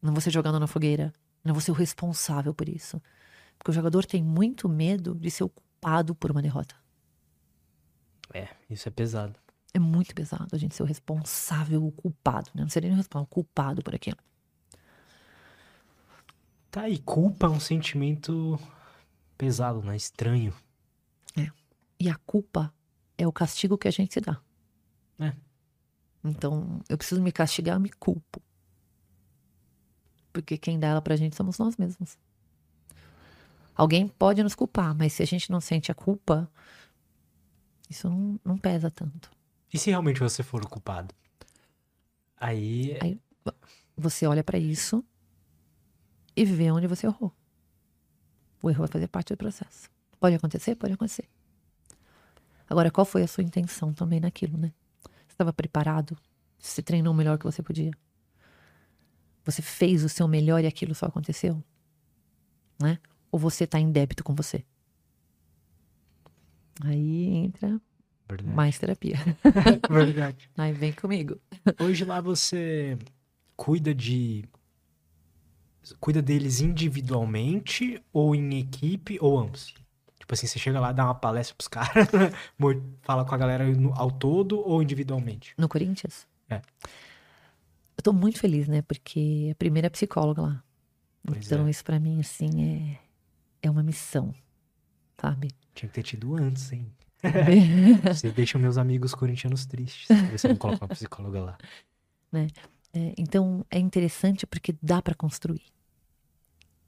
Não vou ser jogado na fogueira. Não vou ser o responsável por isso. Porque o jogador tem muito medo de ser o culpado por uma derrota.
É, isso é pesado.
É muito pesado a gente ser o responsável, o culpado. Né? Não seria nem o responsável, o culpado por aquilo.
Tá, e culpa é um sentimento pesado, né? Estranho.
É. E a culpa é o castigo que a gente se dá.
É.
Então, eu preciso me castigar, eu me culpo. Porque quem dá ela pra gente somos nós mesmos. Alguém pode nos culpar, mas se a gente não sente a culpa, isso não, não pesa tanto.
E se realmente você for o culpado? Aí.
Aí você olha para isso e vê onde você errou. O erro vai fazer parte do processo. Pode acontecer? Pode acontecer. Agora, qual foi a sua intenção também naquilo, né? Você estava preparado? Você treinou o melhor que você podia? Você fez o seu melhor e aquilo só aconteceu? Né? Ou você está em débito com você? Aí entra
Verdade.
mais terapia.
Verdade.
Aí vem comigo.
Hoje lá você cuida de. Cuida deles individualmente ou em equipe ou ambos? Tipo assim, você chega lá, dá uma palestra pros caras, fala com a galera no- ao todo ou individualmente?
No Corinthians?
É.
Eu tô muito feliz, né? Porque a primeira psicóloga lá.
Pois
então,
é.
isso pra mim, assim, é, é uma missão, sabe?
Tinha que ter tido antes, hein? Você deixa meus amigos corintianos tristes. Você não coloca uma psicóloga lá.
É, então, é interessante porque dá pra construir.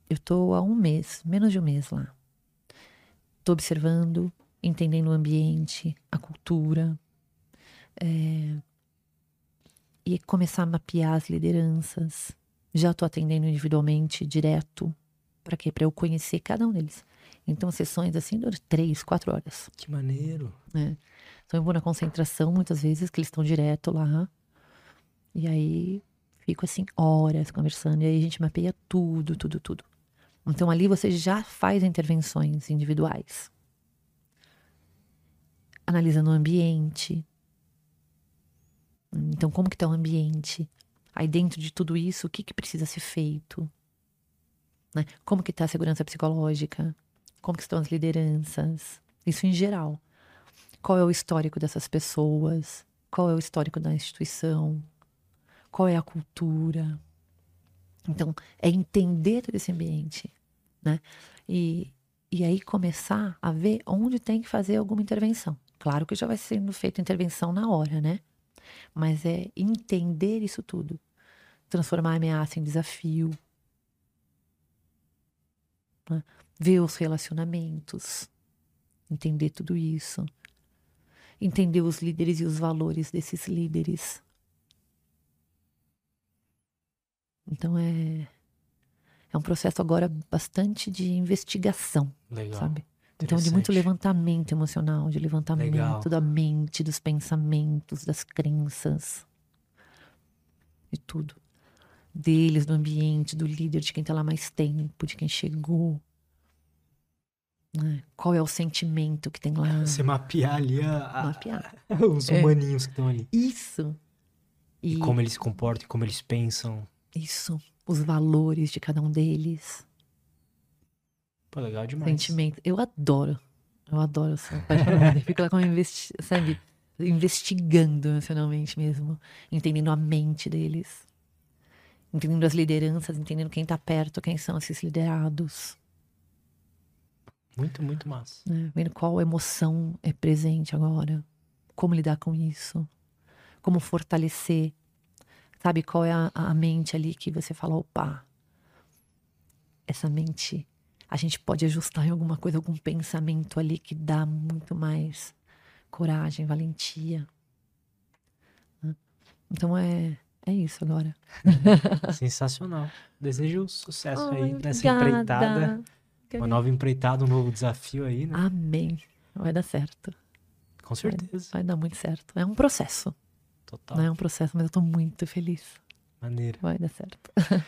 Eu tô há um mês, menos de um mês lá. Tô observando, entendendo o ambiente, a cultura. é, e começar a mapear as lideranças. Já tô atendendo individualmente, direto. Pra quê? Pra eu conhecer cada um deles. Então, sessões assim duram três, quatro horas.
Que maneiro.
né? Então eu vou na concentração muitas vezes, que eles estão direto lá. E aí fico assim horas conversando. E aí a gente mapeia tudo, tudo, tudo. Então ali você já faz intervenções individuais. Analisando o ambiente. Então como que tá o ambiente? Aí dentro de tudo isso, o que, que precisa ser feito? Né? Como que tá a segurança psicológica? Como que estão as lideranças? Isso em geral qual é o histórico dessas pessoas, qual é o histórico da instituição, qual é a cultura. Então, é entender todo esse ambiente, né? E, e aí começar a ver onde tem que fazer alguma intervenção. Claro que já vai sendo feita intervenção na hora, né? Mas é entender isso tudo. Transformar a ameaça em desafio. né? Ver os relacionamentos. Entender tudo isso entender os líderes e os valores desses líderes. Então é É um processo agora bastante de investigação,
Legal.
sabe? Então, de muito levantamento emocional, de levantamento
Legal.
da mente, dos pensamentos, das crenças, de tudo. Deles, do ambiente, do líder, de quem tá lá mais tempo, de quem chegou. né? Qual é o sentimento que tem lá?
Você mapear ali a- a-
Mapear.
os
É.
humaninhos que estão ali.
Isso.
E como eles se comportam, e como eles pensam.
Isso. Os valores de cada um deles.
Pô, legal demais.
Sentimento. Eu adoro. Eu adoro essa apaixonada. Fico lá como investi sabe? Investigando emocionalmente mesmo. Entendendo a mente deles. Entendendo as lideranças, entendendo quem tá perto, quem são esses liderados.
Muito, muito massa.
né? Vendo qual emoção é presente agora. Como lidar com isso. Como fortalecer. Sabe qual é a, a mente ali que você fala, opa, essa mente a gente pode ajustar em alguma coisa, algum pensamento ali que dá muito mais coragem, valentia. né? Então é, é isso agora.
Sensacional. Desejo sucesso
Ai,
aí nessa
obrigada.
empreitada. Uma nova empreitada, um novo desafio aí, né?
Amém. Vai dar certo.
Com certeza.
Vai dar muito certo. É um processo.
Total.
Não é um processo, mas eu tô muito feliz.
Maneiro.
Vai dar certo.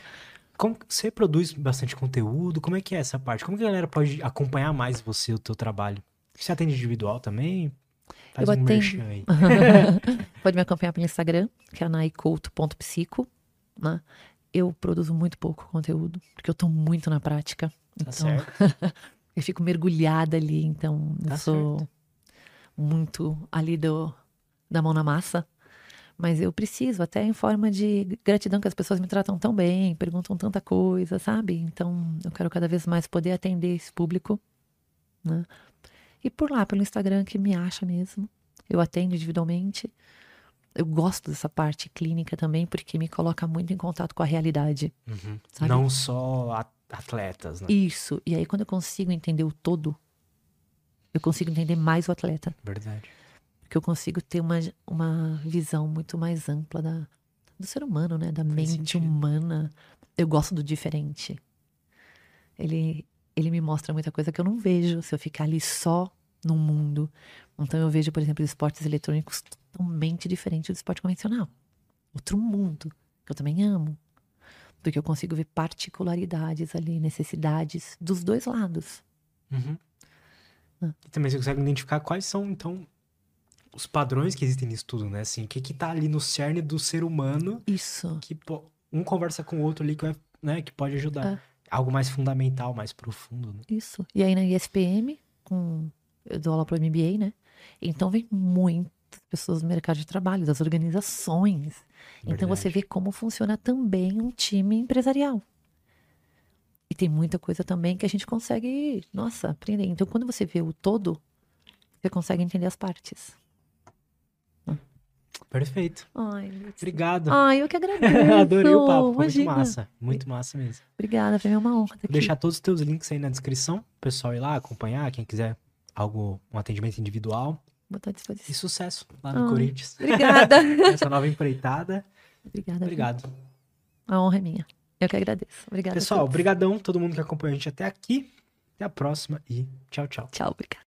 Como você produz bastante conteúdo? Como é que é essa parte? Como que a galera pode acompanhar mais você, o teu trabalho? Você atende individual também? Faz
Eu
um
atendo.
merchan aí.
Pode me acompanhar pelo Instagram, que é naicouto.psico. Né? Eu produzo muito pouco conteúdo, porque eu tô muito na prática.
Tá
então,
certo.
eu fico mergulhada ali, então eu
Tá
sou
certo.
muito ali do, da mão na massa. Mas eu preciso, até em forma de gratidão que as pessoas me tratam tão bem, perguntam tanta coisa, sabe? Então eu quero cada vez mais poder atender esse público, né? E por lá, pelo Instagram, que me acha mesmo. Eu atendo individualmente. Eu gosto dessa parte clínica também, porque me coloca muito em contato com a realidade.
Uhum.
Sabe?
Não só atletas, né?
Isso. E aí, quando eu consigo entender o todo, eu consigo entender mais o atleta.
Verdade.
Porque eu consigo ter uma, uma visão muito mais ampla da, do ser humano, né? Da mente
sentido.
humana. Eu gosto do diferente. Ele, ele me mostra muita coisa que eu não vejo se eu ficar ali só num mundo. Então eu vejo, por exemplo, esportes eletrônicos totalmente diferentes do esporte convencional. Outro mundo, que eu também amo. Porque eu consigo ver particularidades ali, necessidades dos dois lados.
Uhum.
Ah.
E também você consegue identificar quais são, então, os padrões que existem nisso tudo, né? Assim, o que que tá ali no cerne do ser humano
Isso.
que um conversa com o outro ali que, vai, né, que pode ajudar.
É.
Algo mais fundamental, mais profundo, né?
Isso. E aí na ISPM, com, eu dou aula para o MBA, né? Então vem muitas pessoas do mercado de trabalho, das organizações. Então você
Verdade.
vê como funciona também um time empresarial. E tem muita coisa também que a gente consegue, nossa, aprender. Então quando você vê o todo, você consegue entender as partes.
Perfeito.
Ai.
Obrigado.
Ai, eu que agradeço.
Adorei o papo. Foi muito
Imagina.
massa. Muito massa mesmo.
Obrigada, foi uma honra
Vou
aqui.
deixar todos os teus links aí na descrição. O pessoal ir lá acompanhar, quem quiser algo, um atendimento individual.
Vou estar à
E
disposição.
sucesso lá no
Ai.
Corinthians.
Obrigada.
Essa nova empreitada.
Obrigada.
Obrigado.
A honra é minha. Eu que agradeço. Obrigada.
Pessoal,
todos.
brigadão todo mundo que acompanhou a gente até aqui. Até a próxima e tchau, tchau.
Tchau, obrigada.